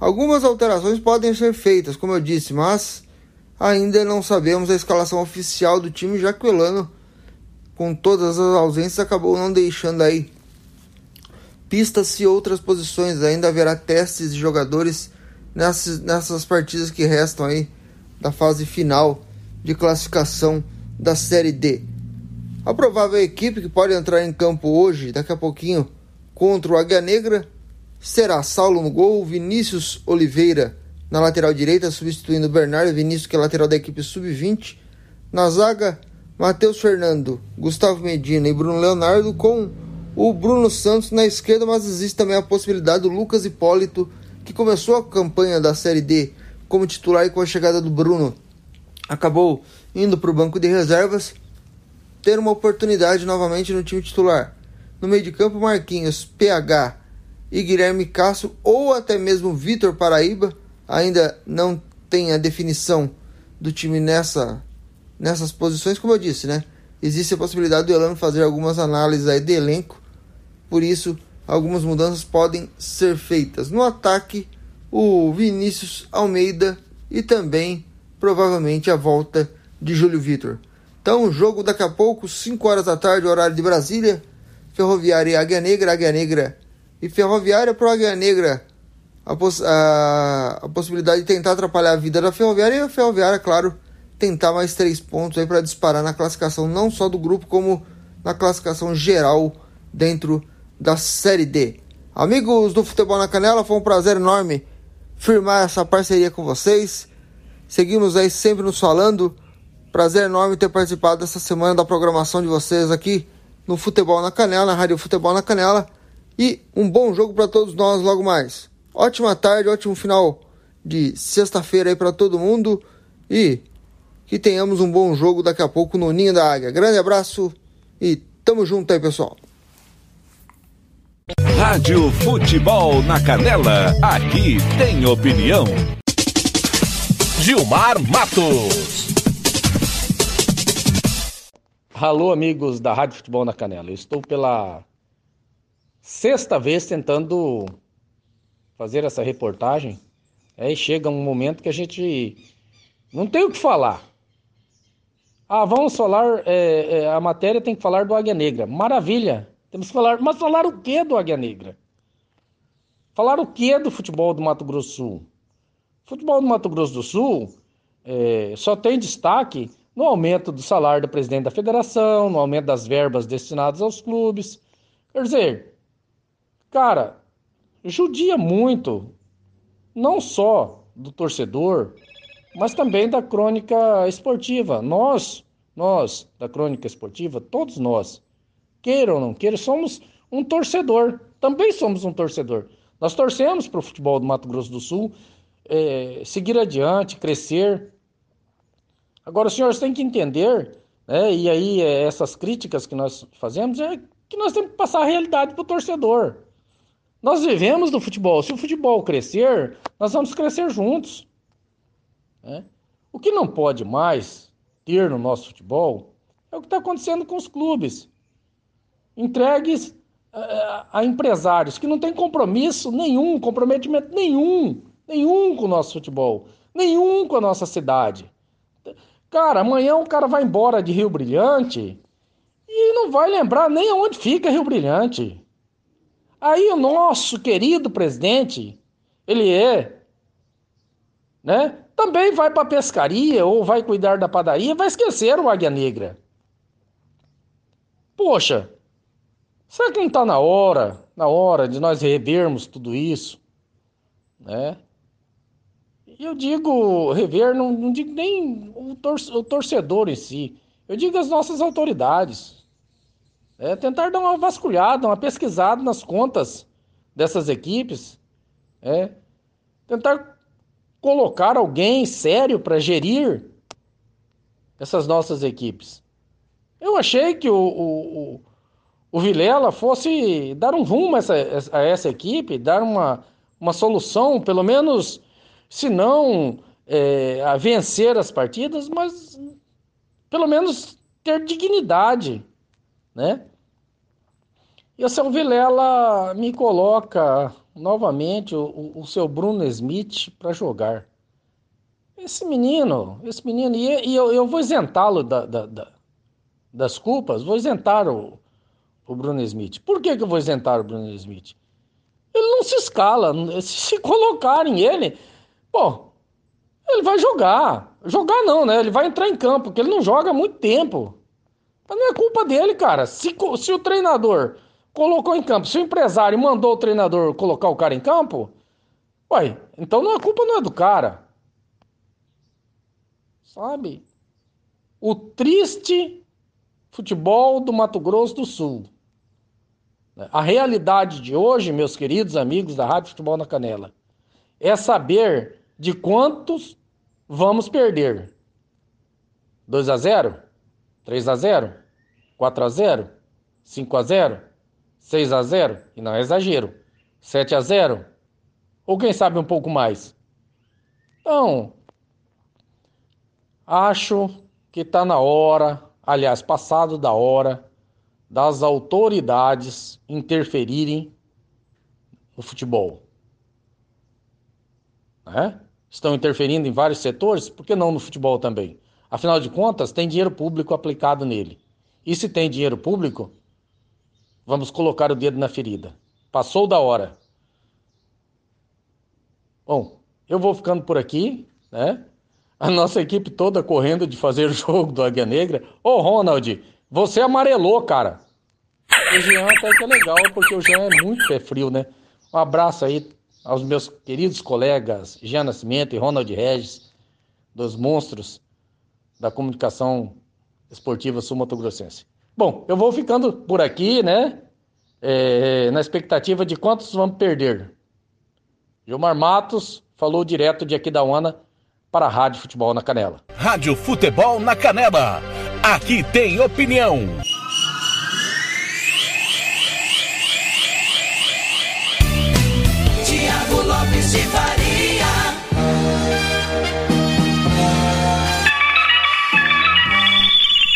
Algumas alterações podem ser feitas, como eu disse, mas ainda não sabemos a escalação oficial do time, já que o Elano, com todas as ausências, acabou não deixando aí pistas e outras posições. Ainda haverá testes de jogadores nessas, nessas partidas que restam aí da fase final de classificação da Série D. A provável equipe que pode entrar em campo hoje, daqui a pouquinho, contra o Águia Negra, será Saulo no gol, Vinícius Oliveira na lateral direita, substituindo Bernardo Vinícius, que é lateral da equipe sub-20. Na zaga, Matheus Fernando, Gustavo Medina e Bruno Leonardo, com o Bruno Santos na esquerda, mas existe também a possibilidade do Lucas Hipólito, que começou a campanha da Série D como titular e com a chegada do Bruno acabou indo para o banco de reservas, ter uma oportunidade novamente no time titular. No meio de campo, Marquinhos, PH e Guilherme Castro, ou até mesmo Vitor Paraíba, ainda não tem a definição do time nessa, nessas posições, como eu disse, né? Existe a possibilidade do Elano fazer algumas análises aí de elenco, por isso algumas mudanças podem ser feitas. No ataque, o Vinícius Almeida e também provavelmente a volta de Júlio Vitor. Então, jogo daqui a pouco, 5 horas da tarde, horário de Brasília. Ferroviária e Águia Negra, Águia Negra e Ferroviária para Águia Negra. A, poss a, a, possibilidade de tentar atrapalhar a vida da Ferroviária e a Ferroviária, claro, tentar mais três pontos aí para disparar na classificação não só do grupo, como na classificação geral dentro da Série D. Amigos do Futebol na Canela, foi um prazer enorme firmar essa parceria com vocês. Seguimos aí sempre nos falando. Prazer enorme ter participado dessa semana da programação de vocês aqui no Futebol na Canela, na Rádio Futebol na Canela. E um bom jogo para todos nós logo mais. Ótima tarde, ótimo final de sexta-feira aí para todo mundo. E que tenhamos um bom jogo daqui a pouco no Ninho da Águia. Grande abraço e tamo junto aí, pessoal. Rádio Futebol na Canela, aqui tem opinião. Gilmar Matos. Alô, amigos da Rádio Futebol na Canela. Eu estou pela sexta vez tentando fazer essa reportagem. Aí chega um momento que a gente não tem o que falar. Ah, vamos falar. É, é, a matéria tem que falar do Águia Negra. Maravilha. Temos que falar. Mas falar o que do Águia Negra? Falar o que do futebol do Mato Grosso Sul? Futebol do Mato Grosso do Sul é, só tem destaque no aumento do salário do presidente da federação, no aumento das verbas destinadas aos clubes. Quer dizer, cara, judia muito, não só do torcedor, mas também da crônica esportiva. Nós, nós da crônica esportiva, todos nós, queira ou não queira, somos um torcedor. Também somos um torcedor. Nós torcemos para o futebol do Mato Grosso do Sul é, seguir adiante, crescer. Agora, os senhores têm que entender, né, e aí é, essas críticas que nós fazemos, é que nós temos que passar a realidade para o torcedor. Nós vivemos do futebol. Se o futebol crescer, nós vamos crescer juntos. Né? O que não pode mais ter no nosso futebol é o que está acontecendo com os clubes entregues uh, a empresários que não têm compromisso nenhum, comprometimento nenhum, nenhum com o nosso futebol, nenhum com a nossa cidade. Cara, amanhã o cara vai embora de Rio Brilhante e não vai lembrar nem onde fica Rio Brilhante. Aí o nosso querido presidente, ele é, né? Também vai para pescaria ou vai cuidar da padaria, vai esquecer o Águia Negra. Poxa, Será que não está na hora, na hora de nós revermos tudo isso? né? Eu digo rever, não, não digo nem o, tor o, torcedor em si, eu digo as nossas autoridades. É tentar dar uma vasculhada, uma pesquisada nas contas dessas equipes, é tentar colocar alguém sério para gerir essas nossas equipes. Eu achei que o, o, o Vilela fosse dar um rumo a essa, a essa equipe, dar uma, uma solução, pelo menos, se não é, a vencer as partidas, mas pelo menos ter dignidade, né? E o seu Vilela me coloca novamente o, o seu Bruno Smith para jogar. Esse menino, esse menino, e, eu, eu, vou isentá-lo da, da, da, das culpas, vou isentar o, o Bruno Smith. Por que, que eu vou isentar o Bruno Smith? Ele não se escala, se colocarem ele, pô, ele vai jogar. Jogar não, né? Ele vai entrar em campo, porque ele não joga há muito tempo. Mas não é culpa dele, cara. Se, se o treinador colocou em campo. Se o empresário mandou o treinador colocar o cara em campo, uai, então não, a culpa não é do cara. Sabe? O triste futebol do Mato Grosso do Sul. A realidade de hoje, meus queridos amigos da Rádio Futebol na Canela, é saber de quantos vamos perder. 2 a 0? 3 a 0? 4 a 0? 5 a 0? 6 a 0 e não é exagero. 7 a 0 ou quem sabe um pouco mais. Então, acho que está na hora, aliás, passado da hora, das autoridades interferirem no futebol. Né? Estão interferindo em vários setores, por que não no futebol também? Afinal de contas, tem dinheiro público aplicado nele. E se tem dinheiro público, Vamos colocar o dedo na ferida. Passou da hora. Bom, eu vou ficando por aqui, né? A nossa equipe toda correndo de fazer o jogo do Águia Negra. Ô, Ronald, você amarelou, cara. O Jean até que é legal, porque o Jean é muito pé frio, né? Um abraço aí aos meus queridos colegas Jean Nascimento e Ronald Regis, dos monstros da comunicação esportiva sul-mato-grossense. Bom, eu vou ficando por aqui, né? É, na expectativa de quantos vamos perder. Gilmar Matos falou direto de aqui da UANA para a Rádio Futebol na Canela. Rádio Futebol na Canela. Aqui tem opinião. Tiago Lopes de Faria.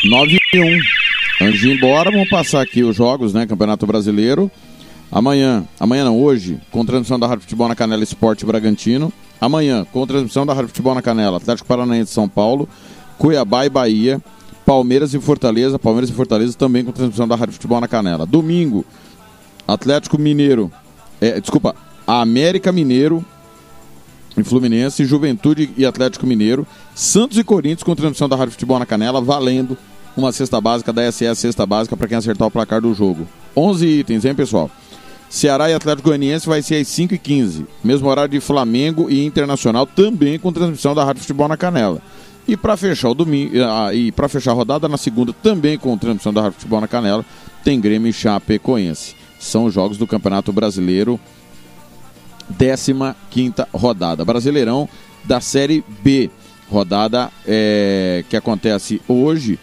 Nove e um. Antes de ir embora, vamos passar aqui os jogos, né? Campeonato Brasileiro. Amanhã, amanhã não, hoje, com transmissão da Rádio Futebol na Canela Esporte Bragantino. Amanhã, com transmissão da Rádio Futebol na Canela, Atlético Paranaense de São Paulo, Cuiabá e Bahia, Palmeiras e Fortaleza, Palmeiras e Fortaleza também com transmissão da Rádio Futebol na Canela. Domingo, Atlético Mineiro, é, desculpa, América Mineiro e Fluminense, Juventude e Atlético Mineiro, Santos e Corinthians com transmissão da Rádio Futebol na Canela, valendo uma cesta básica da SS Cesta Básica para quem acertar o placar do jogo. 11 itens, hein, pessoal? Ceará e Atlético Goianiense vai ser às 5h15. Mesmo horário de Flamengo e Internacional, também com transmissão da Rádio Futebol na Canela. E para fechar o domingo, ah, e para fechar a rodada na segunda, também com transmissão da Rádio Futebol na Canela, tem Grêmio e Chapecoense. São os jogos do Campeonato Brasileiro, 15 rodada. Brasileirão da Série B. Rodada é, que acontece hoje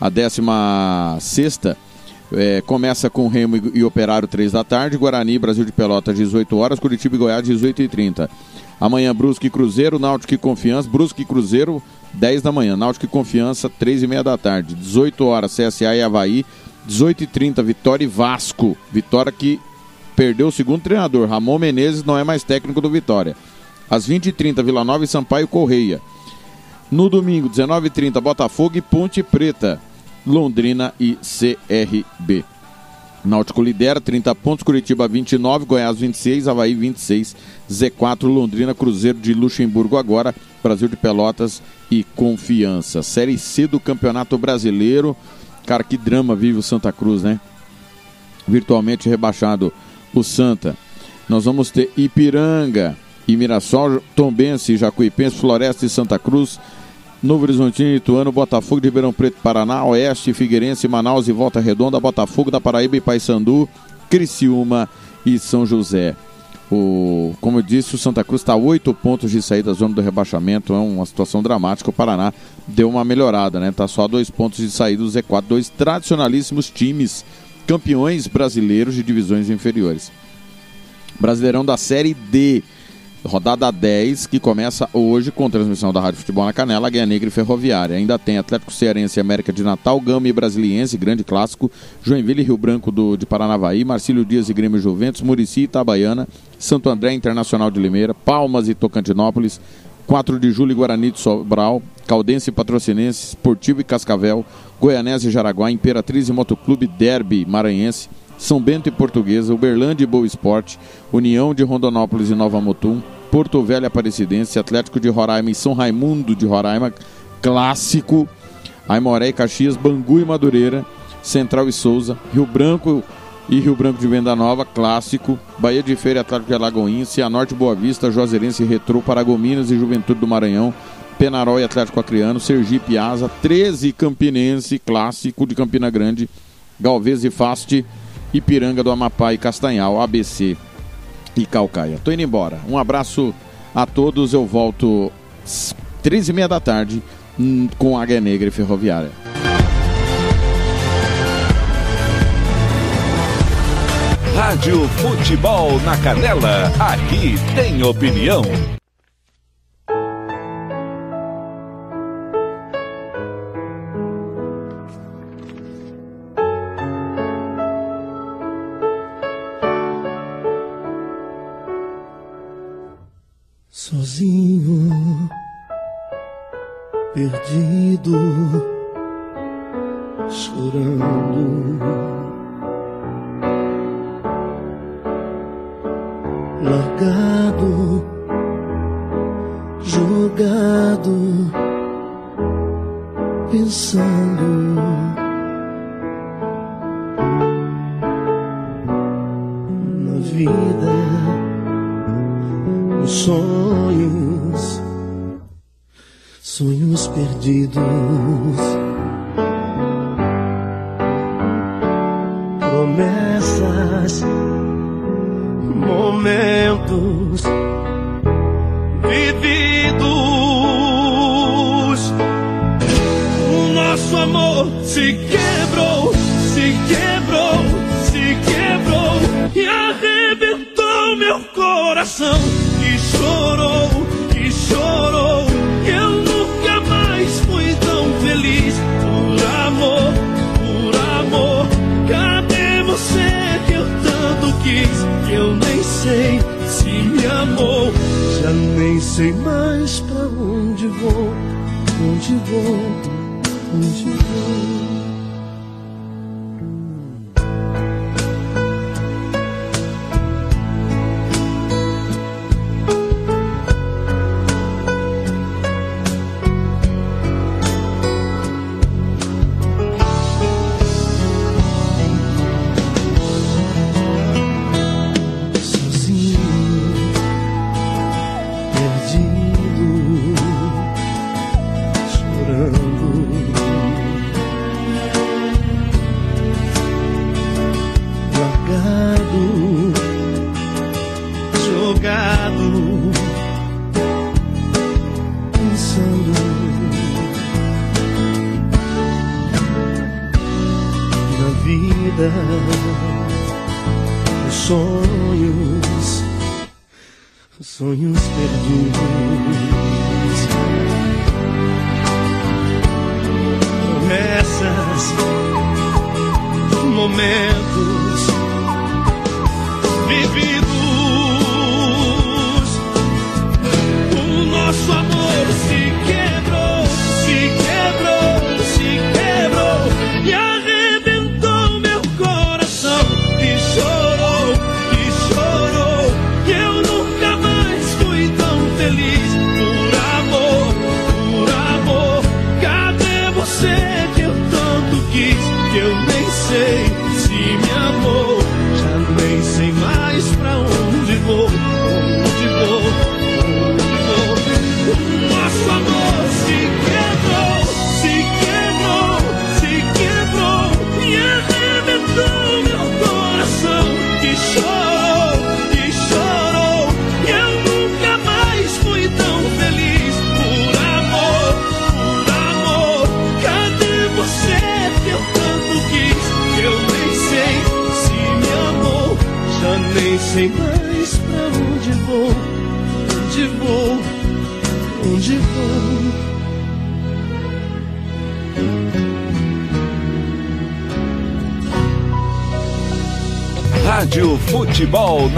a 16 é, começa com Remo e, e Operário 3 da tarde, Guarani Brasil de Pelotas 18 horas, Curitiba e Goiás 18 e 30. Amanhã Brusque e Cruzeiro, Náutico e Confiança, Brusque e Cruzeiro 10 da manhã, Náutico e Confiança 3 e meia da tarde, 18 horas CSA e Havaí, 18 e 30 Vitória e Vasco, Vitória que perdeu o segundo treinador, Ramon Menezes não é mais técnico do Vitória. Às 20 e 30 Vila Nova e Sampaio Correia. No domingo, 19h30, Botafogo e Ponte Preta. Londrina e CRB. Náutico lidera 30 pontos, Curitiba 29, Goiás 26, Havaí 26, Z4, Londrina, Cruzeiro de Luxemburgo agora, Brasil de Pelotas e Confiança. Série C do Campeonato Brasileiro. Cara, que drama vive o Santa Cruz, né? Virtualmente rebaixado o Santa. Nós vamos ter Ipiranga e Mirassol, Tombense, Jacuipense, Floresta e Santa Cruz, Novo Horizontino, Ituano, Botafogo de Ribeirão Preto, Paraná, Oeste, Figueirense, Manaus e Volta Redonda, Botafogo da Paraíba e Paysandu, Criciúma e São José. O, como eu disse, o Santa Cruz está a oito pontos de saída da zona do rebaixamento. É uma situação dramática. O Paraná deu uma melhorada, né? Está só a dois pontos de saída do Z4. Dois tradicionalíssimos times campeões brasileiros de divisões inferiores. Brasileirão da Série D. Rodada 10, que começa hoje com transmissão da Rádio Futebol na Canela, Guia Negra e Ferroviária. Ainda tem Atlético Cearense América de Natal, Gama e Brasiliense, grande clássico, Joinville e Rio Branco do, de Paranavaí, Marcílio Dias e Grêmio Juventus, Murici e Itabaiana, Santo André Internacional de Limeira, Palmas e Tocantinópolis, 4 de julho Guarani de Sobral, Caldense e Patrocinense, Esportivo e Cascavel, Goianese e Jaraguá, Imperatriz e Motoclube Derby Maranhense, são Bento e Portuguesa, Uberlândia e Boa Esporte, União de Rondonópolis e Nova Mutum, Porto Velho Aparecidense, Atlético de Roraima e São Raimundo de Roraima, Clássico, Aimoré e Caxias, Bangu e Madureira, Central e Souza, Rio Branco e Rio Branco de Venda Nova, Clássico, Bahia de Feira e Atlético de Alagoinha, Cianorte Boa Vista, Juazeirense e Retrô, Paragominas e Juventude do Maranhão, Penarol e Atlético Acreano, Sergipe Asa, 13 Campinense, Clássico de Campina Grande, Galvez e Faste, Ipiranga do Amapá e Castanhal, ABC e Calcaia. Tô indo embora. Um abraço a todos. Eu volto três e meia da tarde hum, com Águia Negra e Ferroviária. Rádio Futebol na Canela. Aqui tem opinião. Sozinho, perdido, chorando. Largado, jogado, pensando. Na vida sonhos, sonhos perdidos, promessas, momentos vividos. O nosso amor se quebrou, se quebrou, se quebrou e arrebentou meu coração que chorou, que chorou. Eu nunca mais fui tão feliz por amor, por amor. Cadê você que eu tanto quis? Eu nem sei se me amou. Já nem sei mais pra onde vou, onde vou,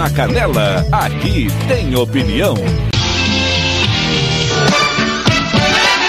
na Canela, aqui tem opinião.